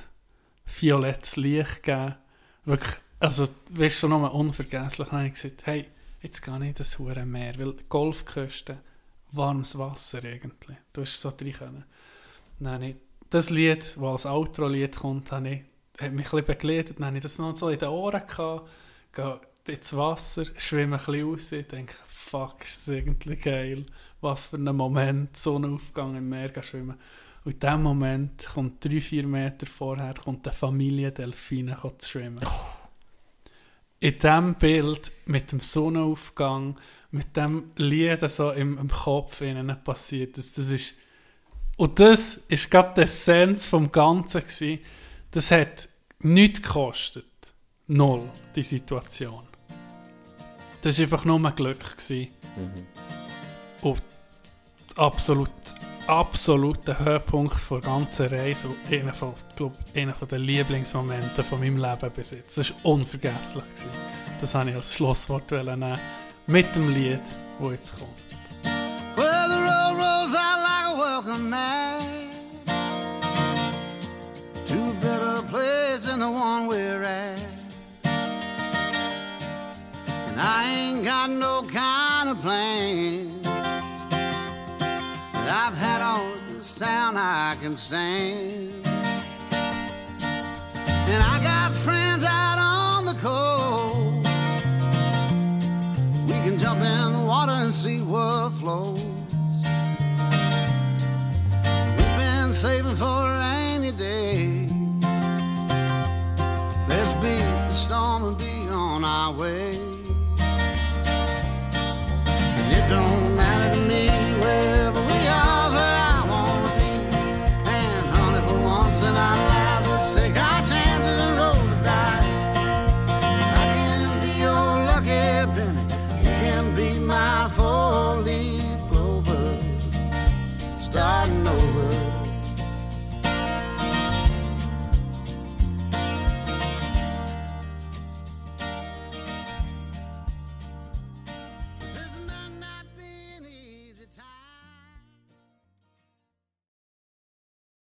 violettes Licht gegeben. Wirklich, also, weißt schon nochmal unvergesslich. Dann habe ich gesagt, hey, jetzt gehe ich in das Huren Meer, weil Golfküste, warmes Wasser irgendwie. Du hast so drin können. Dann habe ich das Lied, das als Outro-Lied kommt, habe ich, hat mich ein begleitet. Dann habe ich das noch so in den Ohren gehabt, gehe ins Wasser, schwimme ein bisschen raus, ich denke, fuck, ist das irgendwie geil. Was für ein Moment, Sonnenaufgang im Meer schwimmen. Und in dem Moment kommt drei, vier Meter vorher kommt eine Familie Delfine zu schwimmen. In diesem Bild mit dem Sonnenaufgang, mit dem Lied so im, im Kopf ihnen passiert, das, das ist und das ist gerade die Essenz vom Ganzen gewesen. Das hat nichts gekostet. Null, die Situation. Das war einfach nur ein Glück. Gewesen. Und absolut, absoluter Höhepunkt der ganzen Reise und einer von, glaub, einer von den Lieblingsmomenten von meinem Leben bis jetzt. Das war unvergesslich. Gewesen. Das habe ich als Schlusswort nehmen mit dem Lied, das jetzt kommt. Well, the road rolls out like a welcome mat than the one we're at. And I ain't got no kind of plan. But I've had all of this town I can stand. And I got friends out on the coast. We can jump in the water and see what flows. We've been saving for a rainy day. Way.